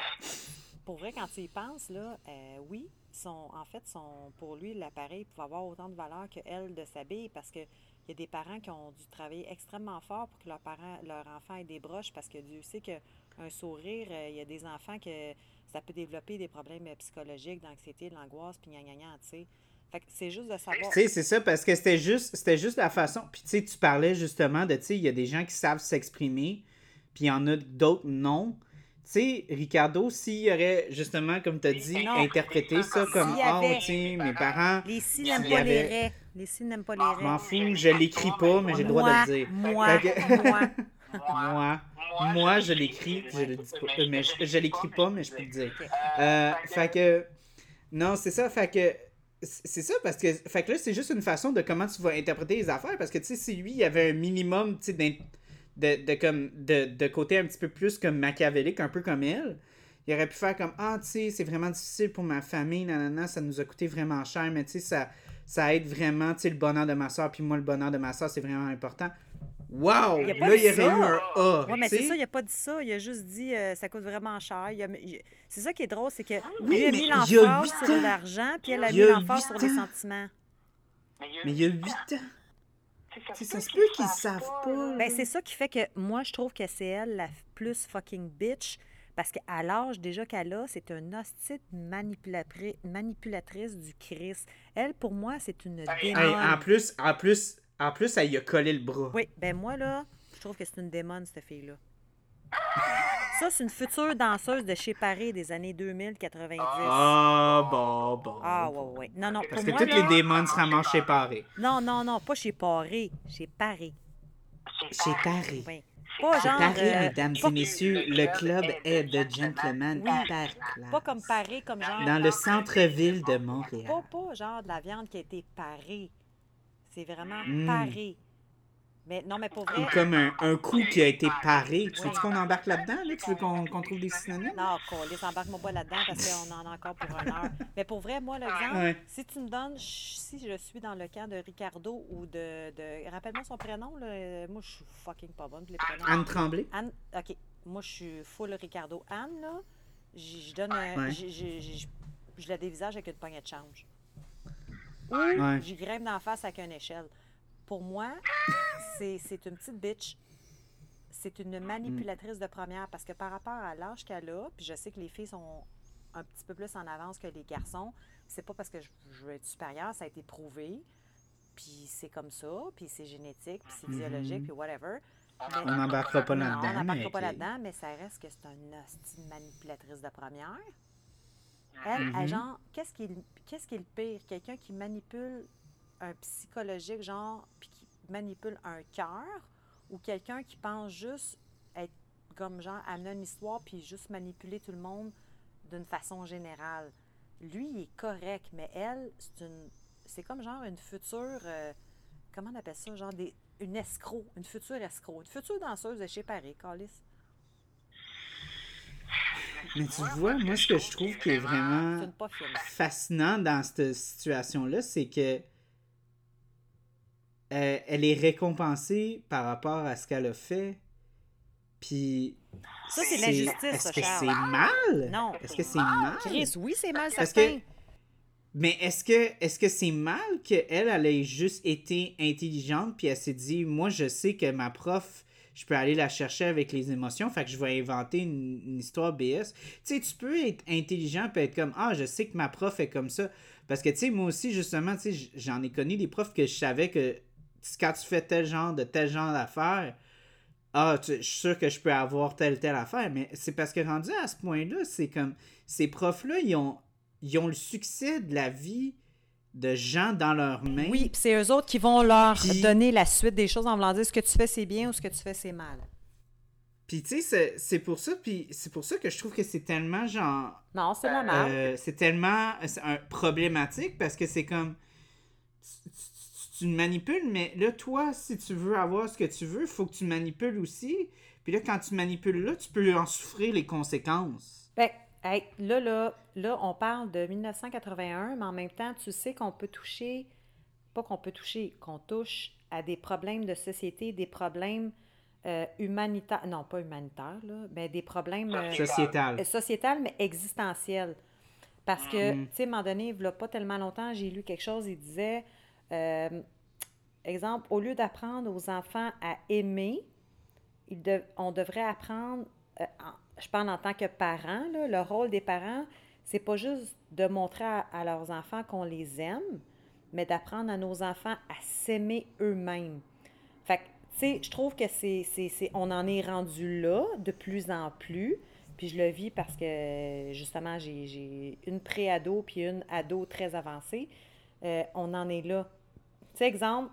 pour vrai, quand tu y penses, là, euh, oui, son, en fait, son, pour lui, l'appareil pouvait avoir autant de valeur que elle de s'habiller parce que il y a des parents qui ont dû travailler extrêmement fort pour que leur, parent, leur enfant ait des broches parce que Dieu sait que un sourire, euh, il y a des enfants que ça peut développer des problèmes psychologiques, d'anxiété, de l'angoisse, puis gna gna gna, tu sais. Fait que c'est juste de savoir. Tu sais, c'est ça, parce que c'était juste, c'était juste la façon. Puis, tu sais, tu parlais justement de, tu sais, il y a des gens qui savent s'exprimer, puis il y en a d'autres non. Tu sais, Ricardo, s'il aurait, justement, comme tu as dit, Non. interprété ça comme, y oh, sais, mes parents, Les si n'aiment y pas avait- les raies. Les si n'aiment pas les je m'en raies. fous, je l'écris pas, mais j'ai le droit Moi, de le dire. moi, que- moi. *laughs* Moi, moi, je l'écris, je le dis pas. Mais je, je l'écris pas, mais je peux le dire. Euh, fait que. Non, c'est ça, fait que. C'est ça, parce que. Fait que là, c'est juste une façon de comment tu vas interpréter les affaires. Parce que, tu sais, si lui, il y avait un minimum, tu sais, de, de, comme, de, de côté un petit peu plus comme machiavélique, un peu comme elle, il aurait pu faire comme Ah, tu sais, c'est vraiment difficile pour ma famille, nanana, ça nous a coûté vraiment cher, mais tu sais, ça, ça aide vraiment, tu sais, le bonheur de ma soeur, puis moi, le bonheur de ma soeur, c'est vraiment important. Wow! Il a pas Là, il y aurait eu un A. Oui, mais c'est ça, il n'a pas dit ça. Il a juste dit euh, ça coûte vraiment cher. Il a mis- il- C'est ça qui est drôle, c'est que Oui, lui a mis l'emphase huit sur l'argent, puis elle a Il mis l'emphase sur huit les sentiments. Mais il y a 8 ans. Tu sais, ça se peut qu'ils savent pas. Ben, c'est ça qui fait que moi, je trouve que c'est elle la plus fucking bitch. Parce qu'à l'âge déjà qu'elle a, c'est une hostile manipulatrice du Christ. Elle, pour moi, c'est une Hey, démon. en plus, en plus, en plus, elle y a collé le bras. Oui, ben moi, là, je trouve que c'est une démon, cette fille-là. *laughs* Ça, c'est une future danseuse de chez Paris des années 2000-90. Ah, bon, bon. Ah, ouais, ouais. Non, non, Parce pour que moi, toutes les démons se ramassent chez Paris. Non, non, non, pas chez Paris, chez Paris. Chez Paris. Oui. Pas Chez genre... Paris, euh, mesdames pas, et messieurs, le club est de gentlemen Oui. hyper classe. pas comme Paris, comme genre... Dans le centre-ville de Pas, Montréal. pas genre de la viande qui a été parée. C'est vraiment Mm. paré. Mais non, mais pour vrai... Ou comme un, un coup qui a été paré. Tu veux qu'on embarque là-dedans? Là? Tu veux qu'on trouve des synonymes? Non, qu'on les embarque-moi pas là-dedans parce qu'on en a encore pour une heure. Mais pour vrai, moi, l'exemple, Ouais. si tu me donnes, si je suis dans le camp de Ricardo ou de. de Rappelle-moi son prénom, là. euh, Moi, je suis fucking pas bonne les prénoms. Anne Tremblay? Anne, OK. Moi, je suis full Ricardo. Anne, là, je donne. Ouais. j- Je la dévisage avec une poignée de change. Ou Ouais. j'y grimpe d'en face avec une échelle. Pour moi, c'est une petite bitch. C'est une manipulatrice de première parce que par rapport à l'âge qu'elle a, puis je sais que les filles sont un petit peu plus en avance que les garçons, c'est pas parce que je, je veux être supérieure, ça a été prouvé. Puis c'est comme ça, puis c'est génétique, puis c'est biologique, puis whatever. Mais- On n'embarquera pas là-dedans. on n'embarquera pas là-dedans, mais ça reste que c'est une hostie manipulatrice de première. Elle, Mhm. elle, genre, qu'est-ce qui, est le- qu'est-ce qui est le pire? Quelqu'un qui manipule un psychologique, genre, puis qui manipule un cœur, ou quelqu'un qui pense juste être comme, genre, amener une histoire, puis juste manipuler tout le monde d'une façon générale. Lui, il est correct, mais elle, c'est une. C'est comme genre une future. euh, comment on appelle ça? Genre des, une escroc, une future escroc, une future danseuse de chez Paris, Calis. Mais tu vois, moi, ce que je trouve qui est vraiment fascinant dans cette situation-là, c'est que euh, elle est récompensée par rapport à ce qu'elle a fait. Puis. Ça, c'est de l'injustice, Est-ce ça, que c'est mal? Non. Est-ce que c'est mal? Chris, oui, c'est mal certain. que- Mais est-ce que est-ce que c'est mal qu'elle, elle ait juste été intelligente puis elle s'est dit moi je sais que ma prof je peux aller la chercher avec les émotions fait que je vais inventer une, une histoire BS. Tu sais tu peux être intelligent puis être comme ah je sais que ma prof est comme ça parce que tu sais moi aussi justement tu sais j'en ai connu des profs que je savais que quand tu fais tel genre de tel genre d'affaires ah, tu- je suis sûr que je peux avoir telle telle affaire, mais c'est parce que rendu à ce point-là, c'est comme ces profs-là, ils ont, ils ont le succès de la vie de gens dans leurs mains. Oui, c'est eux autres qui vont leur donner la suite des choses en voulant dire ce que tu fais c'est bien ou ce que tu fais c'est mal. Puis tu sais, c'est- pour ça, puis c'est pour ça que je trouve que c'est tellement genre, Non, c'est la euh, c'est tellement euh, un, problématique parce que c'est comme tu, tu- manipules, mais là toi, si tu veux avoir ce que tu veux, faut que tu manipules aussi. Puis là, quand tu manipules là, tu peux en souffrir les conséquences. Ben, hey, là, là, là, on parle de 1981, mais en même temps, tu sais qu'on peut toucher, pas qu'on peut toucher, qu'on touche à des problèmes de société, des problèmes euh, humanitaires, non, pas humanitaires, là, mais des problèmes euh, Sociétal. euh, sociétales, mais existentielles. Parce que, Mhm. tu sais, à un moment donné, il n'y a pas tellement longtemps, j'ai lu quelque chose, il disait, euh, exemple, au lieu d'apprendre aux enfants à aimer, on devrait apprendre euh, je parle en tant que parent, le rôle des parents, c'est pas juste de montrer à, leurs enfants qu'on les aime, mais d'apprendre à nos enfants à s'aimer eux-mêmes. Fait que, tu sais, je trouve que c'est, on en est rendu là de plus en plus. Puis je le vis parce que, justement, j'ai, j'ai une pré-ado puis une ado très avancée. Euh, on en est là. Tu sais, exemple,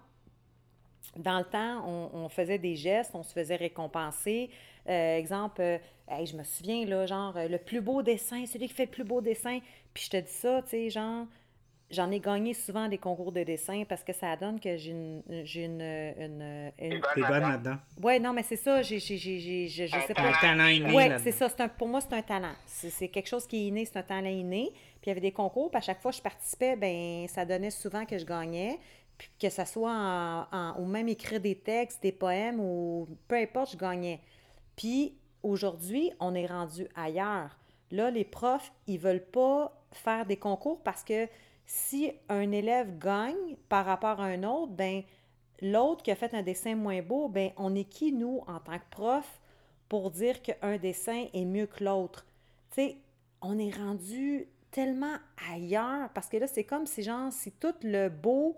dans le temps, on, on faisait des gestes, on se faisait récompenser. Euh, exemple, euh, hey, je me souviens, là, genre, euh, le plus beau dessin, celui qui fait le plus beau dessin. Puis je te dis ça, tu sais, genre, j'en ai gagné souvent des concours de dessin parce que ça donne que j'ai une, j'ai une, une, une- T'es bonne là-dedans. Ouais, non, mais c'est ça, j'ai, j'ai, j'ai, j'ai- je, je sais Un pas. talent inné Ouais, là-dedans. c'est ça. C'est un, pour moi, c'est un talent. C'est, c'est quelque chose qui est inné, c'est un talent inné. Puis il y avait des concours, puis à chaque fois que je participais, ben ça donnait souvent que je gagnais. Que ça soit en, en- ou même écrire des textes, des poèmes, ou peu importe, je gagnais. Puis aujourd'hui, on est rendu ailleurs. Là, les profs, ils veulent pas faire des concours parce que si un élève gagne par rapport à un autre, ben l'autre qui a fait un dessin moins beau, ben on est qui, nous, en tant que prof, pour dire qu'un dessin est mieux que l'autre? Tu sais, on est rendu tellement ailleurs parce que là, c'est comme si, genre, si tout le beau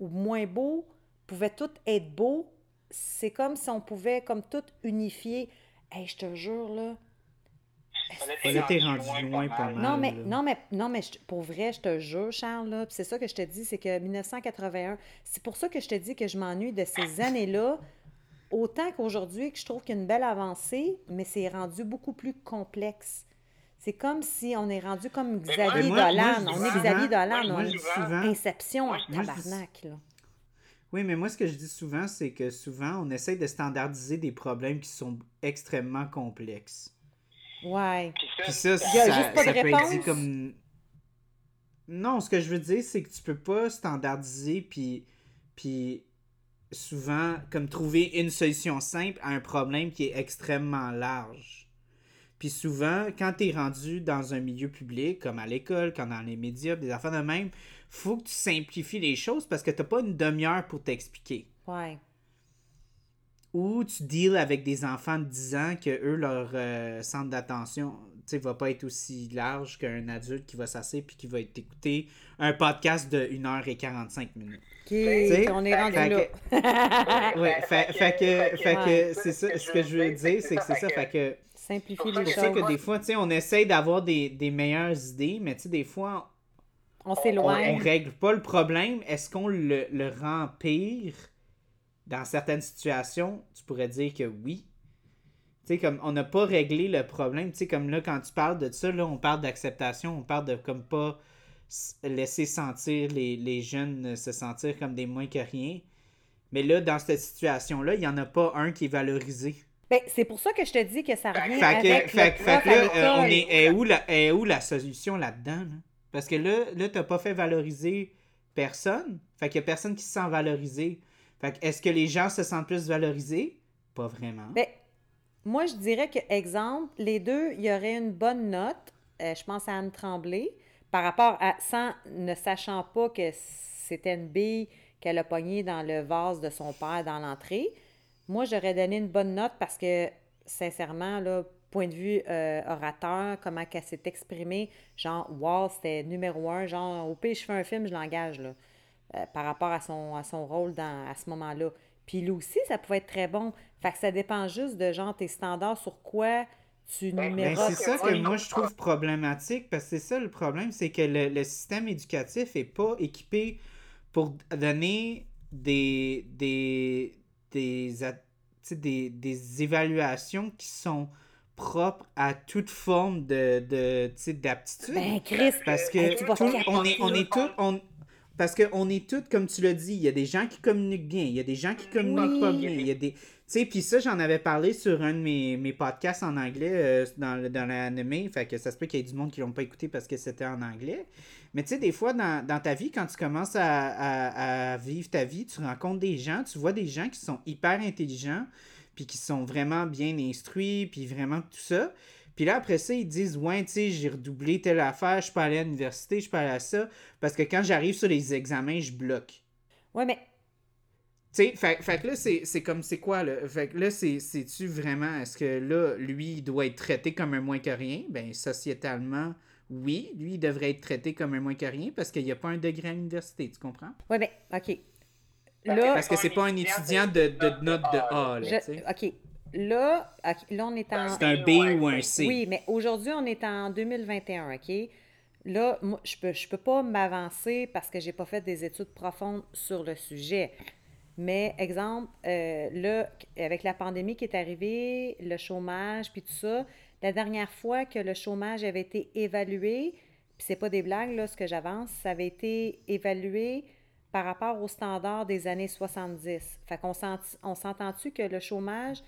ou moins beau pouvait tout être beau, c'est comme si on pouvait comme tout unifier. Hey, je te jure, là, Là, t'es rendu loin pas mal. non, mais, là. non, mais, non, mais je- pour vrai, je te jure, Charles, c'est ça que je te dis, c'est que 1981, c'est pour ça que je te dis que je m'ennuie de ces années-là, autant qu'aujourd'hui, que je trouve qu'il y a une belle avancée, mais c'est rendu beaucoup plus complexe. C'est comme si on est rendu comme moi- Xavier moi- Dolan. on est Xavier Dolan. moi, on est souvent- Inception dis- tabarnak, là. Oui, mais moi, ce que je dis souvent, c'est que souvent, on essaie de standardiser des problèmes qui sont extrêmement complexes. Ouais. Puis ça, ça, Il y a ça, juste pas de ça peut être dit comme... Non, ce que je veux dire, c'est que tu peux pas standardiser puis, puis souvent comme trouver une solution simple à un problème qui est extrêmement large. Puis souvent, quand tu es rendu dans un milieu public, comme à l'école, comme dans les médias, des affaires de même, faut que tu simplifies les choses parce que t'as pas une demi-heure pour t'expliquer. Ouais. Ou tu deals avec des enfants de 10 ans que eux, leur euh, centre d'attention, tu sais, va pas être aussi large qu'un adulte qui va s'asseoir puis qui va écouter un podcast de 1h45 minutes. On est rendu fait là. *laughs* Ouais, fait, fait que, fait que c'est ça, ce que je veux dire, c'est que c'est ça, fait que Simplifier pour les ça je que- sais que choses. des fois, tu sais, on essaye d'avoir des, des meilleures idées, mais tu sais, des fois, On on, on s'éloigne. règle pas le problème. Est-ce qu'on le, le rend pire? Dans certaines situations, tu pourrais dire que oui. Tu sais, comme on n'a pas réglé le problème. Tu sais, comme là, quand tu parles de ça, là, on parle d'acceptation, on parle de comme pas laisser sentir les, les jeunes euh, se sentir comme des moins que rien. Mais là, dans cette situation-là, il n'y en a pas un qui est valorisé. Ben, c'est pour ça que je te dis que ça revient Fait que, avec fait, le que- fait prof que à là, euh, on est, est où la, est où la solution là-dedans? là? Parce que là, là tu n'as pas fait valoriser personne. Fait qu'il n'y a personne qui se sent valorisé. Fait que est-ce que les gens se sentent plus valorisés? Pas vraiment. Ben, moi, je dirais que, exemple, les deux, il y aurait une bonne note. euh, je pense à Anne Tremblay, par rapport à, sans ne sachant pas que c'était une bille qu'elle a pognée dans le vase de son père dans l'entrée. Moi, j'aurais donné une bonne note parce que, sincèrement, là, point de vue euh, orateur, comment qu'elle s'est exprimée, genre, wow, c'était numéro un, genre, au pire, je fais un film, je l'engage, là, euh, par rapport à son, à son rôle dans, à ce moment-là. Puis lui aussi, ça pouvait être très bon. Fait que ça dépend juste de, genre, tes standards sur quoi tu Ben, Ben, numérotes. c'est ça que moi je trouve problématique parce que c'est ça le problème, c'est que le, le système éducatif est pas équipé pour donner des des des, des, des évaluations qui sont propres à toute forme de, de d'aptitude. Ben, Chris, Parce que tout- on est, on est tous, on, parce que on est tous, comme tu l'as dit, il y a des gens qui communiquent bien, il y a des gens qui communiquent Oui. pas bien, il y a des, tu sais, puis ça j'en avais parlé sur un de mes, mes podcasts en anglais euh, dans, dans l'anime, fait que ça se peut qu'il y ait du monde qui l'ont pas écouté parce que c'était en anglais, mais tu sais des fois dans, dans ta vie quand tu commences à, à- à vivre ta vie, tu rencontres des gens, tu vois des gens qui sont hyper intelligents, puis qui sont vraiment bien instruits, puis vraiment tout ça. Puis là, après ça, ils disent Ouais, tu sais, j'ai redoublé telle affaire, je peux aller à l'université, je peux aller à ça. Parce que quand j'arrive sur les examens, je bloque. Ouais, mais Tu sais, fait, fait que là, c'est comme, c'est quoi, là? Fait que là, c'est- c'est-tu vraiment, est-ce que là, lui, il doit être traité comme un moins que rien? Ben, sociétalement, oui, lui, il devrait être traité comme un moins que rien parce qu'il n'y a pas un degré à l'université, tu comprends? Oui, bien, OK. Parce Là, Parce que c'est pas un étudiant de, de note de A, là, je-. OK. Là, OK, là, on est en... C'est un B ou un C. Oui, mais aujourd'hui, on est en 2021, OK? Là, moi, je peux, je peux pas m'avancer parce que j'ai pas fait des études profondes sur le sujet. Mais, exemple, euh, là, avec la pandémie qui est arrivée, le chômage, puis tout ça, la dernière fois que le chômage avait été évalué, puis c'est pas des blagues, là, ce que j'avance, ça avait été évalué par rapport aux standards des années 70. Fait qu'on on s'entend-tu que le chômage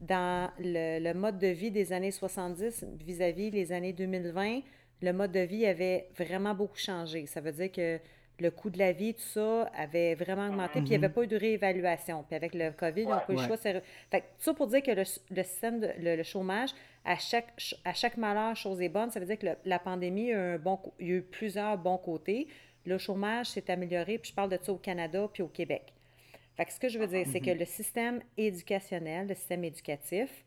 dans le, le mode de vie des années 70 vis-à-vis les années 2020, le mode de vie avait vraiment beaucoup changé. Ça veut dire que le coût de la vie, tout ça, avait vraiment augmenté, puis il n'y avait pas eu de réévaluation. Puis avec le COVID, on n'a pas eu le Ouais. choix. c'est- Fait que tout ça pour dire que le, le système, de- le, le chômage, à chaque, ch- à chaque malheur, chose est bonne, ça veut dire que le- la pandémie a, eu un bon, il y a eu plusieurs bons côtés. Le chômage s'est amélioré, puis je parle de ça au Canada puis au Québec. Fait que ce que je veux dire, c'est que le système éducationnel, le système éducatif,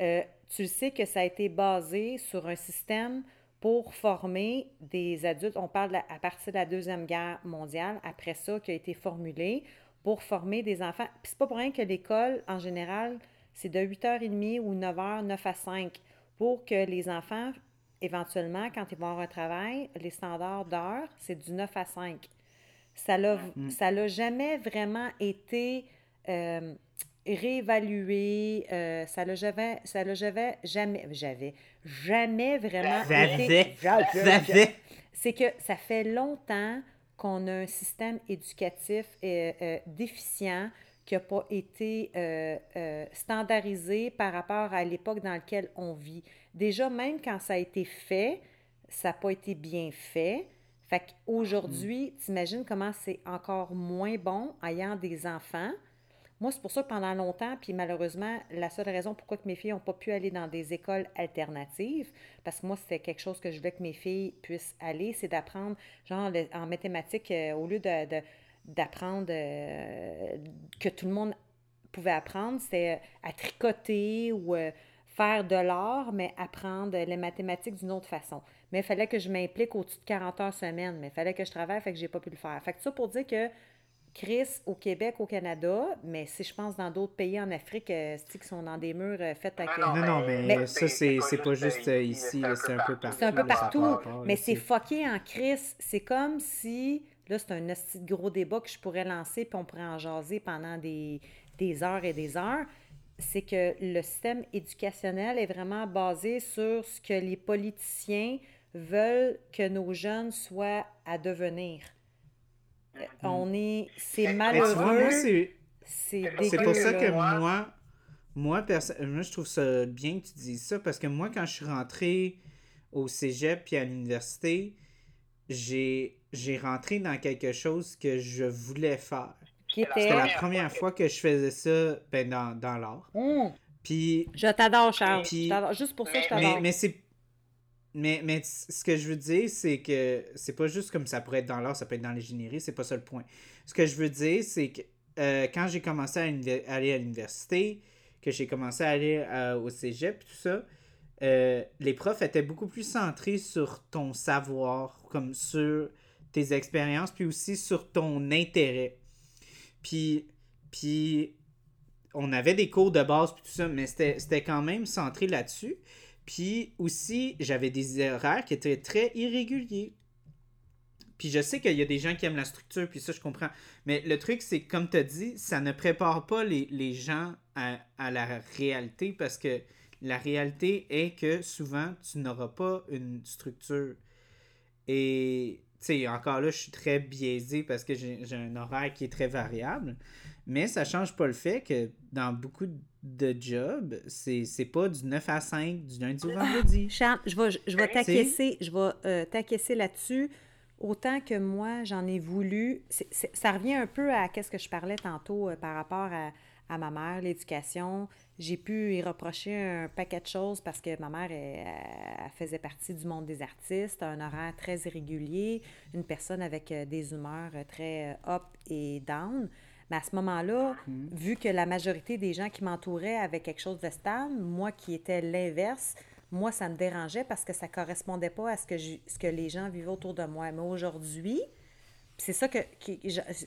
euh, tu le sais que ça a été basé sur un système pour former des adultes. On parle la- à partir de la Deuxième Guerre mondiale, après ça, qui a été formulé pour former des enfants. Puis c'est pas pour rien que l'école, en général, c'est de 8h30 ou 9h, 9 à 5, pour que les enfants, éventuellement, quand ils vont avoir un travail, les standards d'heures, c'est du 9 à 5 ça l'a ça l'a jamais vraiment été euh, réévalué, euh, ça l'a jamais, ça l'a jamais, jamais, j'avais jamais vraiment été... C'est que ça fait longtemps qu'on a un système éducatif euh, déficient qui n'a pas été euh, euh, standardisé par rapport à l'époque dans laquelle on vit. Déjà, même quand ça a été fait, ça n'a pas été bien fait. Fait qu'aujourd'hui, t'imagines comment c'est encore moins bon ayant des enfants. Moi, c'est pour ça que pendant longtemps, puis malheureusement, la seule raison pourquoi que mes filles n'ont pas pu aller dans des écoles alternatives, parce que moi, c'était quelque chose que je voulais que mes filles puissent aller, c'est d'apprendre, genre le- en mathématiques, euh, au lieu de, de- d'apprendre euh, que tout le monde pouvait apprendre, c'était euh, à tricoter ou euh, faire de l'art, mais apprendre les mathématiques d'une autre façon. Mais il fallait que je m'implique au-dessus de 40 heures semaine, mais il fallait que je travaille, fait que j'ai pas pu le faire. Fait que ça pour dire que Chris, au Québec, au Canada, mais si je pense dans d'autres pays en Afrique, euh, c'est qui sont dans des murs euh, faits avec... Non, euh, Non, non, mais, Mais- ça, c'est c'est pas juste ici, c'est un peu partout. c'est un peu partout, mais c'est fucké en crise. C'est comme si, là, c'est un gros débat que je pourrais lancer, puis on pourrait en jaser pendant des, des heures et des heures. C'est que le système éducationnel est vraiment basé sur ce que les politiciens veulent que nos jeunes soient à devenir. Euh, On est... C'est malheureux, c'est... pour ça que moi, moi, moi, je trouve ça bien que tu dises ça parce que moi, quand je suis rentré au cégep puis à l'université, j'ai j'ai rentré dans quelque chose que je voulais faire. C'était la première fois que je faisais ça ben, dans, dans l'art. Hum, Puis, je t'adore, Charles. Puis- Je t'adore. Juste pour ça, je t'adore. mais c'est. Mais, mais ce que je veux dire, c'est que c'est pas juste comme ça pourrait être dans l'art, ça peut être dans l'ingénierie, c'est pas ça le point. Ce que je veux dire, c'est que euh, quand j'ai commencé à aller à l'université, que j'ai commencé à aller euh, au cégep, tout ça, euh, les profs étaient beaucoup plus centrés sur ton savoir, comme sur tes expériences, puis aussi sur ton intérêt. Puis, puis on avait des cours de base, puis tout ça, mais c'était quand même centré là-dessus. Puis aussi, j'avais des horaires qui étaient très irréguliers. Puis je sais qu'il y a des gens qui aiment la structure, puis ça, je comprends. Mais le truc, c'est comme tu as dit, ça ne prépare pas les, les gens à, à la réalité parce que la réalité est que souvent, tu n'auras pas une structure. Et, sais, encore là, je suis très biaisé parce que j'ai un horaire qui est très variable. Mais ça change pas le fait que dans beaucoup de jobs, c'est pas du 9 à 5, du lundi au vendredi. Charles, je vais, je vais t'acquiescer, vais euh, t'acquiescer là-dessus. Autant que moi, j'en ai voulu. ça revient un peu à ce que je parlais tantôt euh, par rapport à, à ma mère, l'éducation. J'ai pu y reprocher un paquet de choses parce que ma mère, elle, elle faisait partie du monde des artistes, un horaire très irrégulier, une personne avec euh, des humeurs euh, très euh, up et down. Mais à ce moment-là, Mhm. vu que la majorité des gens qui m'entouraient avaient quelque chose de stable, moi qui étais l'inverse, moi, ça me dérangeait parce que ça correspondait pas à ce que, je- ce que les gens vivaient autour de moi. Mais aujourd'hui, c'est ça que, qui,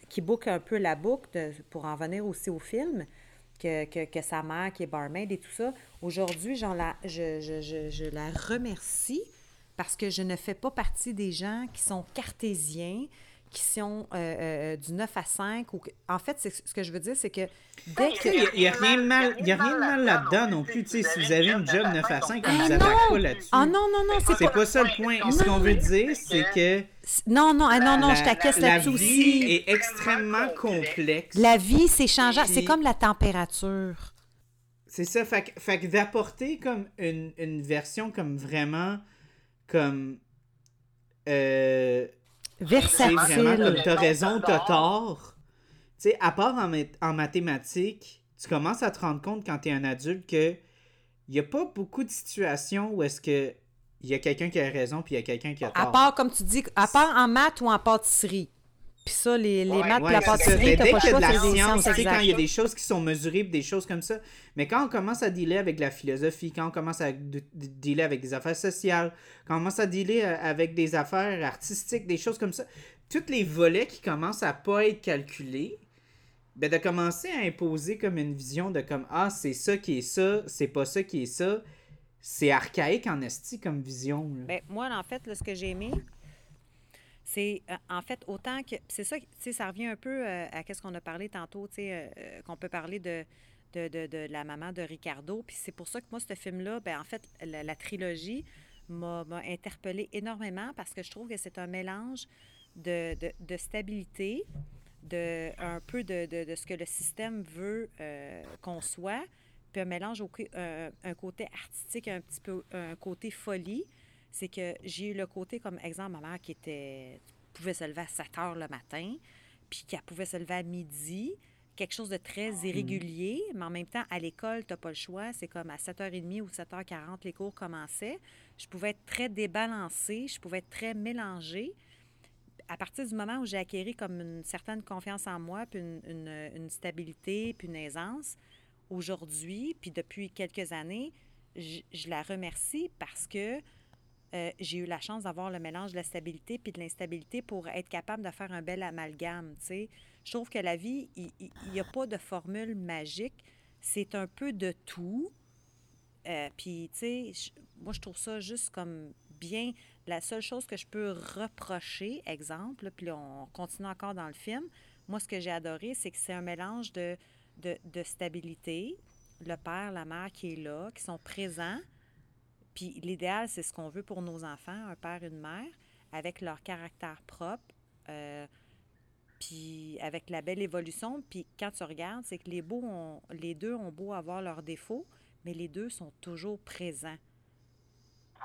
qui boucle un peu la boucle pour en venir aussi au film, que, que, que sa mère qui est barmaid et tout ça. Aujourd'hui, je la remercie parce que je ne fais pas partie des gens qui sont cartésiens, qui sont euh, euh, du 9 à 5. Ou que- En fait, ce que je veux dire, c'est que dès que... Il n'y a, rien de mal, il y a rien de mal là-dedans non plus. tu sais, Si vous avez une job 9 à 5, on Ah ne vous non! attaque pas là-dessus. Ah non, non, non, c'est pas... pas ça le point. Ce qu'on veut dire, c'est que Non, non, ah non, non, je la, t'acquiesce la là-dessus vie aussi. est extrêmement complexe. La vie, c'est changeant. C'est comme la température. C'est ça, fait, que- fait que d'apporter comme une, une version comme vraiment comme euh, vraiment Versatile. t'as raison, t'as tort. Tu sais, à part en, ma- en mathématiques, tu commences à te rendre compte quand t'es un adulte que il n'y a pas beaucoup de situations où est-ce que il y a quelqu'un qui a raison puis il y a quelqu'un qui a tort. À part, comme tu dis, à part en maths ou en pâtisserie. Puis ça, les, les Ouais, maths et Ouais, la pâtisserie, t'as dès pas a de choix, la science, tu sais, quand il y a des choses qui sont mesurées, des choses comme ça. Mais quand on commence à dealer avec la philosophie, quand on commence à de- de- dealer avec des affaires sociales, quand on commence à dealer euh, avec des affaires artistiques, des choses comme ça, tous les volets qui commencent à pas être calculés, ben de commencer à imposer comme une vision de comme ah c'est ça qui est ça, c'est pas ça qui est ça, c'est archaïque en esti comme vision. là. Ben, moi, en fait, là, ce que j'ai aimé, c'est euh, en fait autant que. C'est ça, ça revient un peu euh, à ce qu'on a parlé tantôt, tu sais, euh, qu'on peut parler de, de, de- de la maman de Ricardo. Puis c'est pour ça que moi, ce film-là, ben, en fait, la, trilogie m'a interpellée énormément parce que je trouve que c'est un mélange de, de, stabilité, de un peu de, ce que le système veut qu'on soit, puis un mélange au un côté artistique, un petit peu un côté folie. C'est que j'ai eu le côté, comme exemple, ma mère qui était pouvait se lever à 7 heures le matin, puis qu'elle pouvait se lever à midi, quelque chose de très irrégulier, mais en même temps, à l'école, tu n'as pas le choix. C'est comme à 7h30 ou 7h40, les cours commençaient. Je pouvais être très débalancée, je pouvais être très mélangée. À partir du moment où j'ai acquéri comme une certaine confiance en moi, puis une, une- une stabilité, puis une aisance, aujourd'hui, puis depuis quelques années, je, je la remercie parce que euh, j'ai eu la chance d'avoir le mélange de la stabilité puis de l'instabilité pour être capable de faire un bel amalgame. tu sais. Je trouve que la vie, il n'y a pas de formule magique. C'est un peu de tout. Euh, puis, tu sais, moi, je trouve ça juste comme bien. La seule chose que je peux reprocher, exemple, puis on continue encore dans le film, moi, ce que j'ai adoré, c'est que c'est un mélange de, de, de stabilité, le père, la mère qui est là, qui sont présents. Puis l'idéal, c'est ce qu'on veut pour nos enfants, un père, une mère, avec leur caractère propre, euh, puis avec la belle évolution. Puis quand tu regardes, c'est que les, beaux ont- les deux ont beau avoir leurs défauts, mais les deux sont toujours présents.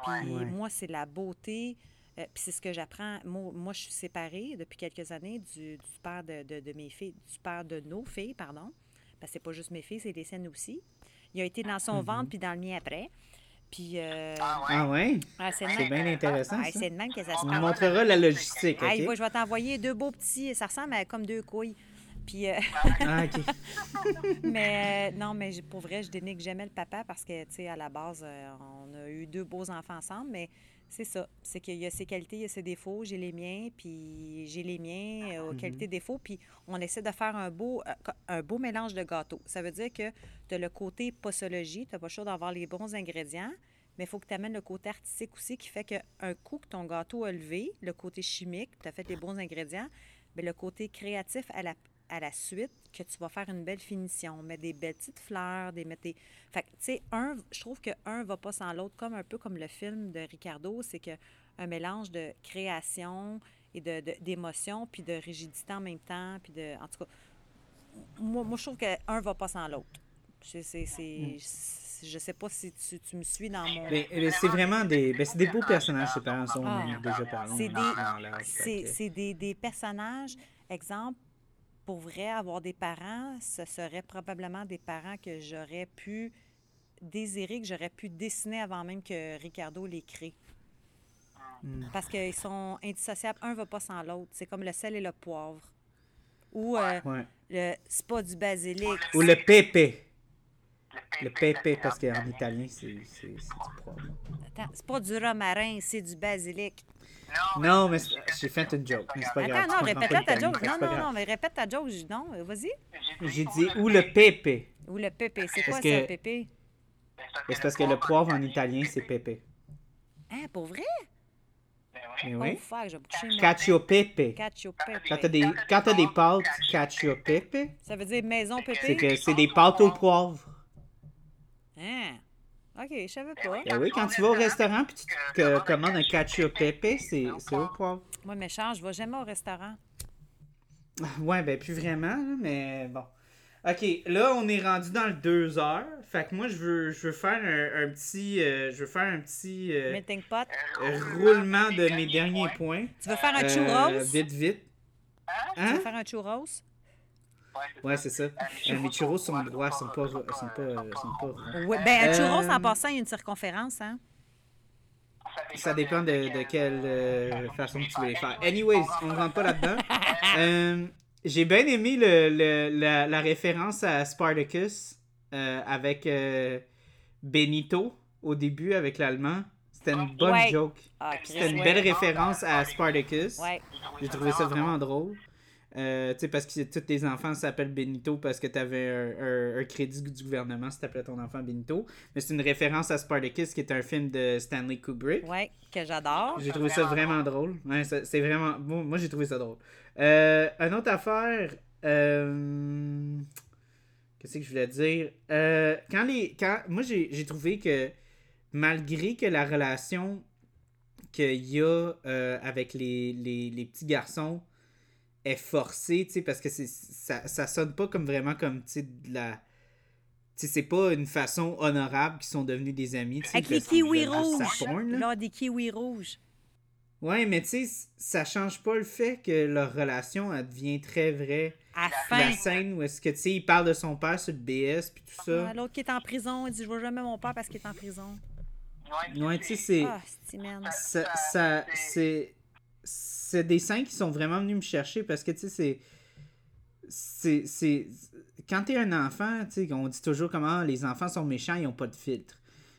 Puis Ouais. moi, c'est la beauté. euh, puis c'est ce que j'apprends. Moi, moi, je suis séparée depuis quelques années du, du père de, de- de mes filles, du père de nos filles, pardon. Parce que c'est pas juste mes filles, c'est les siennes aussi. Il a été dans son ventre puis dans le mien après. Puis euh, Ah ouais? ah, c'est de C'est bien intéressant ah, ça. c'est de même que ça se On passe. montrera la logistique, va, je vais t'envoyer deux beaux petits. Ça ressemble à comme deux couilles. Puis, euh, Ah, *laughs* ok. mais euh, non, mais pour vrai, je dénigre jamais le papa parce que, tu sais, à la base, on a eu deux beaux enfants ensemble, mais c'est ça. C'est qu'il y a ses qualités, il y a ses défauts, j'ai les miens, puis j'ai les miens, euh, aux qualités, défauts, puis on essaie de faire un beau, euh, un beau mélange de gâteaux. Ça veut dire que tu as le côté posologie, tu n'as pas choix d'avoir les bons ingrédients, mais il faut que tu amènes le côté artistique aussi qui fait qu'un coup que ton gâteau a levé, le côté chimique, tu as fait les bons ingrédients, mais le côté créatif à la, à la suite, que tu vas faire une belle finition, mettre des belles petites fleurs, des mettre des... Fait que, tu sais, un, je trouve que un va pas sans l'autre, comme un peu comme le film de Ricardo, c'est que un mélange de création et de, de- d'émotion, puis de rigidité en même temps, puis de... En tout cas, moi, moi je trouve qu'un va pas sans l'autre. C'est, c'est- je sais pas si tu, tu me suis dans mon... Mais, mais c'est vraiment des, ben, c'est des beaux personnages, ces parents sont Ah. on en a déjà parlé. C'est des, des, des personnages, exemple, pour vrai, avoir des parents, ce serait probablement des parents que j'aurais pu désirer, que j'aurais pu dessiner avant même que Ricardo les crée. Hmm. Parce qu'ils sont indissociables. Un va pas sans l'autre. C'est comme le sel et le poivre. Ou euh, Ouais. le c'est pas du basilic. Ou le pépé. Le pépé, parce qu'en italien, c'est du poivre. Attends, c'est pas du romarin, c'est du basilic. Non, mais c'est- j'ai fait une joke. Mais c'est pas grave. Attends, non, répète ta joke. Non, c'est non, non, mais répète ta joke. Non, euh, vas-y. J'ai dit ou le pépé. Ou le pépé. C'est quoi que- ça, pépé? C'est parce que le poivre en italien, c'est pépé. Hein, pour vrai? Mais Oh, oui. fuck, j'ai bouché mon Cacio pepe. cacio Quand pépé. t'as des, quand t'as des pâtes cacio pepe, Ça veut dire maison c'est pépé? que c'est des pâtes au poivre. Hein? OK, je savais pas. Ben oui, quand tu vas au restaurant puis tu te commandes un cacio pepe, c'est c'est au poivre. Moi, méchant, je vais jamais au restaurant. Ouais, ben plus vraiment, mais bon. Ok, là on est rendu dans le 2 heures. Fait que moi je veux, je veux faire un, un petit. euh, je veux faire un petit euh, Melting pot. euh, roulement de mes derniers points. Tu veux faire un Euh, churros? vite, vite. Tu Hein? veux faire un churros? Ouais, c'est ça. Euh, mes churros sont droits, sont pas. Sont pas, sont pas ronds. Oui, ben un Euh, churros, en passant, il y a une circonférence, hein? Ça dépend de, de quelle euh, façon que tu veux les faire. Anyways, on ne rentre pas là-dedans. *laughs* Euh, J'ai bien aimé le, le- la, la référence à Spartacus euh, avec euh, Benito au début avec l'allemand. C'était une bonne Ouais. joke. Ah, C'était une ouais. belle référence à Spartacus. Ouais. J'ai trouvé ça vraiment drôle. Euh, tu sais, parce que tous tes enfants s'appellent Benito parce que tu avais un, un- un crédit du gouvernement si t'appelais ton enfant Benito. Mais c'est une référence à Spartacus qui est un film de Stanley Kubrick. Ouais, que j'adore. J'ai trouvé ça vraiment drôle. Ouais, c'est vraiment. Moi, moi, j'ai trouvé ça drôle. Euh, une autre affaire. euh, Qu'est-ce que je voulais dire? Euh, quand les. Quand... Moi, j'ai j'ai trouvé que malgré que la relation qu'il y a euh, avec les, les, les petits garçons est forcée, tu sais, parce que c'est ça, ça sonne pas comme vraiment comme, tu sais, de la. Tu sais, c'est pas une façon honorable qu'ils sont devenus des amis. tu sais, Avec les kiwis rouges. Là, des kiwis rouges. Ouais, mais tu sais, ça change pas le fait que leur relation, elle devient très vraie. À La la fin. scène où est-ce que, tu sais, il parle de son père sur le BS, puis tout ça. Ah, L'autre qui est en prison, il dit Je vois jamais mon père parce qu'il est en prison. Ouais, tu sais, c'est... Ah, ça, ça- c'est c'est des scènes qui sont vraiment venus me chercher parce que tu sais c'est c'est c'est quand t'es un enfant tu sais on dit toujours comment les enfants sont méchants ils ont pas de filtre.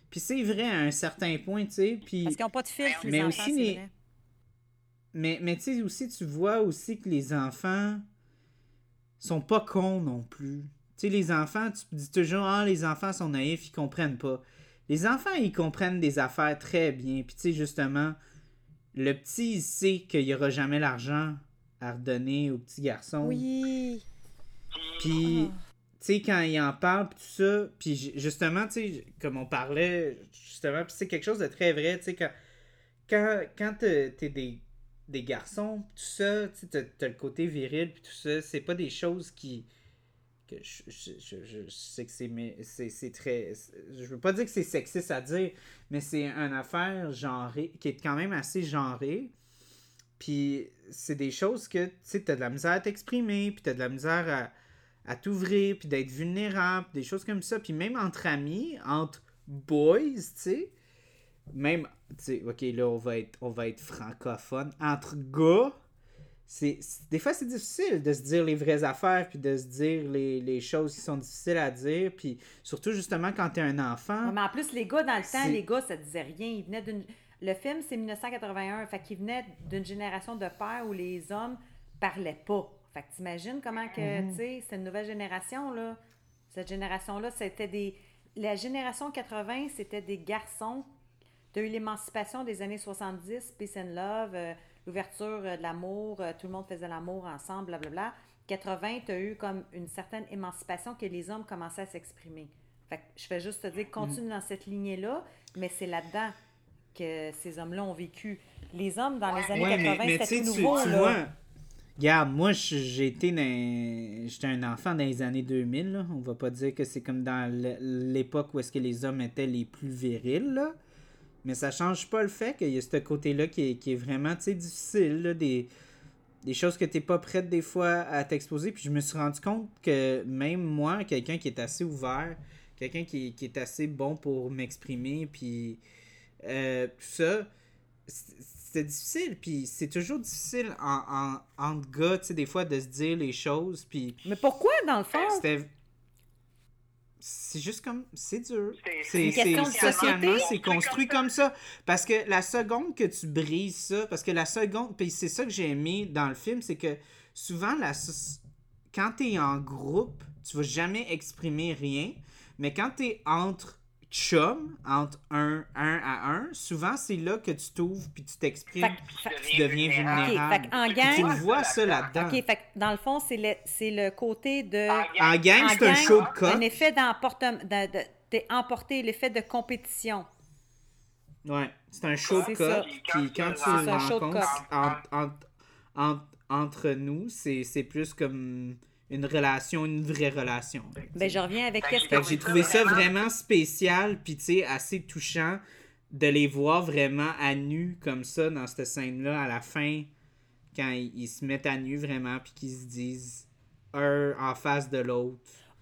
Puis c'est vrai à un certain point tu sais puis Parce qu'ils n'ont pas de filtre, Mais aussi c'est les- vrai. mais mais tu sais aussi tu vois aussi que les enfants sont pas cons non plus. Tu sais les enfants tu dis toujours ah les enfants sont naïfs ils comprennent pas. Les enfants ils comprennent des affaires très bien. Puis tu sais justement le petit il sait qu'il y aura jamais l'argent à redonner au petit garçon Oui. puis, tu sais, quand il en parle, pis tout ça, puis ju- justement, tu sais, comme on parlait, justement, puis c'est quelque chose de très vrai, tu sais, quand, quand, quand t'es des, des garçons, pis tout ça, tu sais, t'as le côté viril, puis tout ça, c'est pas des choses qui. Que je, je, je- sais que c'est très je veux pas dire que c'est sexiste à dire mais c'est une affaire genrée qui est quand même assez genrée. Puis c'est des choses que tu sais t'as de la misère à t'exprimer puis t'as de la misère à, à t'ouvrir puis d'être vulnérable des choses comme ça. Puis même entre amis entre boys tu sais même tu sais ok là on va être on va être francophone entre gars c'est des fois c'est difficile de se dire les vraies affaires puis de se dire les, les choses qui sont difficiles à dire puis surtout justement quand t'es un enfant Ouais, mais en plus, les gars, dans le temps, les gars, ça disait rien. Ils venaient d'une. Le film, c'est 1981. Fait qu'ils venaient d'une génération de pères où les hommes parlaient pas. Fait que t'imagines comment que, Mhm. tu sais, c'est une nouvelle génération, là. Cette génération-là, c'était des. La génération 80, c'était des garçons. Tu as eu l'émancipation des années 70, Peace and Love, euh, l'ouverture euh, de l'amour, euh, tout le monde faisait l'amour ensemble, blablabla. 80, tu as eu comme une certaine émancipation que les hommes commençaient à s'exprimer. Fait que je fais juste te dire, continue dans cette lignée-là, mais c'est là-dedans que ces hommes-là ont vécu. Les hommes dans les années Ouais, mais, 80, mais tu c'était tu, nouveau, tu là. vois, regarde, moi, j'ai été dans... J'étais un enfant dans les années 2000, là. On va pas dire que c'est comme dans l'époque où est-ce que les hommes étaient les plus virils, là. Mais ça change pas le fait qu'il y a ce côté-là qui est, qui est vraiment, difficile, là, des... Des choses que t'es pas prête des fois à t'exposer. Puis je me suis rendu compte que même moi, quelqu'un qui est assez ouvert, quelqu'un qui, qui est assez bon pour m'exprimer, puis euh, tout ça, c'était difficile, puis c'est toujours difficile en, en, entre gars, tu sais, des fois, de se dire les choses, puis Mais pourquoi, dans le fond? C'est juste comme... C'est dur. C'est- socialement, c'est construit comme ça. Parce que la seconde que tu brises ça, parce que la seconde... Puis c'est ça que j'ai aimé dans le film, c'est que souvent, la, quand t'es en groupe, tu vas jamais exprimer rien. Mais quand t'es entre chums, entre un, un à un, souvent, c'est là que tu t'ouvres puis tu t'exprimes. Tu deviens vulnérable. Puis gang- Tu le vois, ça, là-dedans. Dans le fond, c'est le, c'est le côté de... En gang, en c'est un show de coq. Un effet d'emportement... De, de- t'es emporté, l'effet de compétition. Ouais, c'est un show de coq. Puis quand tu rencontres entre, entre, entre, entre nous, c'est c'est plus comme une relation, une vraie relation. Ben, je reviens avec Fait qu'est-ce que Fait que... que j'ai trouvé ça vraiment spécial, puis tu sais, assez touchant de les voir vraiment à nu comme ça dans cette scène-là à la fin, quand ils, ils se mettent à nu vraiment, puis qu'ils se disent un en face de l'autre.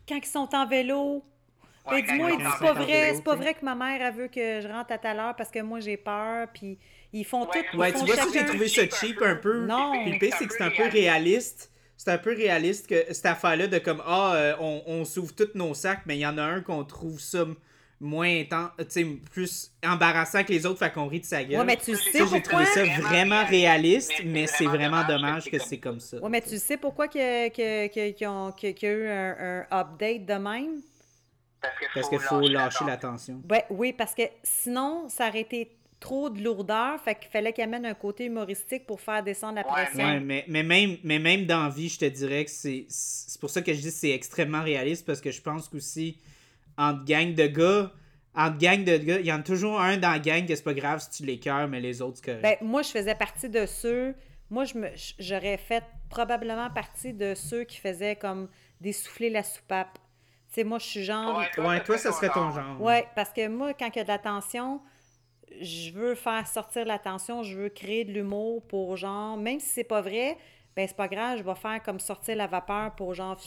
Quand ils sont en vélo... Ben, Ouais, dis-moi, c'est pas vrai, c'est pas vrai que ma mère, elle veut que je rentre à telle heure parce que moi, j'ai peur, puis ils font tout... ils Ouais, tu vois, chacun- j'ai trouvé ça cheap un peu. Non. Puis le pire, c'est que c'est un peu réaliste. C'est un peu réaliste que cette affaire-là de comme, ah, euh, on, on s'ouvre tous nos sacs, mais il y en a un qu'on trouve ça moins intense, tu sais, plus embarrassant que les autres, fait qu'on rit de sa gueule. Ouais, mais tu Ça, sais j'ai trouvé ça Vraiment réaliste, mais mais c'est vraiment vraiment dommage que c'est comme ça. Ouais, mais tu sais pourquoi que, qu'il y a eu un, un update de même? Parce qu'il faut lâcher l'attention. Ouais, oui, parce que sinon, ça aurait été trop de lourdeur, fait qu'il fallait qu'il amène un côté humoristique pour faire descendre la Ouais, pression. Ouais, mais, mais même, mais même dans la vie, je te dirais que c'est. C'est pour ça que je dis que c'est extrêmement réaliste parce que je pense qu'aussi, entre gang de gars, entre gang de gars, il y en a toujours un dans la gang que c'est pas grave si tu l'écœures, mais les autres, que. Ben, moi, je faisais partie de ceux. Moi, je me, j'aurais fait probablement partie de ceux qui faisaient comme dessouffler la soupape. Tu sais, moi, je suis genre. ouais, toi, ça serait ton genre. Ouais, parce que moi, quand il y a de la tension, je veux faire sortir la tension, je veux créer de l'humour pour genre, même si c'est pas vrai, ben c'est pas grave, je vais faire comme sortir la vapeur pour genre.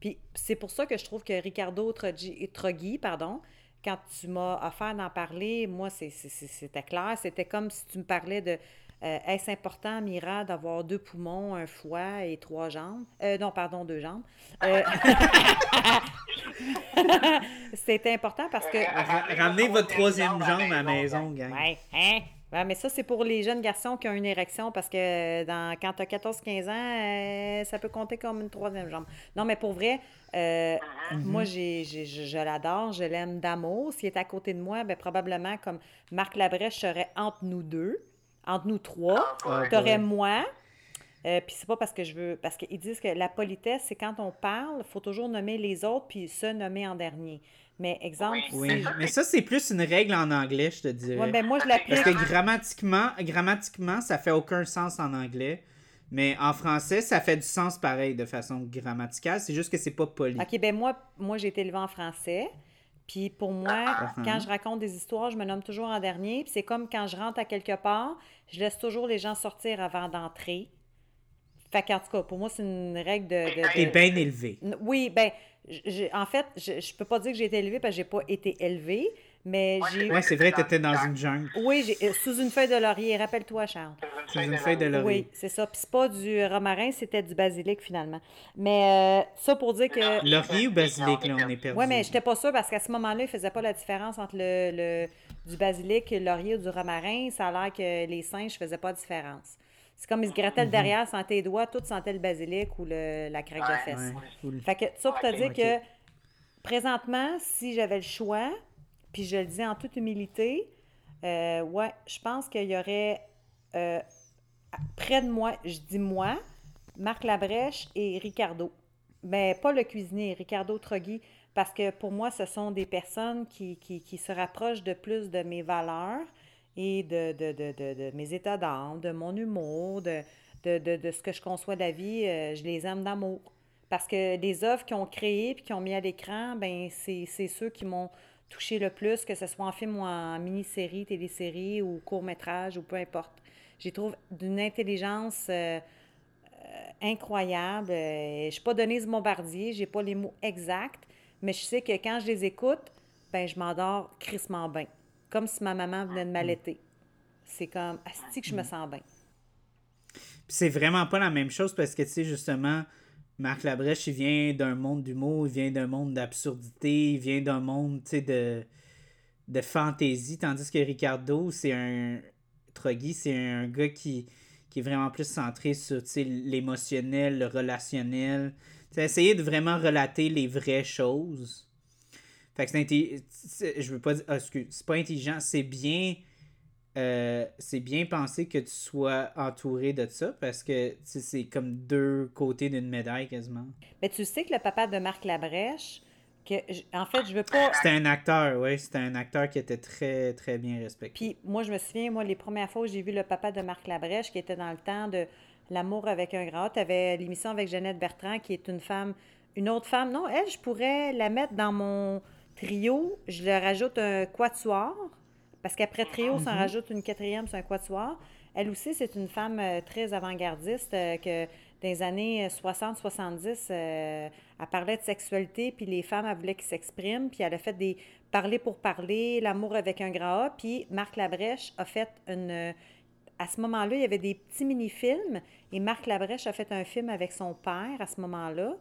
Puis c'est pour ça que je trouve que Ricardo Troggi, pardon, quand tu m'as offert d'en parler, moi, c'était clair. C'était comme si tu me parlais de euh, est-ce important, Mira, d'avoir deux poumons, un foie et trois jambes? Euh, non, pardon, deux jambes. Euh, *laughs* C'était important parce que. Ra- Ramenez votre troisième jambe à la maison, gang. Ouais, hein? Ouais, mais ça, c'est pour les jeunes garçons qui ont une érection parce que dans, quand tu as 14-15 ans, euh, ça peut compter comme une troisième jambe. Non, mais pour vrai, euh, moi, j'ai, je l'adore, je l'aime d'amour. S'il est à côté de moi, ben, probablement comme Marc Labrèche serait entre nous deux, entre nous trois. Ah, T'aurais ouais. moi. Euh, puis c'est pas parce que je veux. Parce qu'ils disent que la politesse, c'est quand on parle, il faut toujours nommer les autres puis se nommer en dernier. Mais exemple, Oui, si- mais ça, c'est plus une règle en anglais, je te dirais. Ouais, ben moi, je Parce l'applique. que grammatiquement, grammatiquement, ça fait aucun sens en anglais. Mais en français, ça fait du sens pareil de façon grammaticale. C'est juste que c'est pas poli. OK, ben moi, moi j'ai été élevée en français. Puis pour moi, Uh-huh. quand je raconte des histoires, je me nomme toujours en dernier. Puis c'est comme quand je rentre à quelque part, je laisse toujours les gens sortir avant d'entrer. Fait qu'en tout cas, pour moi, c'est une règle de... de- bien élevé. N- Oui, ben, en fait, je, je peux pas dire que j'ai été élevée parce que j'ai pas été élevée, mais j'ai... Ouais, c'est vrai, t'étais dans une jungle. Oui, j'ai, euh, sous une feuille de laurier, rappelle-toi, Charles. Sous une feuille de laurier. Oui, c'est ça. Puis c'est pas du romarin, c'était du basilic finalement. Mais euh, ça pour dire que... Laurier ou basilic, là, on est perdu. Oui, mais j'étais pas sûre parce qu'à ce moment-là, ils faisaient pas la différence entre le, le- du basilic, le laurier ou du romarin. Ça a l'air que les singes faisaient pas de différence. C'est comme ils se grattaient Mhm. le derrière, sentaient les doigts, tous sentaient le basilic ou le, la craque de. Ouais, cool. Fait que ça pour te dire Ok. que présentement, si j'avais le choix, puis je le dis en toute humilité, euh, ouais, je pense qu'il y aurait euh, près de moi, je dis moi, Marc Labrèche et Ricardo. Mais pas le cuisinier, Ricardo Trogui, parce que pour moi, ce sont des personnes qui, qui, se rapprochent de plus de mes valeurs et de, de, de, de, mes états d'âme, de mon humour, de, ce que je conçois de la vie. euh, je les aime d'amour. Parce que les œuvres qu'ils ont créées puis qu'ils ont mis à l'écran, ben c'est ceux qui m'ont touché le plus, que ce soit en film ou en mini-série, télésérie ou court-métrage ou peu importe. J'y trouve d'une intelligence euh, euh, incroyable. Euh, je ne suis pas Denise Bombardier, j'ai pas les mots exacts, mais je sais que quand je les écoute, ben je m'endors crissement bien. Comme si ma maman venait de m'allaiter. c'est comme, asti que je me sens bien. c'est vraiment pas la même chose parce que, tu sais, justement, Marc Labrèche, il vient d'un monde d'humour, il vient d'un monde d'absurdité, il vient d'un monde, de, de fantaisie, tandis que Ricardo, c'est un... Troggy, c'est un gars qui, qui est vraiment plus centré sur, l'émotionnel, le relationnel. Tu sais, essayer de vraiment relater les vraies choses. Fait que c'est- Je veux pas dire... ah, excuse, c'est pas intelligent, c'est bien... euh, c'est bien pensé que tu sois entouré de ça parce que c'est comme deux côtés d'une médaille quasiment. Mais tu sais que le papa de Marc Labrèche, que, en fait, je veux pas. C'était un acteur, oui, c'était un acteur qui était très très bien respecté. Puis moi, je me souviens, moi, les premières fois où j'ai vu le papa de Marc Labrèche, qui était dans le temps de L'amour avec un grand tu avais l'émission avec Jeannette Bertrand, qui est une femme, une autre femme. Non, elle, je pourrais la mettre dans mon trio. Je leur rajoute un quatuor, parce qu'après trio, ça en rajoute une quatrième, c'est un quatuor. Elle aussi, c'est une femme euh, très avant-gardiste, euh, que dans les années 60-70, euh, elle parlait de sexualité, puis les femmes, elle voulait qu'ils s'expriment, puis elle a fait des parler pour parler, l'amour avec un grand A, puis Marc Labrèche a fait une... À ce moment-là, il y avait des petits mini-films, et Marc Labrèche a fait un film avec son père à ce moment-là.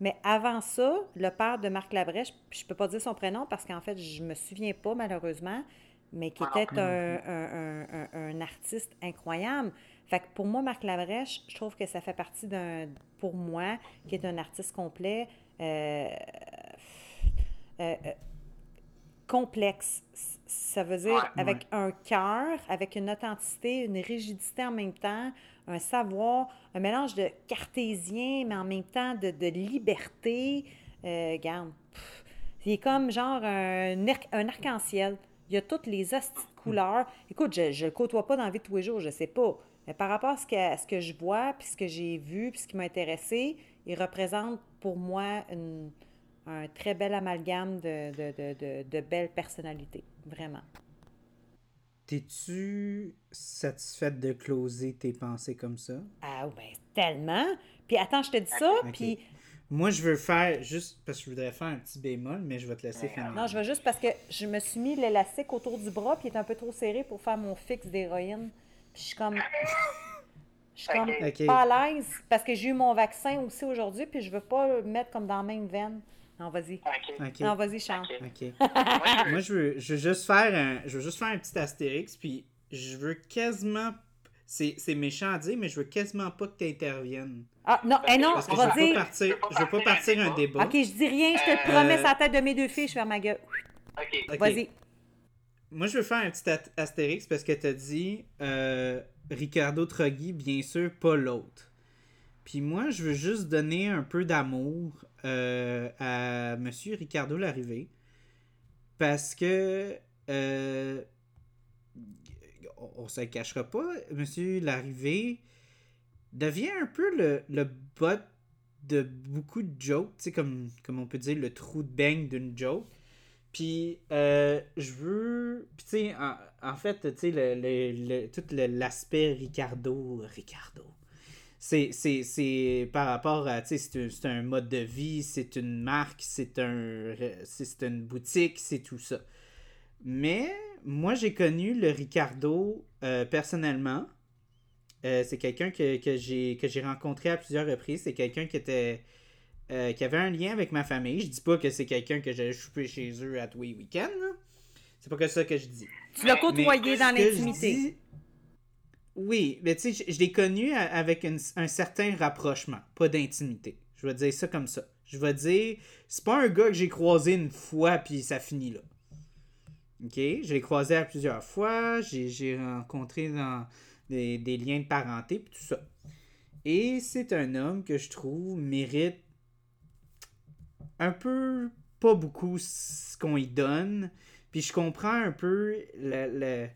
Mais avant ça, le père de Marc Labrèche, je peux pas dire son prénom parce qu'en fait, je me souviens pas malheureusement, mais qui était plus. un, un- un- un- un artiste incroyable. Fait que pour moi, Marc Labrèche, je trouve que ça fait partie d'un, pour moi, qui est un artiste complet, euh, euh, euh, complexe. Ça veut dire Ouais, avec un cœur, avec une authenticité, une rigidité en même temps, un savoir, un mélange de cartésien, mais en même temps de, de liberté. Euh, regarde, pff, il est comme genre un, arc- un arc-en-ciel. Il y a toutes les hosties de couleurs. Écoute, je ne le côtoie pas dans la vie de tous les jours, je sais pas. Mais par rapport à ce que, à ce que je vois, puis ce que j'ai vu, puis ce qui m'a intéressé, il représente pour moi une- un très bel amalgame de, de, de, de, belles personnalités. Vraiment. T'es-tu satisfaite de closer tes pensées comme ça? Ah, ben, tellement. Puis attends, je te dis ça, puis Moi, je veux faire juste parce que je voudrais faire un petit bémol, mais je vais te laisser finir. non, je vais juste parce que je me suis mis l'élastique autour du bras, puis il est un peu trop serré pour faire mon fixe d'héroïne. Puis je suis comme. Je suis comme Ok. pas à l'aise parce que j'ai eu mon vaccin aussi aujourd'hui, puis je veux pas le mettre comme dans la même veine. Non, vas-y. Non, vas-y, chante. Ok. Ok. *laughs* Moi, je veux- Moi, je veux, je veux juste faire un, je veux juste faire un petit astérix, puis je veux quasiment, c'est, c'est méchant à dire, mais je veux quasiment pas que tu interviennes. Ah, non, eh non, Parce que on je veux va pas dire. partir, je veux pas partir un débat. Ok, je dis rien, je te le Euh, promets, c'est la tête de mes deux filles, je ferme ma gueule. Ok. Ok. Vas-y. Moi, je veux faire un petit astérix parce que t'as dit euh, Ricardo Troggi, bien sûr, pas l'autre. Puis moi, je veux juste donner un peu d'amour euh, à Monsieur Ricardo Larrivée parce que euh, on, on se le cachera pas, Monsieur Larrivée devient un peu le, le bot de beaucoup de jokes, tu comme, on peut dire le trou de beigne d'une joke. Puis, euh, je veux. Puis, tu sais, en, fait, tu sais, le, le- le- tout l'aspect Ricardo. Ricardo. C'est, par rapport à. Tu c'est un, un mode de vie, c'est une marque, c'est un, une boutique, c'est tout ça. Mais, moi, j'ai connu le Ricardo euh, personnellement. Euh, c'est quelqu'un que, que j'ai, que j'ai rencontré à plusieurs reprises. C'est quelqu'un qui était. euh, qui avait un lien avec ma famille. Je dis pas que c'est quelqu'un que j'allais choper chez eux à tous les week-ends. C'est pas que ça que je dis. Tu l'as côtoyé dans l'intimité. dis- Oui, mais tu sais, je, je l'ai connu avec une- un certain rapprochement, pas d'intimité. Je vais dire ça comme ça. Je vais dire, c'est pas un gars que j'ai croisé une fois puis ça finit là. Ok, je l'ai croisé à plusieurs fois, j'ai rencontré dans des, des liens de parenté puis tout ça. Et c'est un homme que je trouve mérite un peu, pas beaucoup ce qu'on y donne. Puis je comprends un peu le, le-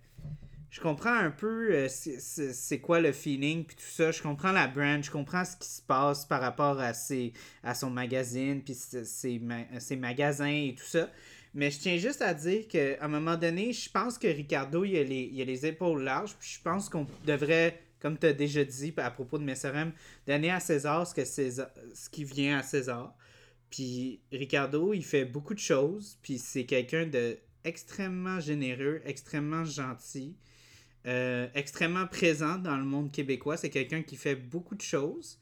je comprends un peu euh, c'est- quoi le feeling puis tout ça. Je comprends la brand, je comprends ce qui se passe par rapport à ses à son magazine puis ses, ses magasins et tout ça. Mais je tiens juste à dire qu'à un moment donné, je pense que Ricardo, il a les, il a les épaules larges. Puis je pense qu'on devrait, comme tu as déjà dit à propos de Messerem, donner à César ce, que César ce qui vient à César. Puis Ricardo, il fait beaucoup de choses. Puis c'est quelqu'un de extrêmement généreux, extrêmement gentil. euh, extrêmement présent dans le monde québécois. C'est quelqu'un qui fait beaucoup de choses.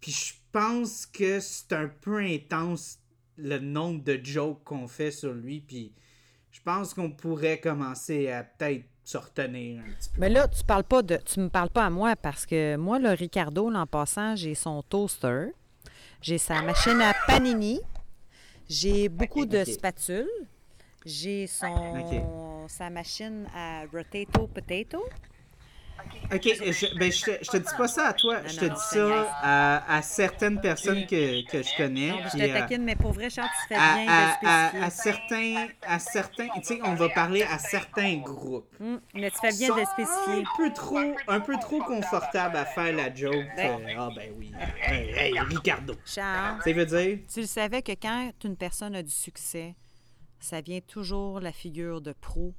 Puis je pense que c'est un peu intense le nombre de jokes qu'on fait sur lui. Puis je pense qu'on pourrait commencer à peut-être se retenir un petit peu. Mais là, tu parles pas de. Tu me parles pas à moi parce que moi, le Ricardo, l'an passant, j'ai son toaster. J'ai sa machine à panini. J'ai beaucoup de spatules. J'ai son sa machine à rotato potato. Ok, je, ben, je, te, je te dis pas ça à toi, Non, je te non, dis ça à, à certaines personnes que, que je connais. Non, je puis te à- taquine, mais pour vrai, Charles, tu fais à, bien à- de à- spécifier. à certains, à certains, tu sais, on va parler à certains groupes. Hum, mais tu fais bien de spécifier. Un peu trop, un peu trop confortable à faire la joke. Ben. euh, Ah ben oui, hey, hey, Ricardo. Charles, Ça veut dire? tu le savais que quand une personne a du succès, ça vient toujours la figure de pro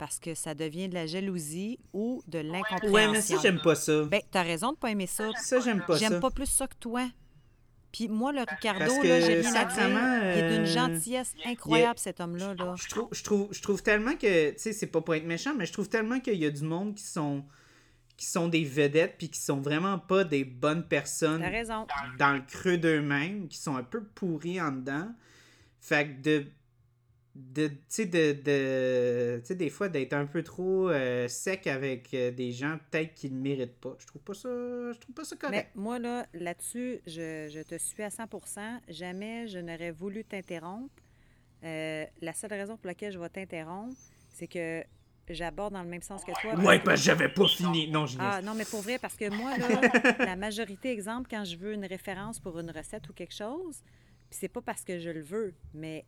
parce que ça devient de la jalousie ou de l'incompréhension. Ouais, mais ça j'aime pas ça. Ben, t'as raison de pas aimer ça. Ça j'aime pas ça. J'aime pas plus ça que toi. Puis moi, le Ricardo, là, j'ai dire. sincèrement, Il est d'une euh, gentillesse incroyable, cet homme-là. Là. Je trouve, je trouve, je trouve tellement que, tu sais, c'est pas pour être méchant, mais je trouve tellement qu'il y a du monde qui sont, qui sont des vedettes puis qui sont vraiment pas des bonnes personnes T'as raison. dans le creux d'eux-mêmes, qui sont un peu pourris en dedans. Fait que de. De tu sais, de, de des fois, d'être un peu trop euh, sec avec euh, des gens, peut-être qu'ils ne méritent pas. Je trouve pas ça. Je trouve pas ça Mais correct. moi, là, là-dessus, je, je te suis à 100% Jamais je n'aurais voulu t'interrompre. Euh, la seule raison pour laquelle je vais t'interrompre, c'est que j'aborde dans le même sens que toi. parce que- parce que j'avais pas fini. Non, je Ah non, mais pour vrai, parce que moi, là, *laughs* la majorité, exemple, quand je veux une référence pour une recette ou quelque chose, puis c'est pas parce que je le veux, mais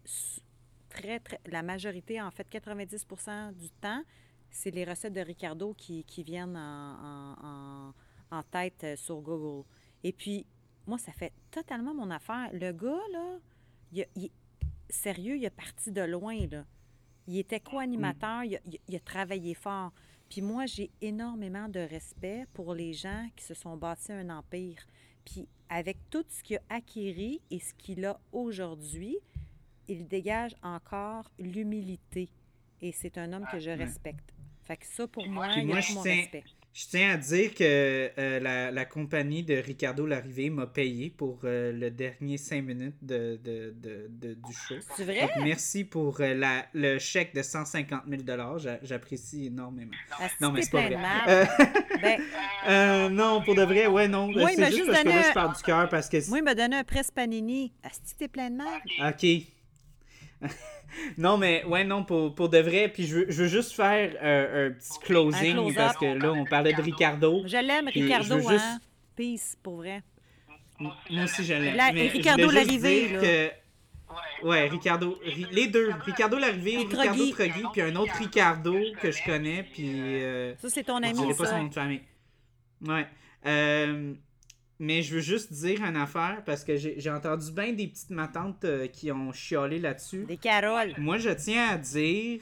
très, très, la majorité, en fait, 90% du temps, c'est les recettes de Ricardo qui, qui viennent en, en- en- tête euh, sur Google. Et puis, moi, ça fait totalement mon affaire. Le gars, là, il, il- sérieux, il est parti de loin, là. Il était co-animateur, il, a- il il a travaillé fort. Puis moi, j'ai énormément de respect pour les gens qui se sont bâtis un empire. Puis avec tout ce qu'il a acquis et ce qu'il a aujourd'hui, il dégage encore l'humilité. Et c'est un homme que je respecte. Fait que ça, pour moi, il a tout mon tiens- respect. Je tiens à dire que euh, la, la compagnie de Ricardo Larrivé m'a payé pour euh, le dernier 5 minutes de, de- de- de- du show. C'est vrai? Donc, merci pour euh, la, le chèque de 150 000 J'a- J'apprécie énormément. Asti, Non, mais c'est pas vrai. Ben, *laughs* non, pour de vrai, ouais, non. M'a c'est juste juste parce que donné là, un- je parle du cœur parce que... moi, il m'a donné un presse panini. Asti, t'es plein de mal. Ok. *laughs* non, mais ouais, non, pour, pour de vrai. Puis je veux, je veux juste faire euh, un petit closing Un parce que là, on parlait de Ricardo. Je l'aime, Ricardo, je juste- hein? Peace, pour vrai. Moi aussi, je l'aime. La- Mais je Ricardo voulais juste Larrivé, dire là. que- Ouais, Ricardo. Ri- les deux. Ricardo Larrivé, Puis Ricardo Trogui. Puis un autre Ricardo que je connais, puis. euh, Ça, c'est ton je ami, dirai pas ça. son nom de famille. Ouais. Euh, mais je veux juste dire une affaire parce que j'ai j'ai entendu bien des petites matantes euh, qui ont chiolé là-dessus. Des Caroles. Moi, je tiens à dire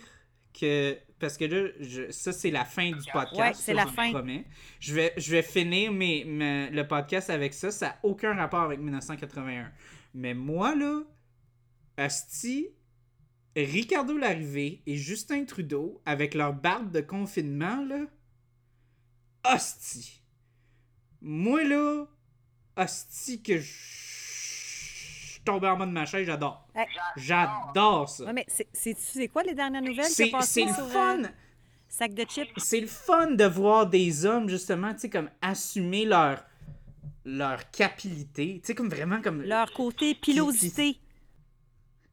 que. Parce que là, je- ça, c'est la fin du podcast. Ouais, c'est la je vous fin. promets. Je vais, je vais finir mes, mes- le podcast avec ça. Ça n'a aucun rapport avec 1981. Mais moi, là, Asti, Ricardo Larrivé et Justin Trudeau, avec leur barbe de confinement, là. Asti. Moi, là, Asti, que je suis tombé en mode ma chaise, j'adore. Hey. J'adore ça. Ouais, mais c'est- quoi les dernières nouvelles qui C'est le sur, fun. euh, Sac de chips? C'est le fun de voir des hommes, justement, tu sais, comme assumer leur, leur capilité. Tu sais, comme vraiment comme. Leur côté pilosité.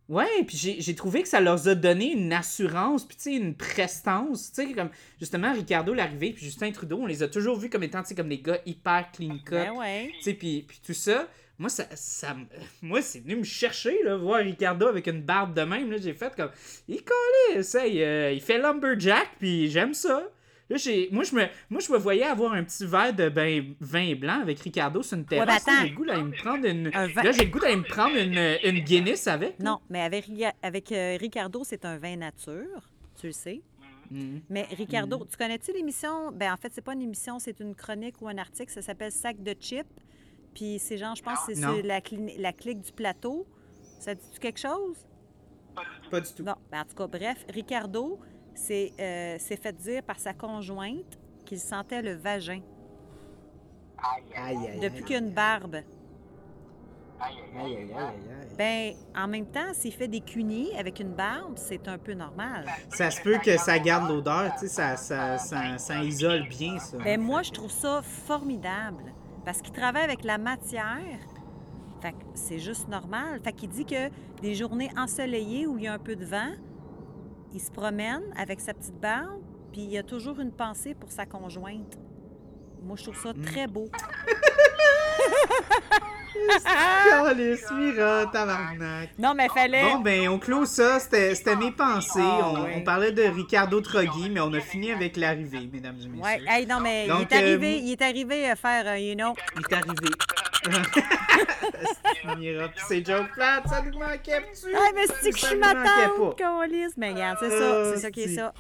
Ouais, puis j'ai trouvé que ça leur a donné une assurance, puis tu sais, une prestance. Tu sais, comme justement, Ricardo l'arrivée, puis Justin Trudeau, on les a toujours vus comme étant, tu sais, comme des gars hyper clean cut. Ben ouais. Tu sais, puis, puis tout ça, moi, ça, ça moi, c'est venu me chercher, là, voir Ricardo avec une barbe de même, là, j'ai fait comme, il collait, ça, il, euh, il fait lumberjack, puis j'aime ça. Là, j'ai, moi, je me, moi, je me voyais avoir un petit verre de ben- vin blanc avec Ricardo sur une terrasse. attends. j'ai le goût d'aller me prendre une, Un vin- là, j'ai le goût d'aller me prendre une, une Guinness avec. Non, mais avec, avec euh, Ricardo, c'est un vin nature. Tu le sais. Mhm. Mais Ricardo, tu connais-tu l'émission? Ben en fait, c'est pas une émission, c'est une chronique ou un article. Ça s'appelle Sac de chips. Puis c'est genre, je pense que c'est Non. sur la, cli- la clique du plateau. Ça dit-tu quelque chose? Pas du tout. Bon, ben, en tout cas, bref, Ricardo, c'est euh, fait dire par sa conjointe qu'il sentait le vagin Aïe, aïe, Aïe, aïe, depuis qu'il y a une barbe. aïe, aïe, Aïe, aïe, aïe, aïe, aïe. Ben, en même temps, s'il fait des cunis avec une barbe, c'est un peu normal. Ça se peut que ça garde l'odeur, tu sais, ça, ça, ça, ça isole bien, ça. Ben, moi, je trouve ça formidable parce qu'il travaille avec la matière. Fait que c'est juste normal. Fait qu'il dit que des journées ensoleillées où il y a un peu de vent, il se promène avec sa petite barbe, puis il a toujours une pensée pour sa conjointe. Moi, je trouve ça très beau. *laughs* Tabarnak. Non, mais fallait. Bon, ben, on clôt ça. C'était mes pensées. Ah, on, parlait de Ricardo Troggi, mais on a fini avec l'arrivée, mesdames et messieurs. Ouais, hey, non, mais Donc, il est euh, arrivé, il est arrivé à faire, euh, you know. Il est arrivé. C'est joke plate, ça nous manquait dessus. Ah, mais c'est que je suis ma tante. Mais regarde, c'est ça, Euh, c'est ça qui est ça.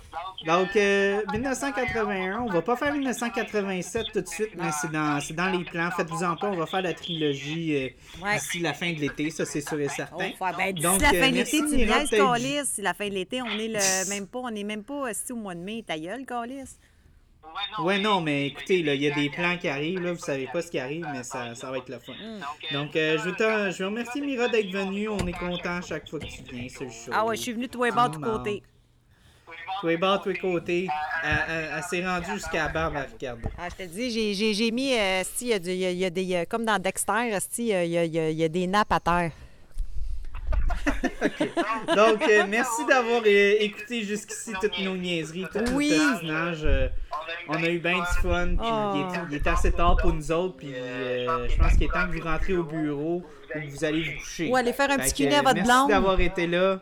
Donc, euh, 1981, on va pas faire 1987 tout de suite, mais c'est dans, dans les plans. Faites-vous-en pas, on va faire la trilogie euh, Ouais. d'ici la fin de l'été, ça c'est sûr et Oh, certain. ouais, ben, d'ici la euh, fin de l'été, tu me. Si la fin de l'été, on est le même pas, on est même pas assis au mois de mai, ta gueule, câlisse. Ouais, non, mais écoutez, là, il y a des plans qui arrivent, là, vous savez pas ce qui arrive, mais ça, ça va être le fun. Donc, euh, je, veux te- je veux remercier Mira d'être venue, on est content chaque fois que tu viens sur le show. Ah ouais, je suis venue de tous les bords, de tous côtés. Tous les bords, tous les côtés. Elle, s'est rendue jusqu'à la barbe à Ricardo. Ah, je te dis, j'ai- j'ai j'ai mis, euh, il y a du- il y, a- il y a des, comme dans Dexter, il y a, il y a- il y a- il y a des nappes à terre. Donc, euh, merci d'avoir euh, écouté jusqu'ici toutes nos niaiseries, tout Oui. le euh, on a eu bien du fun, puis Oh. il, est, il est assez tard pour nous autres, puis je pense qu'il est temps que vous rentrez au bureau ou que vous allez vous coucher. Ou aller faire un Fait petit cunet à votre merci blonde. d'avoir été là.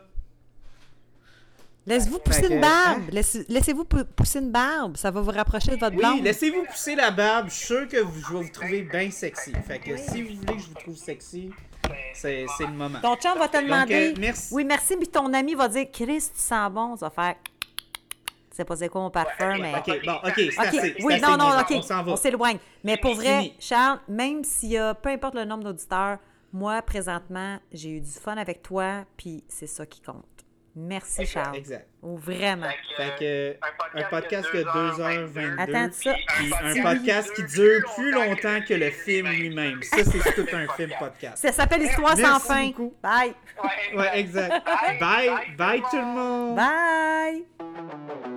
Laissez-vous pousser une barbe. Laissez- Laissez-vous pou- pousser une barbe. Ça va vous rapprocher de votre Oui, blonde. laissez-vous pousser la barbe. Je suis sûr que vous- je vais vous trouver bien sexy. Fait que si vous voulez que je vous trouve sexy, c'est le moment. Ton chum va te Donc, demander. euh, merci. Oui, merci, puis ton ami va dire Chris, tu sens bon. Ça va faire. C'est pas c'est quoi mon parfum, mais. Ok, bon, ok, c'est assez. oui, assez, non, non, OK, On s'en va. on s'éloigne. Mais pour vrai, Fini. Charles, même s'il y a, peu importe le nombre d'auditeurs, moi, présentement, j'ai eu du fun avec toi, puis c'est ça qui compte. Merci, Charles. Exact. Oh, vraiment. Fait que un podcast de 2h22. Attends ça. Puis un podcast qui dure plus longtemps que le film lui-même. Ça, c'est tout un film podcast. Ça s'appelle Histoire sans Merci fin. beaucoup. Bye. Ouais, exact. Bye, bye tout le monde. Bye.